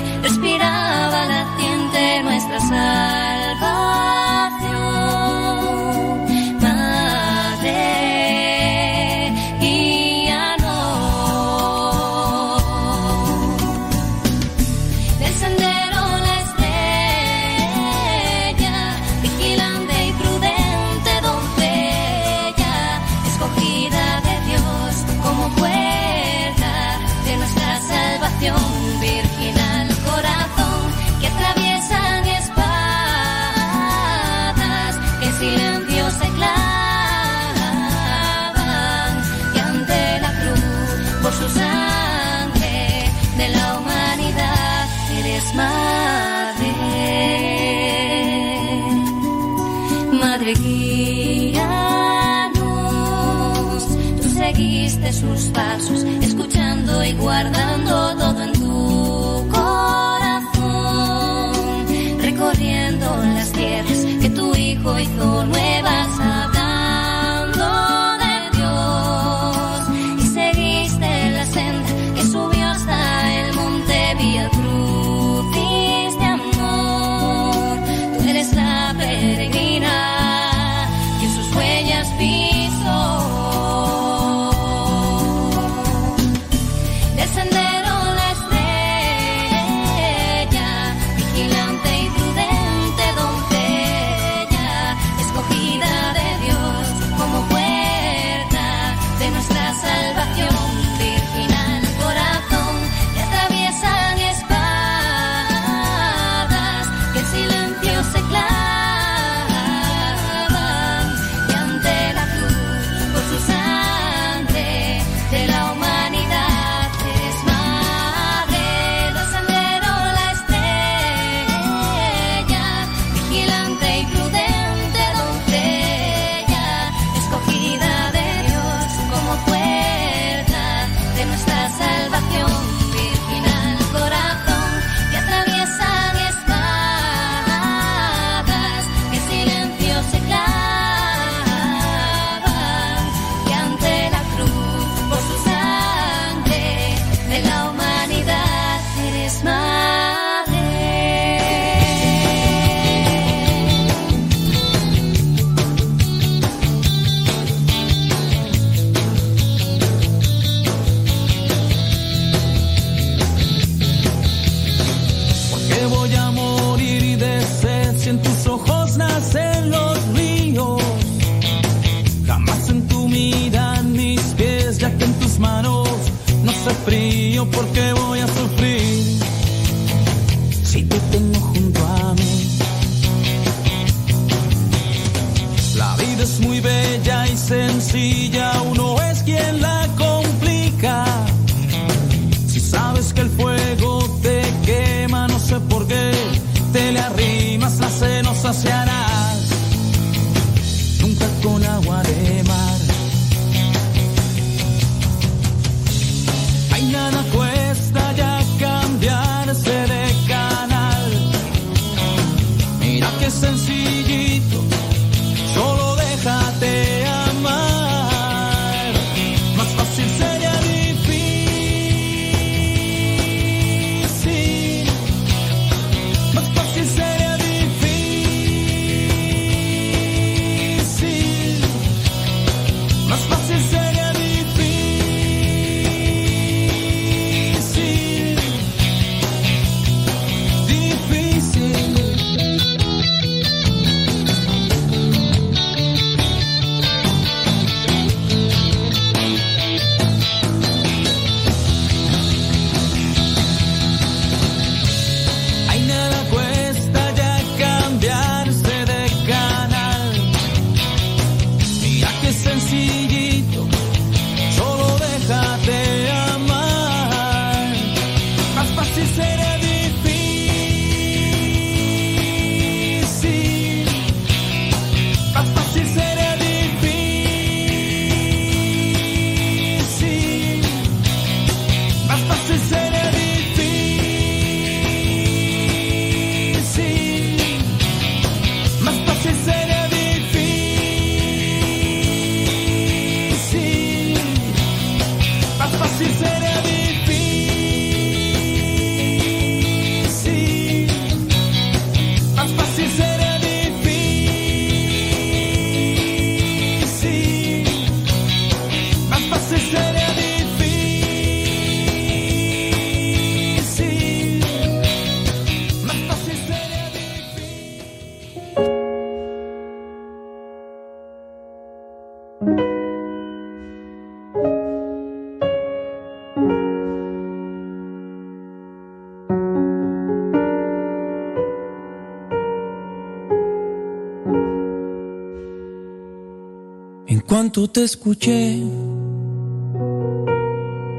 tú te escuché,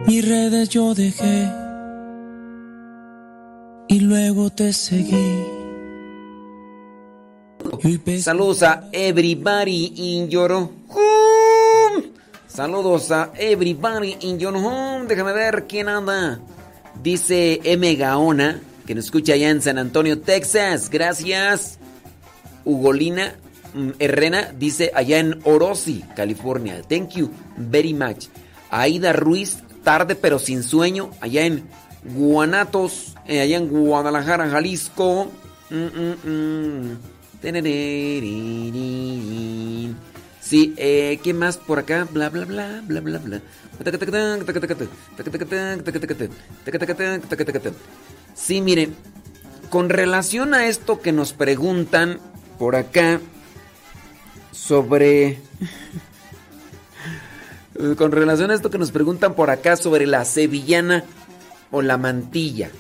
mis redes yo dejé y luego te seguí. Saludos a Everybody in Your Home. Saludos a Everybody in Your Home. Déjame ver quién anda. Dice M. Gaona, que nos escucha allá en San Antonio, Texas. Gracias. Ugolina Herrena dice allá en Orosi, California. Thank you very much. Aida Ruiz, tarde pero sin sueño, allá en Guanatos, eh, allá en Guadalajara, Jalisco. Mm, mm, mm. Sí, eh, ¿qué más por acá? Bla, bla, bla, bla, bla, bla. Sí, miren, con relación a esto que nos preguntan por acá sobre... Con relación a esto que nos preguntan por acá sobre la sevillana o la mantilla.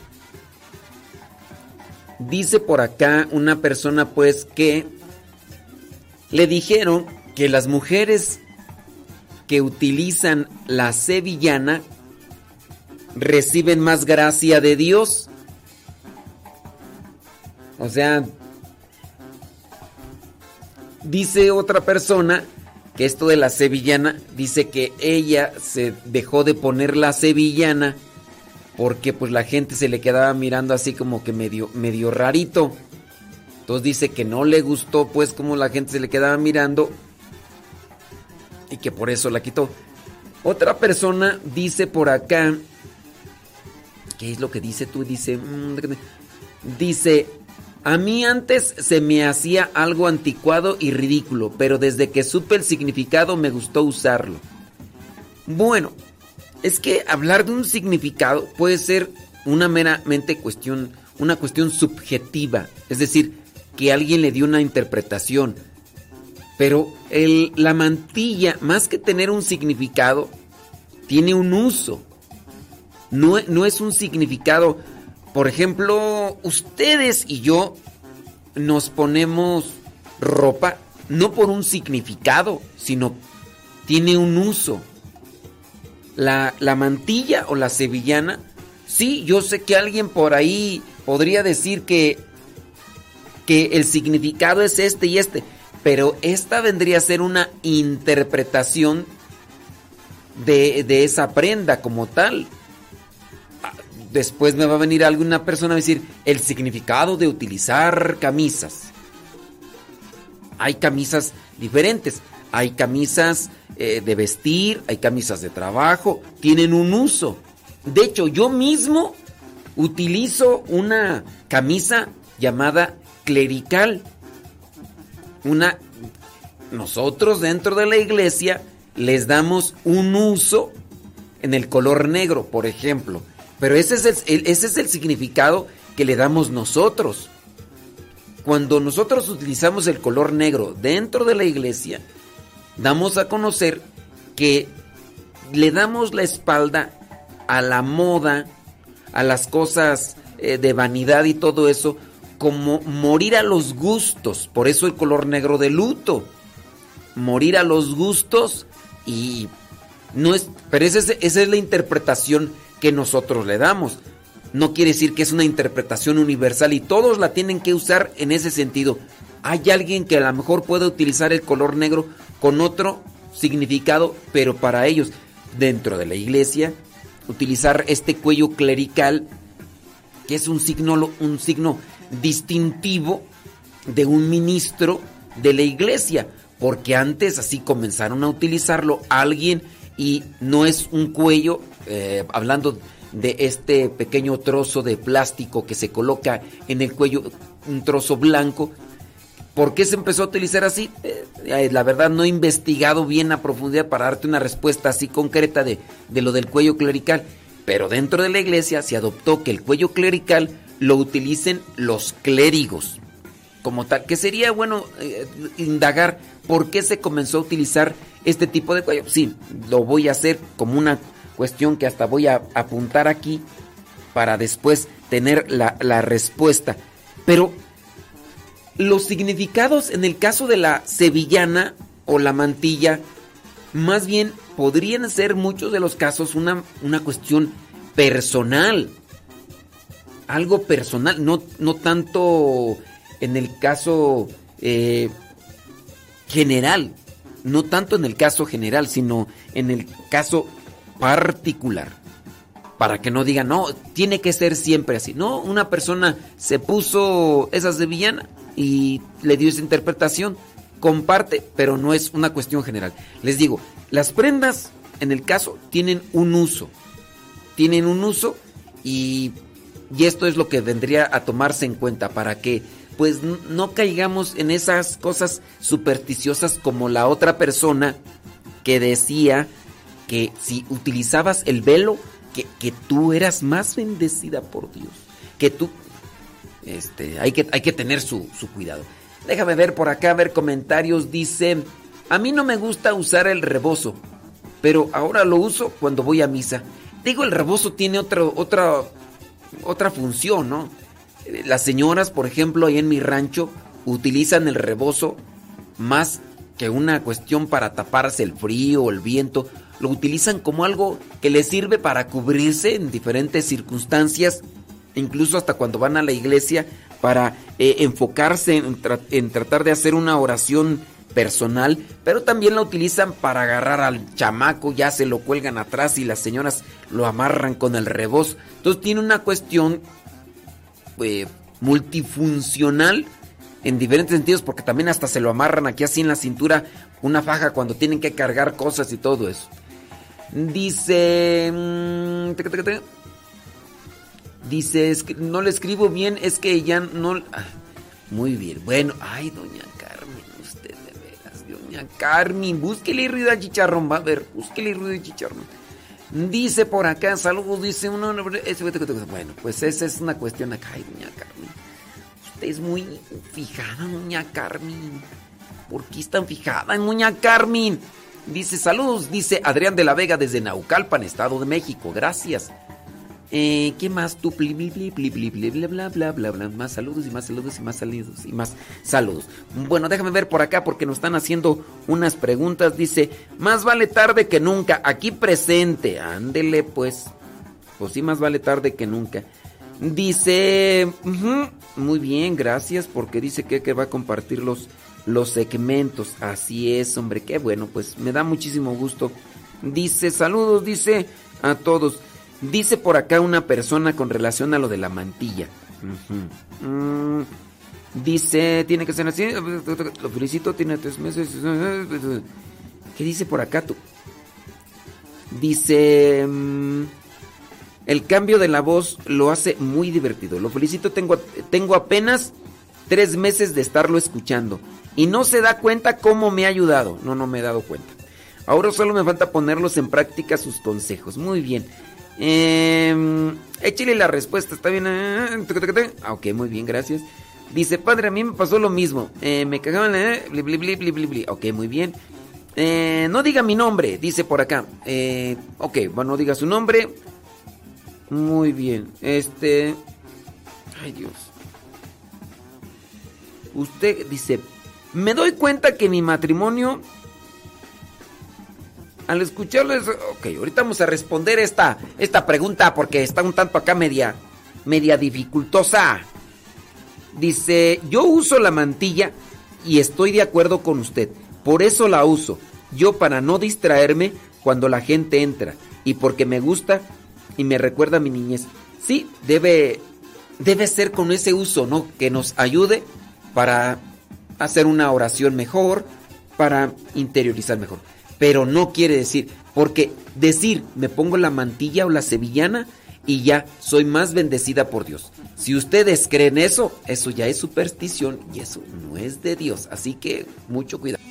Dice por acá una persona pues que le dijeron que las mujeres que utilizan la sevillana reciben más gracia de Dios. O sea, dice otra persona que esto de la sevillana, dice que ella se dejó de poner la sevillana porque pues la gente se le quedaba mirando así como que medio, medio rarito. Entonces dice que no le gustó pues como la gente se le quedaba mirando y que por eso la quitó. Otra persona dice por acá, ¿qué es lo que dice tú? Dice, mm, dice, a mí antes se me hacía algo anticuado y ridículo, pero desde que supe el significado me gustó usarlo. Bueno, es que hablar de un significado puede ser una meramente cuestión, una cuestión subjetiva, es decir, que alguien le dio una interpretación. Pero la mantilla, más que tener un significado, tiene un uso. No es un significado. Por ejemplo, ustedes y yo nos ponemos ropa no por un significado, sino tiene un uso. La, la mantilla o la sevillana, sí, yo sé que alguien por ahí podría decir que, que el significado es este y este, pero esta vendría a ser una interpretación de, de esa prenda como tal. Después me va a venir alguna persona a decir el significado de utilizar camisas. Hay camisas diferentes. Hay camisas eh, de vestir, hay camisas de trabajo, tienen un uso. De hecho, yo mismo utilizo una camisa llamada clerical. Una nosotros dentro de la iglesia les damos un uso en el color negro, por ejemplo. Pero ese es el, ese es el significado que le damos nosotros. Cuando nosotros utilizamos el color negro dentro de la iglesia, damos a conocer que le damos la espalda a la moda, a las cosas eh, de vanidad y todo eso, como morir a los gustos. Por eso el color negro de luto. Morir a los gustos y no es, pero esa es, esa es la interpretación que nosotros le damos. No quiere decir que es una interpretación universal y todos la tienen que usar en ese sentido. Hay alguien que a lo mejor puede utilizar el color negro con otro significado, pero para ellos, dentro de la iglesia, utilizar este cuello clerical, que es un signo, un signo distintivo de un ministro de la iglesia, porque antes así comenzaron a utilizarlo alguien y no es un cuello, eh, hablando de este pequeño trozo de plástico que se coloca en el cuello, un trozo blanco. ¿Por qué se empezó a utilizar así? Eh, la verdad no he investigado bien a profundidad para darte una respuesta así concreta de, de lo del cuello clerical. Pero dentro de la iglesia se adoptó que el cuello clerical lo utilicen los clérigos como tal. Que sería bueno eh, indagar por qué se comenzó a utilizar este tipo de cuello. Sí, lo voy a hacer como una cuestión que hasta voy a apuntar aquí para después tener la, respuesta. Pero los significados en el caso de la sevillana o la mantilla, más bien podrían ser muchos de los casos una, una cuestión personal. Algo personal, no, no tanto en el caso eh, general. no tanto en el caso general, sino en el caso particular. Para que no digan, no, tiene que ser siempre así. No, una persona se puso esas de villana y le dio esa interpretación, comparte, pero no es una cuestión general. Les digo, las prendas, en el caso, tienen un uso. Tienen un uso y, y esto es lo que vendría a tomarse en cuenta para que pues no caigamos en esas cosas supersticiosas como la otra persona que decía que si utilizabas el velo, que, que tú eras más bendecida por Dios. Que tú, este, hay que, hay que tener su, su cuidado. Déjame ver por acá, ver comentarios. Dice, a mí no me gusta usar el rebozo, pero ahora lo uso cuando voy a misa. Digo, el rebozo tiene otra, otra, otra función, ¿no? Las señoras, por ejemplo, ahí en mi rancho, utilizan el rebozo más que una cuestión para taparse el frío o el viento. Lo utilizan como algo que les sirve para cubrirse en diferentes circunstancias, incluso hasta cuando van a la iglesia, para eh, enfocarse en, tra- en tratar de hacer una oración personal, pero también la utilizan para agarrar al chamaco, ya se lo cuelgan atrás y las señoras lo amarran con el rebozo. Entonces tiene una cuestión eh, multifuncional en diferentes sentidos, porque también hasta se lo amarran aquí así en la cintura, una faja cuando tienen que cargar cosas y todo eso. Dice... mm. Dice, no le escribo bien, es que ya no... ah, muy bien, bueno, ay, doña Carmen, usted de veras, doña Carmen, búsquele ruido al chicharrón, va a ver, búsquele ruido al chicharrón. Dice por acá, saludos, dice uno, bueno, pues esa es una cuestión acá, ay, doña Carmen. Usted es muy fijada, doña Carmen. ¿Por qué es tan fijada en doña Carmen? Dice, saludos, dice Adrián de la Vega desde Naucalpan, Estado de México, gracias. Eh, ¿Qué más tú? Bla, bla, bla, bla, bla. Más saludos y más saludos y más saludos y más saludos. Bueno, déjame ver por acá porque nos están haciendo unas preguntas. Dice, más vale tarde que nunca. Aquí presente. Ándele pues. Pues sí, más vale tarde que nunca. Dice, muy bien, gracias porque dice que, que va a compartir los, los segmentos. Así es, hombre, qué bueno, pues me da muchísimo gusto. Dice, saludos, dice a todos. Dice por acá una persona con relación a lo de la mantilla. Mm, dice, tiene que ser así. Lo felicito, tiene tres meses. ¿Qué dice por acá tú? Dice... mm, el cambio de la voz lo hace muy divertido. Lo felicito, tengo, tengo apenas tres meses de estarlo escuchando. Y no se da cuenta cómo me ha ayudado. No, no me he dado cuenta. Ahora solo me falta ponerlos en práctica sus consejos. Muy bien. Eh, échale la respuesta, ¿está bien? Ah, ok, muy bien, gracias. Dice, padre, a mí me pasó lo mismo. Eh, me cagaban... Eh, bli, bli, bli. Ok, muy bien. Eh, no diga mi nombre, dice por acá. Eh, ok, bueno, no diga su nombre. Muy bien. Este. Ay, Dios. Usted dice. Me doy cuenta que mi matrimonio. Al escucharles. Ok, ahorita vamos a responder esta, esta pregunta porque está un tanto acá media. media dificultosa. Dice. Yo uso la mantilla y estoy de acuerdo con usted. Por eso la uso. Yo para no distraerme cuando la gente entra. Y porque me gusta y me recuerda mi niñez. Sí, debe, debe ser con ese uso, ¿no? Que nos ayude para hacer una oración mejor, para interiorizar mejor. Pero no quiere decir, porque decir me pongo la mantilla o la sevillana y ya soy más bendecida por Dios. Si ustedes creen eso, eso ya es superstición y eso no es de Dios. Así que mucho cuidado.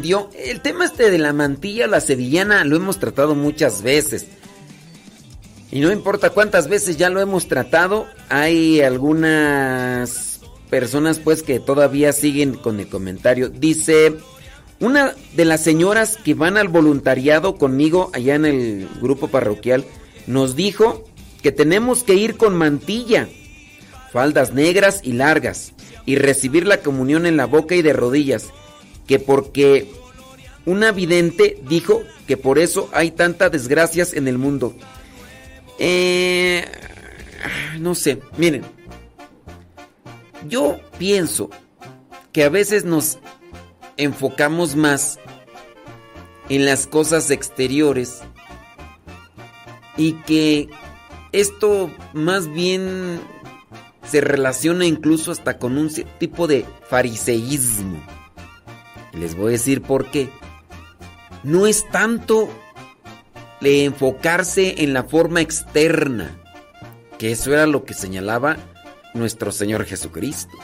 El tema este de la mantilla, la sevillana, lo hemos tratado muchas veces. Y no importa cuántas veces ya lo hemos tratado, hay algunas personas pues que todavía siguen con el comentario. Dice, una de las señoras que van al voluntariado conmigo allá en el grupo parroquial nos dijo que tenemos que ir con mantilla, faldas negras y largas, y recibir la comunión en la boca y de rodillas, que porque una vidente dijo que por eso hay tantas desgracias en el mundo. Eh, no sé, miren, yo pienso que a veces nos enfocamos más en las cosas exteriores y que esto más bien se relaciona incluso hasta con un tipo de fariseísmo. Les voy a decir por qué. No es tanto de enfocarse en la forma externa, que eso era lo que señalaba nuestro Señor Jesucristo.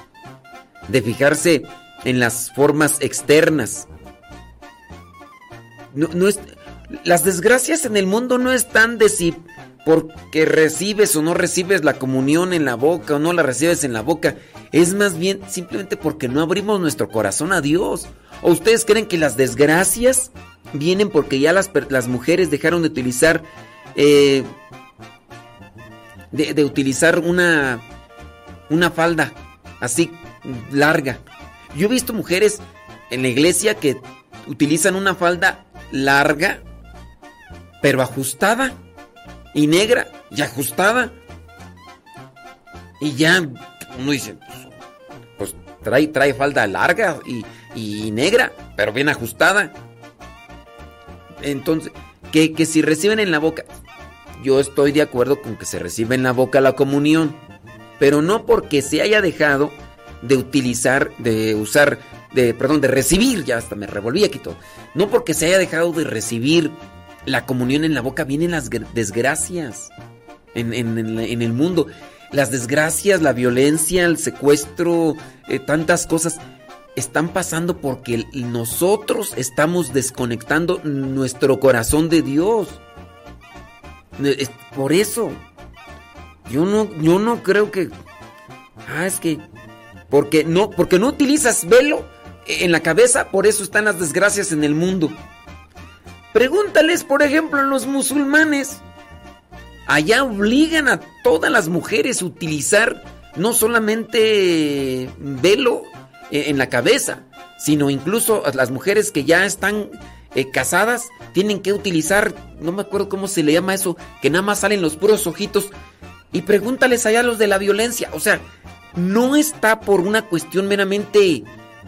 De fijarse en las formas externas. No, no es, las desgracias en el mundo no están de si porque recibes o no recibes la comunión en la boca o no la recibes en la boca. Es más bien simplemente porque no abrimos nuestro corazón a Dios. ¿O ustedes creen que las desgracias vienen porque ya las, las mujeres dejaron de utilizar eh, de utilizar una una falda así larga? Yo he visto mujeres en la iglesia que utilizan una falda larga pero ajustada y negra y ajustada. Y ya uno dice, pues trae, trae falda larga y, y negra, pero bien ajustada. Entonces, que, que si reciben en la boca, yo estoy de acuerdo con que se reciba en la boca la comunión, pero no porque se haya dejado de utilizar, de usar, de, perdón, de recibir, ya hasta me revolví aquí todo, no porque se haya dejado de recibir la comunión en la boca, vienen las gr- desgracias en, el mundo. Las desgracias, la violencia, el secuestro, eh, tantas cosas están pasando porque nosotros estamos desconectando nuestro corazón de Dios. Por eso. Yo no, yo no creo que. Ah, es que. Porque no, porque no utilizas velo en la cabeza, por eso están las desgracias en el mundo. Pregúntales, por ejemplo, a los musulmanes. Allá obligan a todas las mujeres a utilizar no solamente velo eh, en la cabeza, sino incluso a las mujeres que ya están eh, casadas tienen que utilizar, no me acuerdo cómo se le llama eso, que nada más salen los puros ojitos. Y pregúntales allá a los de la violencia. O sea, no está por una cuestión meramente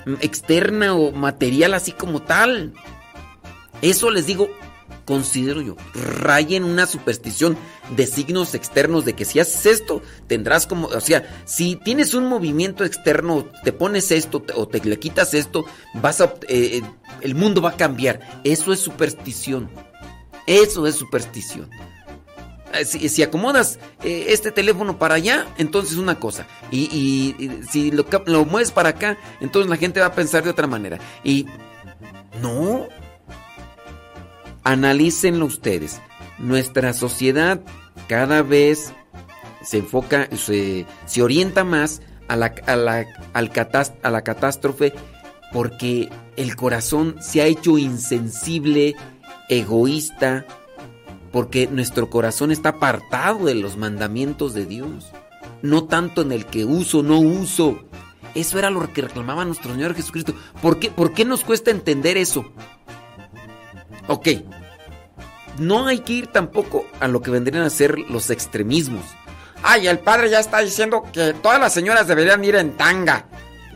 mm, externa o material así como tal. Eso les digo, considero yo, rayen una superstición de signos externos de que si haces esto, tendrás como, o sea, si tienes un movimiento externo, te pones esto o te le quitas esto, vas a, eh, eh, el mundo va a cambiar. Eso es superstición. Eso es superstición. Eh, Si, acomodas este teléfono para allá, entonces una cosa. Y, si lo, lo mueves para acá, entonces la gente va a pensar de otra manera. Y no. Analícenlo ustedes. Nuestra sociedad cada vez se enfoca, se, se orienta más a la, a, la, al a la catástrofe porque el corazón se ha hecho insensible, egoísta, porque nuestro corazón está apartado de los mandamientos de Dios. No tanto en el que uso, no uso. Eso era lo que reclamaba nuestro Señor Jesucristo. ¿Por qué, por qué nos cuesta entender eso? Ok. No hay que ir tampoco a lo que vendrían a ser los extremismos. Ay, el padre ya está diciendo que todas las señoras deberían ir en tanga.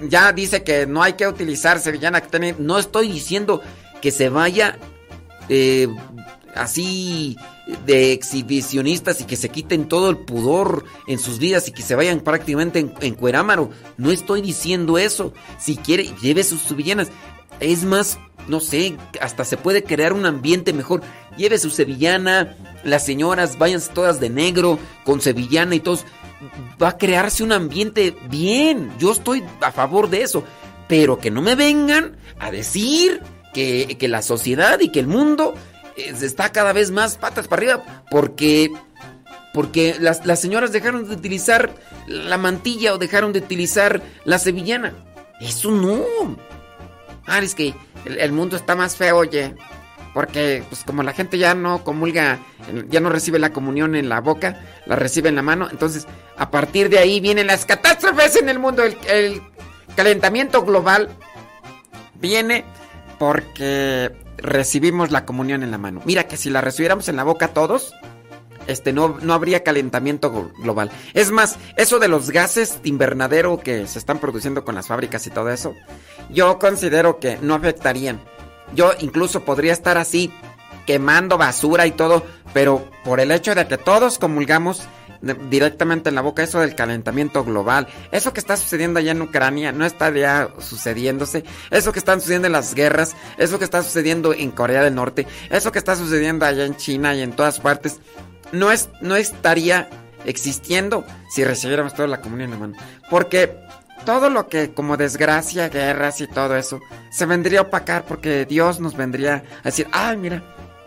Ya dice que no hay que utilizar sevillana que. No estoy diciendo que se vaya eh, así de exhibicionistas y que se quiten todo el pudor en sus vidas y que se vayan prácticamente en, en cuerámaro. No estoy diciendo eso. Si quiere, lleve sus sevillanas. Es más, no sé, hasta se puede crear un ambiente mejor. Lleve su sevillana, las señoras váyanse todas de negro, con sevillana y todos. Va a crearse un ambiente bien. Yo estoy a favor de eso. Pero que no me vengan a decir que, que la sociedad y que el mundo eh, está cada vez más patas para arriba porque porque las, las señoras dejaron de utilizar la mantilla o dejaron de utilizar la sevillana. Eso no. Ah, es que el, mundo está más feo, oye. Porque, pues como la gente ya no comulga, ya no recibe la comunión en la boca, la recibe en la mano. Entonces, a partir de ahí vienen las catástrofes en el mundo. El calentamiento global viene porque recibimos la comunión en la mano. Mira que si la recibiéramos en la boca todos, este no, no habría calentamiento glo- global. Es más, eso de los gases de invernadero que se están produciendo con las fábricas y todo eso, yo considero que no afectarían. Yo incluso podría estar así quemando basura y todo, pero por el hecho de que todos comulgamos directamente en la boca eso del calentamiento global, eso que está sucediendo allá en Ucrania no estaría sucediéndose, eso que están sucediendo en las guerras, eso que está sucediendo en Corea del Norte, eso que está sucediendo allá en China y en todas partes, no, es, no estaría existiendo si recibiéramos toda la comunión en la mano. Porque todo lo que como desgracia, guerras y todo eso, se vendría a opacar porque Dios nos vendría a decir, ay mira,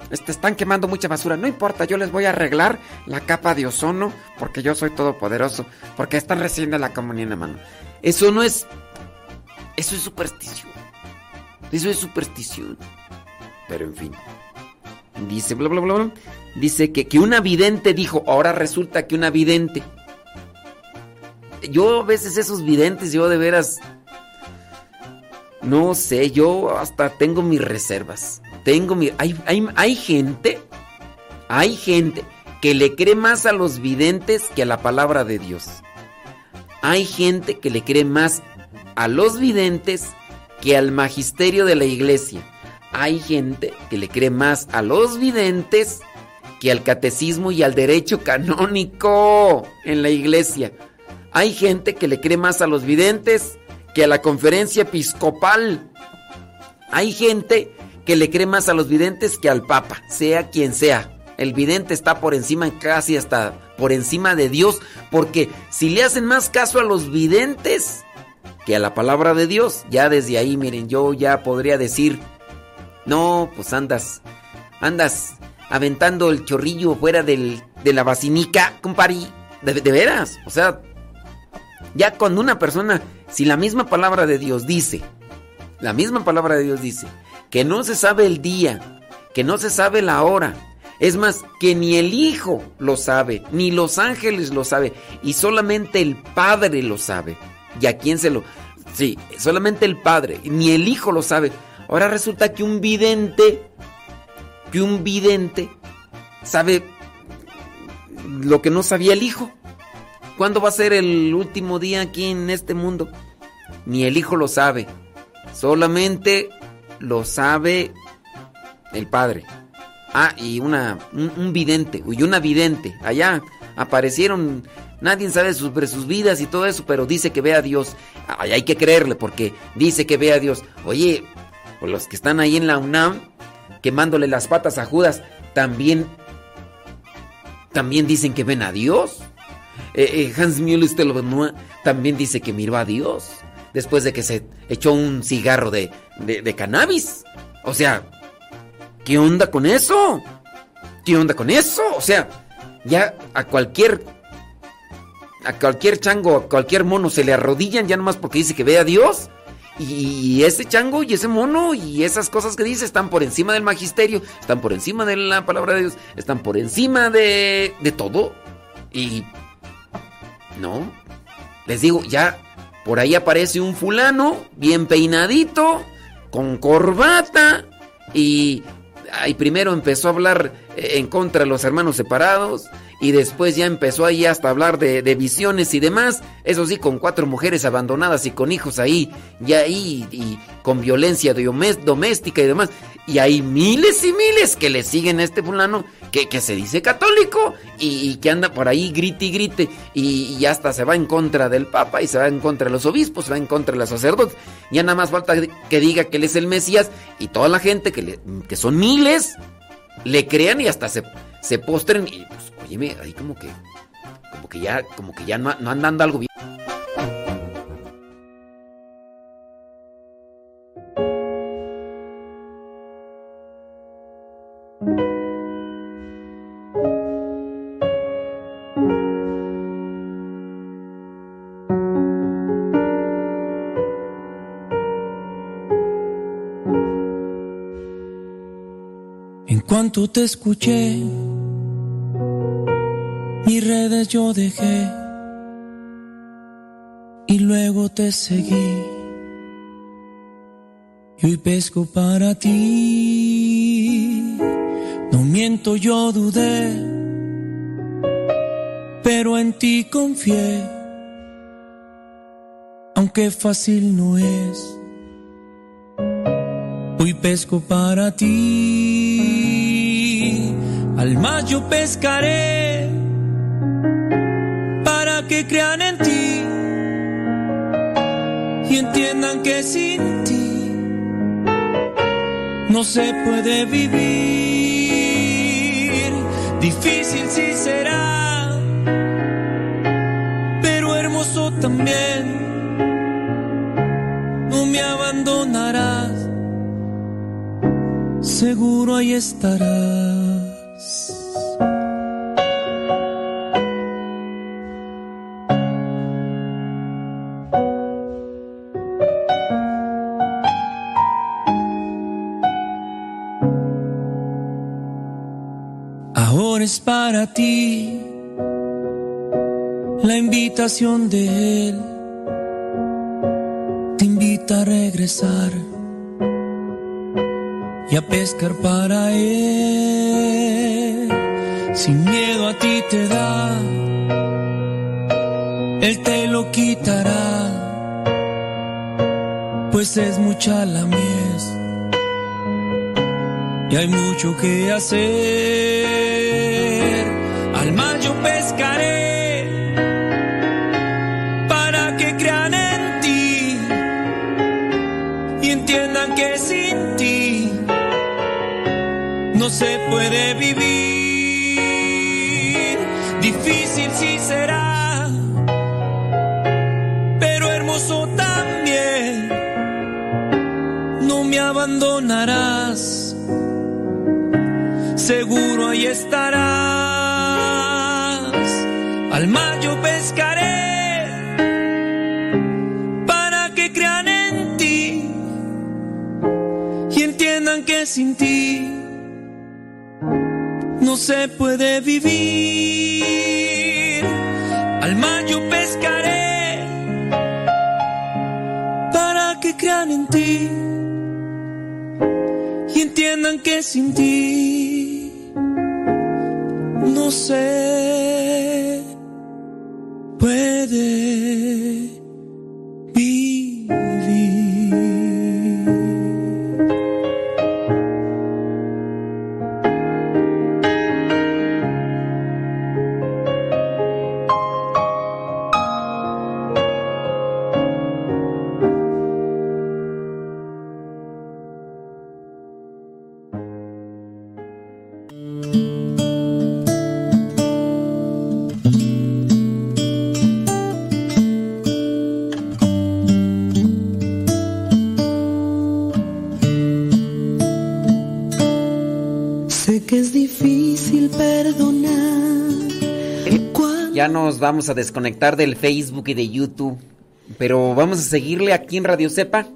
este, están quemando mucha basura, no importa, yo les voy a arreglar la capa de ozono porque yo soy todopoderoso, porque están recibiendo la comunión en la mano. Eso no es. Eso es superstición. Eso es superstición. Pero en fin. Dice, bla, bla, bla, bla. Dice que, que una vidente dijo, ahora resulta que una vidente. Yo a veces esos videntes, yo de veras. No sé, yo hasta tengo mis reservas. Tengo mi. Hay, hay, hay gente. Hay gente que le cree más a los videntes que a la palabra de Dios. Hay gente que le cree más a los videntes que al magisterio de la iglesia. Hay gente que le cree más a los videntes que al catecismo y al derecho canónico en la iglesia. Hay gente que le cree más a los videntes que a la conferencia episcopal. Hay gente que le cree más a los videntes que al papa, sea quien sea. El vidente está por encima, casi hasta por encima de Dios, porque si le hacen más caso a los videntes que a la palabra de Dios, ya desde ahí, miren, yo ya podría decir, no, pues andas, andas aventando el chorrillo fuera del, de la basinica, compari, de, de veras, o sea, ya cuando una persona, si la misma palabra de Dios dice, la misma palabra de Dios dice, que no se sabe el día, que no se sabe la hora, es más, que ni el Hijo lo sabe, ni los ángeles lo sabe, y solamente el Padre lo sabe. ¿Y a quién se lo...? Sí, solamente el Padre, ni el Hijo lo sabe. Ahora resulta que un vidente, que un vidente sabe lo que no sabía el Hijo. ¿Cuándo va a ser el último día aquí en este mundo? Ni el Hijo lo sabe. Solamente lo sabe el Padre. Ah, y una, un, vidente, y una vidente. Allá aparecieron, nadie sabe sobre sus vidas y todo eso, pero dice que ve a Dios. Ay, hay que creerle porque dice que ve a Dios. Oye, pues los que están ahí en la UNAM, quemándole las patas a Judas, también, también dicen que ven a Dios. Eh, eh, Hans Müller también dice que miró a Dios después de que se echó un cigarro de, de, de cannabis. O sea, ¿qué onda con eso? ¿Qué onda con eso? O sea, ya a cualquier a cualquier chango, a cualquier mono se le arrodillan ya nomás porque dice que ve a Dios. Y ese chango y ese mono y esas cosas que dice están por encima del magisterio, están por encima de la palabra de Dios, están por encima de, de todo. Y... No. Les digo, ya por ahí aparece un fulano, bien peinadito, con corbata, y, y primero empezó a hablar eh, en contra de los hermanos separados, y después ya empezó ahí hasta hablar de, de visiones y demás, eso sí, con cuatro mujeres abandonadas y con hijos ahí, y ahí, y con violencia doméstica y demás. Y hay miles y miles que le siguen a este fulano que, que se dice católico y, que anda por ahí grite y grite y, y hasta se va en contra del Papa y se va en contra de los obispos, se va en contra de los sacerdotes. Ya nada más falta que diga que él es el Mesías y toda la gente, que, le- que son miles, le crean y hasta se, se postren y pues, óyeme, ahí como que, como que ya, como que ya no, no anda andando algo bien. En cuanto te escuché, yo dejé y luego te seguí. Y hoy pesco para ti. No miento, yo dudé, pero en ti confié, aunque fácil no es. Hoy pesco para ti, al mar yo pescaré, que crean en ti y entiendan que sin ti no se puede vivir. Difícil sí será, pero hermoso también. No me abandonarás seguro ahí estarás. Para ti la invitación de Él. Te invita a regresar y a pescar para él. Sin miedo a ti te da, él te lo quitará, pues es mucha la mies y hay mucho que hacer. Pescaré para que crean en ti y entiendan que sin ti no se puede vivir. Difícil sí será, pero hermoso también. No me abandonarás, seguro ahí estarás. Al mar yo pescaré para que crean en ti y entiendan que sin ti no se puede vivir. Al mar yo pescaré para que crean en ti y entiendan que sin ti no se puede nos vamos a desconectar del Facebook y de YouTube. Pero vamos a seguirle aquí en Radio Cepa.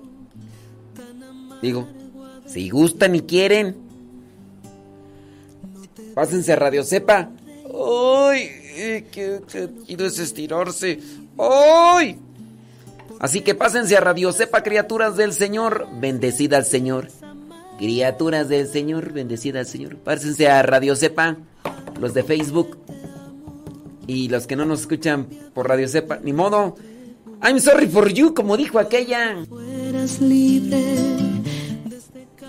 Digo, si gustan y quieren. Pásense a Radio Cepa. ¡Ay! eh, ¡Qué, qué es estirarse! ¡Ay! Así que pásense a Radio Cepa, criaturas del Señor. Bendecida al Señor. Criaturas del Señor, bendecida al Señor. Pásense a Radio Cepa, los de Facebook. Y los que no nos escuchan por Radio Cepa, ni modo. I'm sorry for you, como dijo aquella.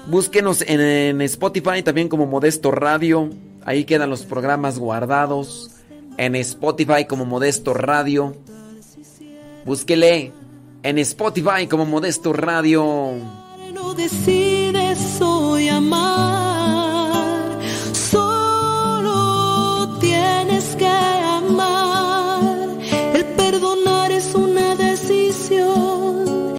Búsquenos en, en Spotify también como Modesto Radio. Ahí quedan los programas guardados. En Spotify como Modesto Radio. Búsquele en Spotify como Modesto Radio. No decides hoy amar.